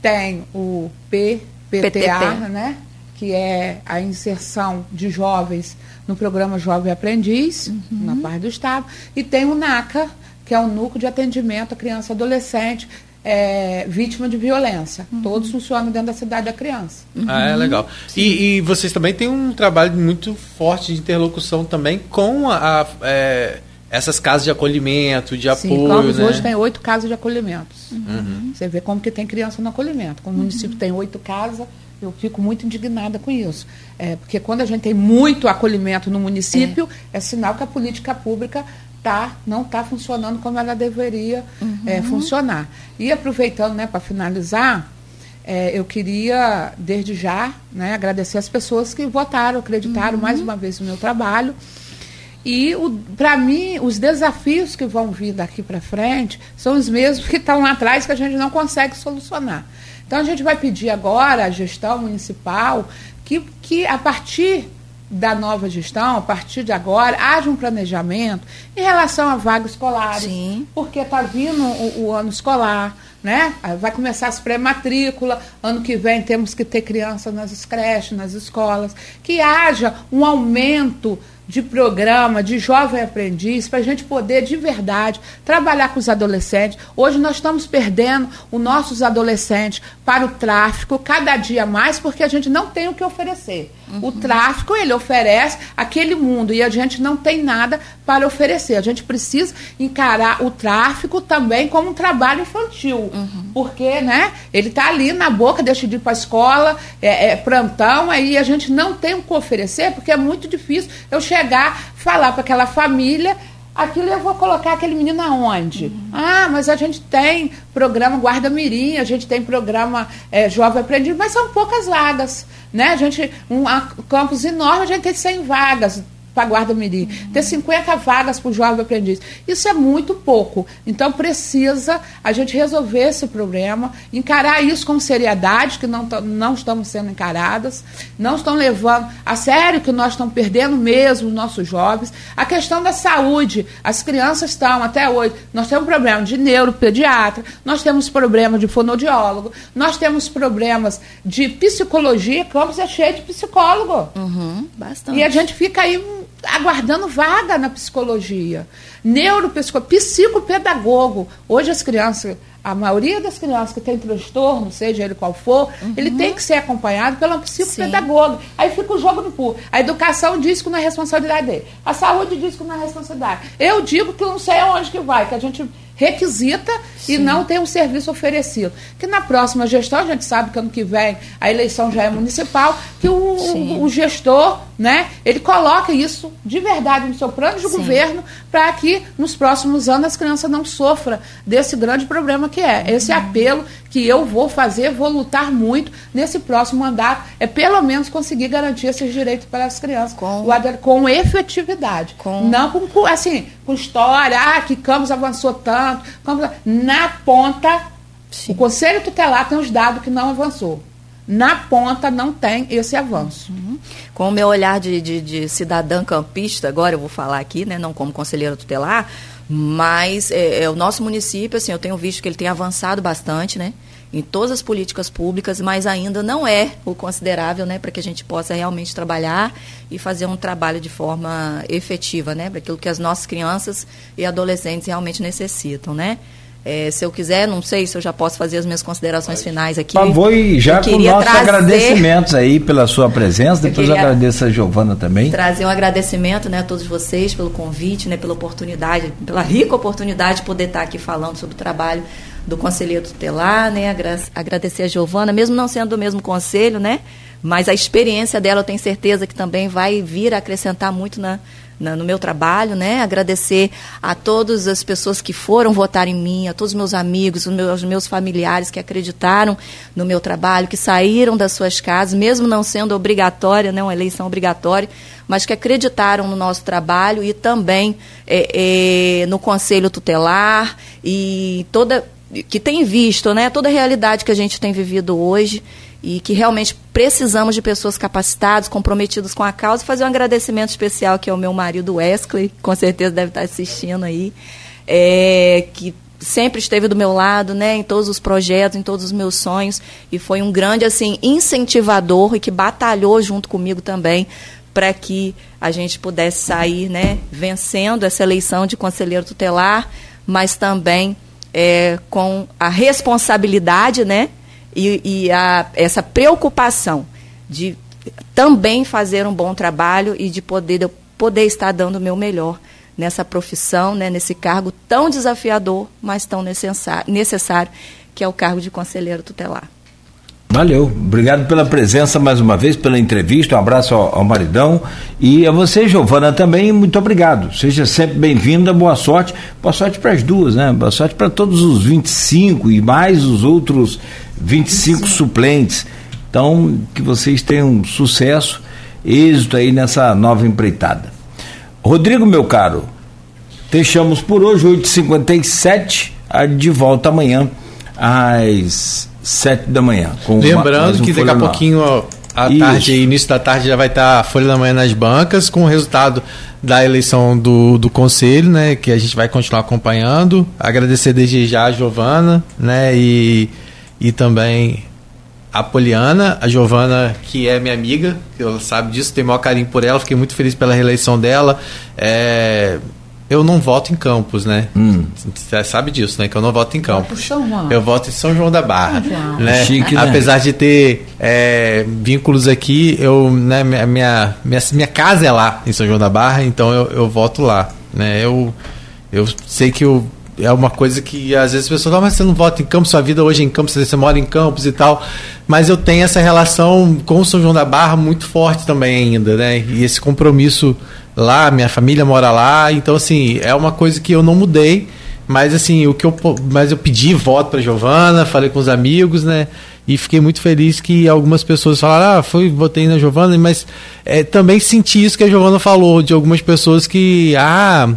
E: tem o PPTA, PTP. né? Que é a inserção de jovens no programa Jovem Aprendiz, uhum. na parte do Estado, e tem o NACA, que é o Núcleo de Atendimento à Criança e Adolescente, é, vítima de violência. Uhum. Todos funcionam dentro da cidade da criança.
D: Uhum. Ah, é legal. E, e, vocês também têm um trabalho muito forte de interlocução também com a, a é, essas casas de acolhimento, de Sim, apoio. Campos
E: né? hoje tem oito casas de acolhimento. Uhum. Você vê como que tem criança no acolhimento. Como o município tem oito casas, eu fico muito indignada com isso. É, porque quando a gente tem muito acolhimento no município, é, é sinal que a política pública tá, não está funcionando como ela deveria uhum. é, funcionar. E aproveitando né, para finalizar, é, eu queria, desde já, né, agradecer as pessoas que votaram, acreditaram uhum. mais uma vez no meu trabalho. E, para mim, os desafios que vão vir daqui para frente são os mesmos que estão lá atrás que a gente não consegue solucionar. Então a gente vai pedir agora à gestão municipal que, que a partir da nova gestão, a partir de agora, haja um planejamento em relação a vagas escolares. Sim. Porque está vindo o, o, ano escolar, né? Vai começar as pré-matrícula, ano que vem temos que ter crianças nas creches, nas escolas, que haja um aumento de programa, de jovem aprendiz, para a gente poder de verdade trabalhar com os adolescentes. Hoje nós estamos perdendo os nossos adolescentes para o tráfico cada dia mais, porque a gente não tem o que oferecer. Uhum. O tráfico, ele oferece aquele mundo e a gente não tem nada para oferecer. A gente precisa encarar o tráfico também como um trabalho infantil, uhum. porque né, ele está ali na boca, deixa de ir para a escola, é, é plantão, aí a gente não tem o que oferecer, porque é muito difícil eu chegar, falar para aquela família aquilo eu vou colocar aquele menino aonde? Uhum. Ah, mas a gente tem programa Guarda Mirim, a gente tem programa é, Jovem Aprendiz, mas são poucas vagas, né? A gente, um a, campus enorme, a gente tem 100 vagas, para a Guarda Mirim, ter 50 vagas para o jovem aprendiz. Isso é muito pouco. Então precisa a gente resolver esse problema, encarar isso com seriedade, que não, não estamos sendo encaradas, não estão levando a sério que nós estamos perdendo mesmo os nossos jovens. A questão da saúde, as crianças estão até hoje, nós temos problema de neuropediatra, nós temos problema de fonodiólogo, nós temos problemas de psicologia, campus é cheio de psicólogo.
C: Uhum, bastante.
E: E a gente fica aí aguardando vaga na psicologia. Neuropsicólogo, psicopedagogo. Hoje as crianças, a maioria das crianças que tem transtorno, seja ele qual for, uhum. ele tem que ser acompanhado pelo psicopedagogo. Sim. Aí fica o jogo no pulo. A educação diz que não é responsabilidade dele. A saúde diz que não é responsabilidade. Eu digo que não sei aonde que vai, que a gente requisita Sim. e não tem um serviço oferecido. Que na próxima gestão, a gente sabe que ano que vem a eleição já é municipal, que o, o, o gestor, né, ele coloca isso de verdade no seu plano de Sim. governo para que nos próximos anos as crianças não sofram desse grande problema que é. Esse uhum. apelo que eu vou fazer, vou lutar muito nesse próximo mandato, é pelo menos conseguir garantir esses direitos para as crianças com, com efetividade. Com... Não com, assim, com história, ah, que Campos avançou tanto. Campos... Na ponta, Sim. o Conselho Tutelar tem os dados que não avançou. Na ponta não tem esse avanço.
C: Uhum. Com o meu olhar de, de, de, cidadã campista, agora eu vou falar aqui, né, não como conselheira tutelar, mas é, é, o nosso município, assim, eu tenho visto que ele tem avançado bastante, né? Em todas as políticas públicas, mas ainda não é o considerável, né, para que a gente possa realmente trabalhar e fazer um trabalho de forma efetiva, né, para aquilo que as nossas crianças e adolescentes realmente necessitam, né? É, se eu quiser, não sei se eu já posso fazer as minhas considerações finais aqui.
B: Por favor, e já com nossos trazer... agradecimentos aí pela sua presença. Depois eu, eu agradeço a Giovana também.
C: Trazer um agradecimento né, a todos vocês pelo convite, né, pela oportunidade, pela rica oportunidade de poder estar aqui falando sobre o trabalho do conselheiro tutelar, né? Agradecer a Giovana, mesmo não sendo do mesmo conselho, né? Mas a experiência dela, eu tenho certeza que também vai vir a acrescentar muito na, no meu trabalho, né? Agradecer a todas as pessoas que foram votar em mim, a todos os meus amigos, os meus, os meus familiares que acreditaram no meu trabalho, que saíram das suas casas, mesmo não sendo obrigatória, né? Uma eleição obrigatória, mas que acreditaram no nosso trabalho e também é, é, no Conselho Tutelar e toda que tem visto, né? Toda a realidade que a gente tem vivido hoje e que realmente precisamos de pessoas capacitadas, comprometidas com a causa. Fazer um agradecimento especial que é o meu marido Wesley, que com certeza deve estar assistindo aí, é, que sempre esteve do meu lado, né, em todos os projetos, em todos os meus sonhos e foi um grande assim incentivador e que batalhou junto comigo também para que a gente pudesse sair, né, vencendo essa eleição de conselheiro tutelar, mas também é, com a responsabilidade, né, e, e a, essa preocupação de também fazer um bom trabalho e de poder, poder estar dando o meu melhor nessa profissão, né, nesse cargo tão desafiador, mas tão necessário, necessário, que é o cargo de conselheiro tutelar.
B: Valeu, obrigado pela presença mais uma vez, pela entrevista, um abraço ao, ao maridão e a você, Giovana, também, muito obrigado. Seja sempre bem-vinda, boa sorte, boa sorte para as duas, né? Boa sorte para todos os 25 e mais os outros 25 25 suplentes. Então, que vocês tenham sucesso, êxito aí nessa nova empreitada. Rodrigo, meu caro, deixamos por hoje, 8h57, de volta amanhã às sete da manhã.
D: Lembrando que daqui a pouquinho, à tarde, início da tarde, já vai estar a Folha da Manhã nas bancas, com o resultado da eleição do, do conselho, né? Que a gente vai continuar acompanhando. Agradecer desde já a Giovana, né? E, e também a Poliana, a Giovana, que é minha amiga, que ela sabe disso, tenho maior carinho por ela, fiquei muito feliz pela reeleição dela. É, eu não voto em Campos, né? Hum. Você sabe disso, né? Que eu não voto em Campos. Eu voto em São João da Barra. Né? Chique, né? Apesar de ter é, vínculos aqui, eu, né, minha, minha, minha, casa é lá, em São João da Barra, então eu, eu voto lá. Né? Eu, eu sei que eu, é uma coisa que às vezes as pessoas falam, mas você não vota em Campos, sua vida hoje é em Campos, você mora em Campos e tal. Mas eu tenho essa relação com São João da Barra muito forte também ainda, né? E esse compromisso lá, minha família mora lá, então assim, é uma coisa que eu não mudei, mas assim, o que eu mas eu pedi voto para Giovana, falei com os amigos, né? e fiquei muito feliz que algumas pessoas falaram, ah, fui, votei na Giovana, mas é, também senti isso que a Giovana falou, de algumas pessoas que, ah,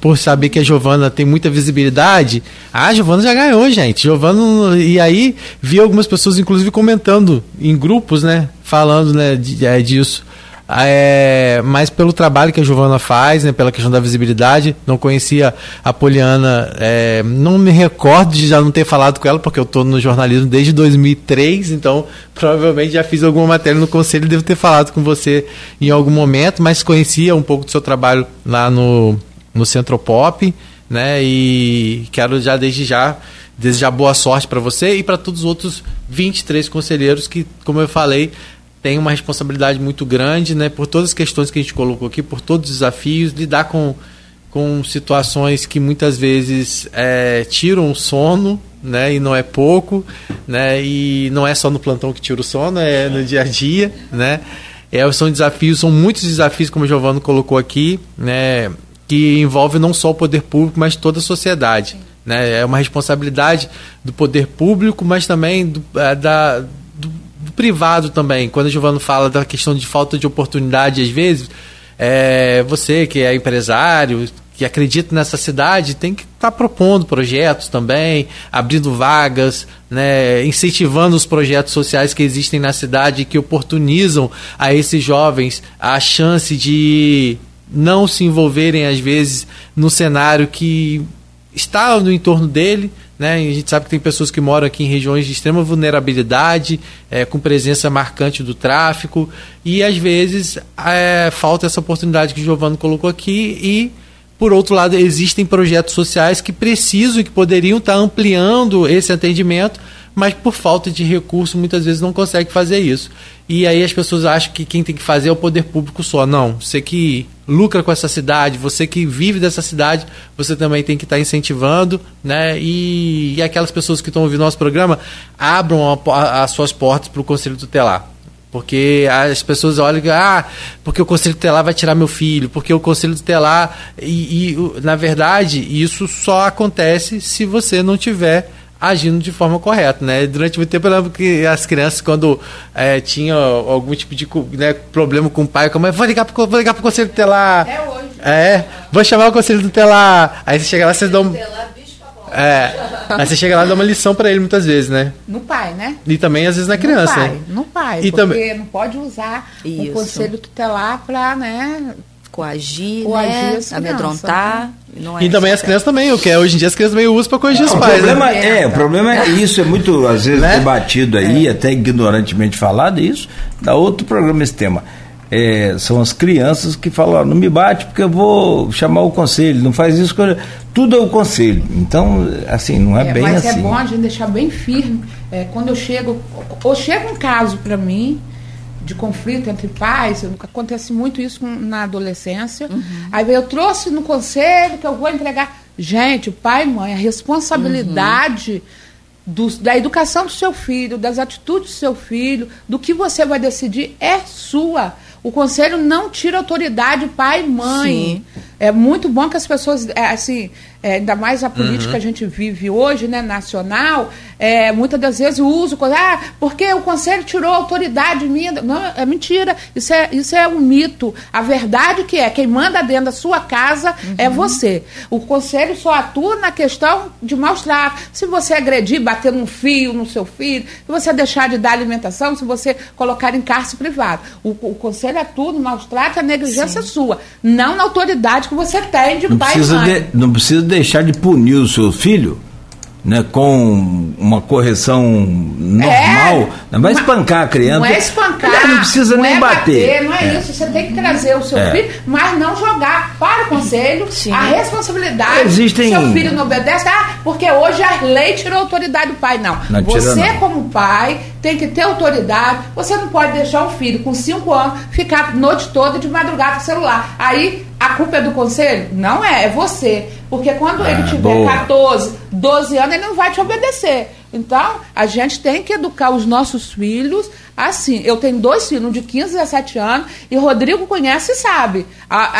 D: por saber que a Giovana tem muita visibilidade, ah, a Giovana já ganhou, gente. Giovana, e aí vi algumas pessoas, inclusive, comentando em grupos, né? Falando né, de, é, disso. É, mas pelo trabalho que a Giovana faz, né, pela questão da visibilidade, não conhecia a Poliana, é, não me recordo de já não ter falado com ela, porque eu estou no jornalismo desde 2003, então provavelmente já fiz alguma matéria no conselho e devo ter falado com você em algum momento, mas conhecia um pouco do seu trabalho lá no, no Centropop, né, e quero já desde já desejar boa sorte para você e para todos os outros 23 conselheiros que, como eu falei, tem uma responsabilidade muito grande, né, por todas as questões que a gente colocou aqui, por todos os desafios, lidar com, com situações que muitas vezes é, tiram o sono, né, e não é pouco, né, e não é só no plantão que tira o sono, é no dia a dia, né, é, são desafios, são muitos desafios, como o Giovanni colocou aqui, né, que envolve não só o poder público, mas toda a sociedade. Né? É uma responsabilidade do poder público, mas também do, é, da, privado também. Quando a Giovana fala da questão de falta de oportunidade, às vezes, é, você que é empresário, que acredita nessa cidade, tem que estar tá propondo projetos também, abrindo vagas, né, incentivando os projetos sociais que existem na cidade que oportunizam a esses jovens a chance de não se envolverem, às vezes, no cenário que está no entorno dele, né? A gente sabe que tem pessoas que moram aqui em regiões de extrema vulnerabilidade, é, com presença marcante do tráfico, e às vezes é, falta essa oportunidade que o Giovanni colocou aqui e por outro lado, existem projetos sociais que precisam e que poderiam estar ampliando esse atendimento, mas por falta de recurso muitas vezes não consegue fazer isso. E aí as pessoas acham que quem tem que fazer é o poder público só. Não, você que lucra com essa cidade, você que vive dessa cidade, você também tem que estar incentivando, né? E, e aquelas pessoas que estão ouvindo nosso programa, abram a, a, as suas portas para o Conselho Tutelar. Porque as pessoas olham que, ah, porque o Conselho Tutelar vai tirar meu filho, porque o Conselho Tutelar. E, e na verdade, isso só acontece se você não tiver agindo de forma correta, né? Durante muito tempo eu lembro que as crianças, quando é, tinham algum tipo de né, problema com o pai, como vou ligar pro, vou ligar pro conselho tutelar. É hoje. É, vou chamar o conselho tutelar. Aí você chega lá, você dá um... É, aí você chega lá e dá uma lição para ele muitas vezes, né?
E: No pai, né?
D: E também às vezes na criança.
E: No
D: pai,
E: né? no pai.
D: E
E: porque
D: também...
E: não pode usar Isso. o conselho tutelar para, né,
C: coagir, coagir né? amedrontar.
D: É e também as crianças também, o que é, hoje em dia as crianças também usam para corrigir os
B: o
D: pais.
B: Problema né? é, o problema é isso, é muito, às vezes, né? debatido aí, é. até ignorantemente falado isso, dá outro programa esse tema. É, são as crianças que falam, não me bate porque eu vou chamar o conselho, não faz isso, tudo é o conselho. Então, assim, não é, é bem
E: mas
B: assim.
E: Mas é bom a gente deixar bem firme. É, quando eu chego, ou chega um caso para mim, de conflito entre pais, acontece muito isso na adolescência. Uhum. Aí eu trouxe no conselho que eu vou entregar. Gente, pai e mãe, a responsabilidade uhum. do, da educação do seu filho, das atitudes do seu filho, do que você vai decidir é sua. O conselho não tira autoridade pai e mãe. Sim. É muito bom que as pessoas, é, assim, é, ainda mais a política uhum. que a gente vive hoje, né, nacional, é, muitas das vezes usa coisa, ah, porque o conselho tirou a autoridade minha. Não, é mentira. Isso é, isso é um mito. A verdade que é, quem manda dentro da sua casa é uhum. é você. O conselho só atua na questão de mostrar se você agredir, bater um fio no seu filho, se você deixar de dar alimentação, se você colocar em cárcere privado. O, o conselho atua no mostrar que a negligência Sim. é sua, não na autoridade que você tem de
B: não
E: pai
B: e mãe. De, não precisa deixar de punir o seu filho né, com uma correção normal, é, não vai espancar a criança. Não
E: é espancar.
B: Não precisa
E: não
B: nem
E: é
B: bater.
E: bater. Não é, é, isso. Você tem que trazer o seu é. filho, mas não jogar para o conselho Sim. a responsabilidade.
B: Existem...
E: Seu filho não obedece, ah, porque hoje a lei tirou a autoridade do pai. Não. não Você, não. como pai, tem que ter autoridade. Você não pode deixar um filho com 5 anos ficar a noite toda de madrugada com o celular. Aí a culpa é do conselho? Não é, é você. Porque quando ah, ele tiver boa. 14, 12 anos, ele não vai te obedecer. Então, a gente tem que educar os nossos filhos assim. Eu tenho dois filhos, um de 15 e 17 anos, e Rodrigo conhece e sabe.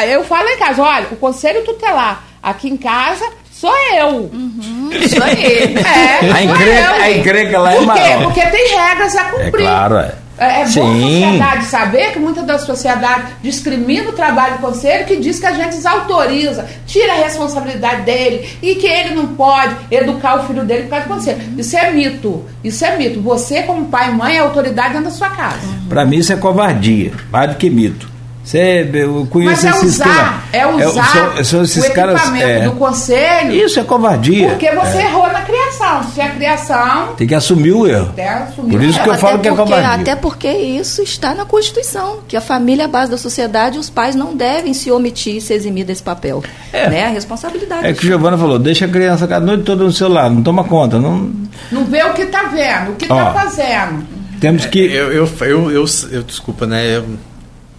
E: Eu falo em casa, olha, o conselho tutelar aqui em casa sou eu.
C: Uhum, isso aí.
E: É,
B: A
E: sou
B: encrenca,
E: eu.
B: a encrenca lá é
E: Por quê?
B: maior.
E: Porque tem regras a
B: É
E: cumprir.
B: claro, é.
E: É, é bom a
B: Sim.
E: sociedade saber que muita da sociedade discrimina o trabalho do conselho, que diz que a gente desautoriza, tira a responsabilidade dele e que ele não pode educar o filho dele por causa do conselho. Isso é mito. Isso é mito. Você, como pai e mãe, é autoridade dentro da sua casa.
B: Pra mim isso é covardia, mais do que mito. Você, eu conheço
E: Mas é
B: esses
E: usar, é usar
B: são, são esses
E: o
B: caras.
E: equipamento
B: é,
E: do conselho
B: isso é covardia.
E: porque você errou na criação. Se a criação
B: Tem que assumir o erro.
E: até assumir
B: Por isso
E: o
B: que eu
E: erro.
B: falo que é
C: porque,
B: covardia.
C: Até porque isso está na Constituição, que a família é a base da sociedade, os pais não devem se omitir e se eximir desse papel.
B: É.
C: Né? A responsabilidade.
B: É que o Giovana falou, deixa a criança a noite toda no celular, não toma conta. Não,
E: Não vê o que está vendo, o que está fazendo.
B: temos que.
D: Eu, eu, eu, eu, eu- desculpa, né? Eu,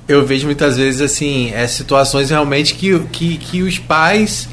D: eu vejo muitas vezes assim, é, situações realmente que, que, que os pais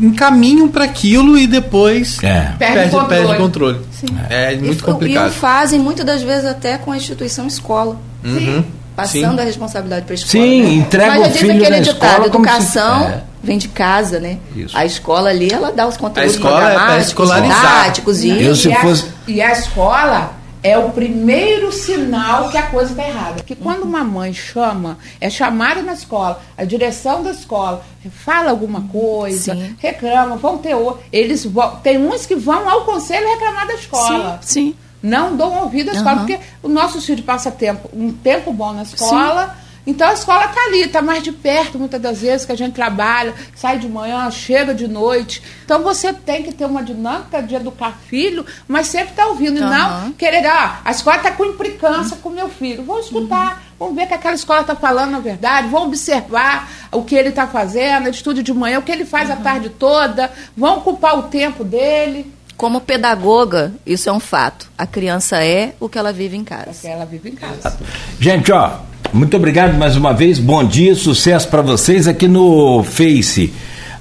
D: encaminham para aquilo e depois
B: É.
E: Perde
D: perde,
E: controle.
D: perde controle.
C: Sim.
D: É
C: E
D: muito
C: E o
D: complicado.
C: fazem muitas das vezes até com a instituição escola.
D: Uhum.
C: Passando
D: Sim.
C: a responsabilidade para a escola.
B: Sim,
C: né?
B: entrega
C: Mas
B: o filho
C: aquele
B: na
C: ditado,
B: escola como se-
C: educação
B: É.
C: vem de casa, né?
B: Isso.
C: A escola ali, ela dá os conteúdos
D: A escola é escolarizar.
C: didáticos e...
B: Eu, se
E: e,
B: fosse-
E: a, e a escola é o primeiro sinal que a coisa está errada. Porque quando uma mãe chama, é chamada na escola, a direção da escola fala alguma coisa,
C: Sim.
E: reclama, vão ter outro. Eles vão, tem uns que vão ao conselho reclamar da escola.
C: Sim, sim.
E: Não dão ouvido à escola,
C: Aham.
E: porque o nosso filho passa tempo, um tempo bom na escola. Então a escola está ali, está mais de perto muitas das vezes que a gente trabalha, sai de manhã, chega de noite. Então você tem que ter uma dinâmica de educar filho, mas sempre está ouvindo. E não querer, ah, a escola está com implicância com meu filho. Vamos escutar, vamos ver o que aquela escola está falando a verdade, vamos observar o que ele está fazendo, ele estuda de manhã, o que ele faz a tarde toda, vão ocupar o tempo dele,
C: Como pedagoga, isso é um fato. A criança é o que ela vive em casa.
E: porque ela vive em casa.
B: Gente, ó, muito obrigado mais uma vez. Bom dia, sucesso pra vocês aqui no Face.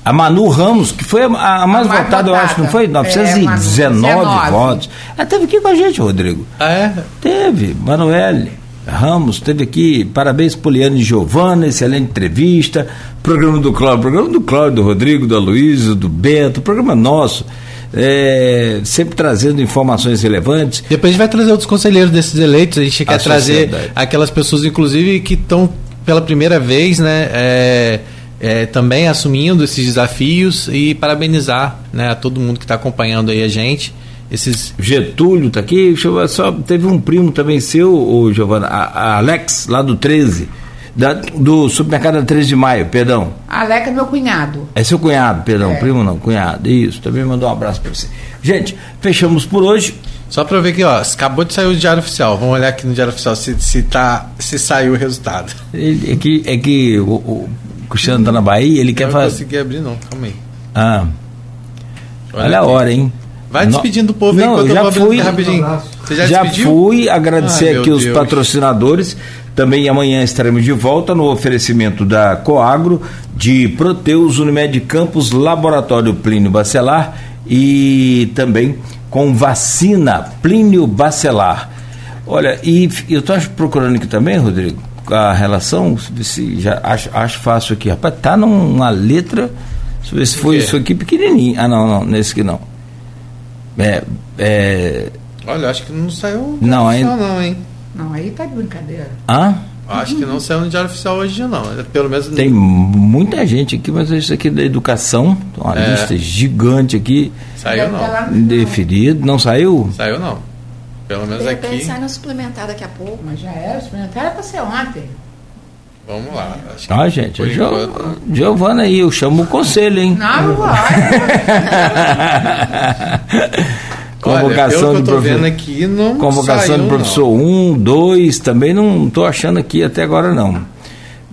B: A Manu Ramos, que foi a, a mais,
E: mais
B: votada, eu acho, não foi?
E: votada.
B: 919
E: É, Manu, 19.
B: votos. Ela esteve aqui com a gente, Rodrigo.
D: Ah, é?
B: Teve, Manuele Ramos, teve aqui, parabéns Poliano e Giovana, excelente entrevista, programa do Cláudio, programa do Cláudio, do Rodrigo, do Aloysio, do Beto, programa nosso, é, sempre trazendo informações relevantes.
D: Depois a gente vai trazer outros conselheiros desses eleitos. A gente quer trazer
B: sociedade.
D: aquelas pessoas, inclusive, que estão pela primeira vez, né? é, é, também assumindo esses desafios e parabenizar né, a todo mundo que está acompanhando aí a gente. Esses
B: Getúlio tá aqui, só, teve um primo também seu, o Giovana, a, a Alex, lá do 13, da- do supermercado da 13 de maio, perdão.
E: Aleca é meu cunhado.
B: É seu cunhado, perdão,
E: É.
B: primo não, cunhado, isso, também mandou um abraço para você. Gente, fechamos por hoje.
D: Só para ver aqui, ó, acabou de sair o Diário Oficial. Vamos olhar aqui no Diário Oficial se, se, tá, se saiu o resultado.
B: É que, é que o, o Cristiano tá na Bahia, ele quer
D: não
B: fazer.
D: consegui abrir, não. Calma aí.
B: Ah, olha, a
D: aqui.
B: hora, hein?
D: Vai
B: No-
D: despedindo do povo aí
B: Não,
D: enquanto
B: eu
D: eu
B: já
D: vou
B: fui,
D: rapidinho. Você já,
B: já
D: despediu?
B: fui agradecer
D: Ai,
B: aqui
D: meu
B: os
D: Deus.
B: patrocinadores. Também amanhã estaremos de volta no oferecimento da Coagro, de Proteus Unimed Campos, Laboratório Plínio Bacelar e também com vacina Plínio Bacelar. Olha, e eu estou procurando aqui também, Rodrigo, a relação, se já acho, acho fácil aqui, rapaz, tá numa letra, deixa eu ver se foi isso aqui pequenininho. Ah, não, não, nesse aqui não. É, é,
D: Olha, acho que não saiu
B: Não, ainda-
D: não, hein?
E: Não, aí tá de brincadeira.
B: hã?
D: Acho que não saiu no Diário Oficial hoje, não. Pelo menos
B: Tem muita gente aqui, mas isso aqui é da educação, uma
D: É.
B: lista gigante aqui,
D: saiu,
E: Deve tá lá
D: não.
B: não saiu?
D: Saiu, não. Pelo menos
C: De repente
D: aqui.
C: sai no suplementar daqui a pouco.
E: Mas já era, experimentar era pra ser ontem.
D: Vamos lá. Acho que
B: Ah, gente, Jo-
D: enquanto-
B: Giovana aí, eu chamo o conselho, hein?
E: Não, não vai.
D: Olha,
B: Convocação
D: pelo que eu
B: do
D: tô
B: profe-
D: vendo aqui, não
B: Convocação
D: saiu,
B: do professor
D: não.
B: 1, 2, também não estou achando aqui até agora não.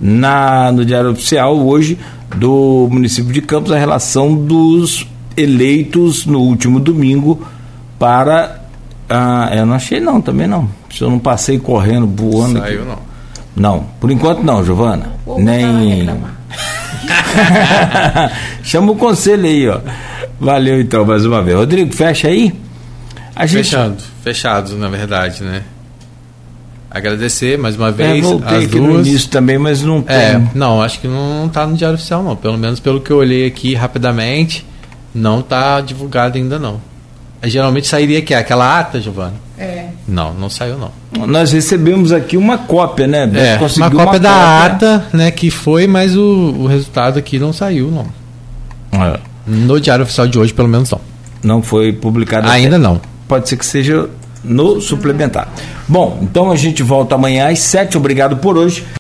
B: Na, no Diário Oficial, hoje, do município de Campos, a relação dos eleitos no último domingo para. Ah, eu não achei não, também não. Se eu não passei correndo, voando
D: Saiu,
B: aqui.
D: não.
B: Não, por enquanto não, Giovana.
E: Vou lá
B: Nem. Chama o conselho aí, ó. Valeu então, mais uma vez. Rodrigo, fecha aí. A gente
D: Fechado. Fechados, na verdade, né? agradecer mais uma
B: É,
D: vez
B: voltei
D: as
B: aqui no
D: duas.
B: início também, mas não tem.
D: É, não, acho que não tá no Diário Oficial, não. Pelo menos pelo que eu olhei aqui rapidamente, não tá divulgado ainda, não. Geralmente sairia que aquela ata, Giovana?
E: É.
D: Não, não saiu, não.
B: Nós recebemos aqui uma cópia, né?
D: É, uma cópia da ata, né, que foi, mas o, o resultado aqui não saiu, não.
B: É,
D: No Diário Oficial de hoje, pelo menos, não.
B: Não foi publicado
D: Ainda
B: até-
D: não.
B: Pode ser que seja no suplementar. Bom, então a gente volta amanhã às sete. Obrigado por hoje.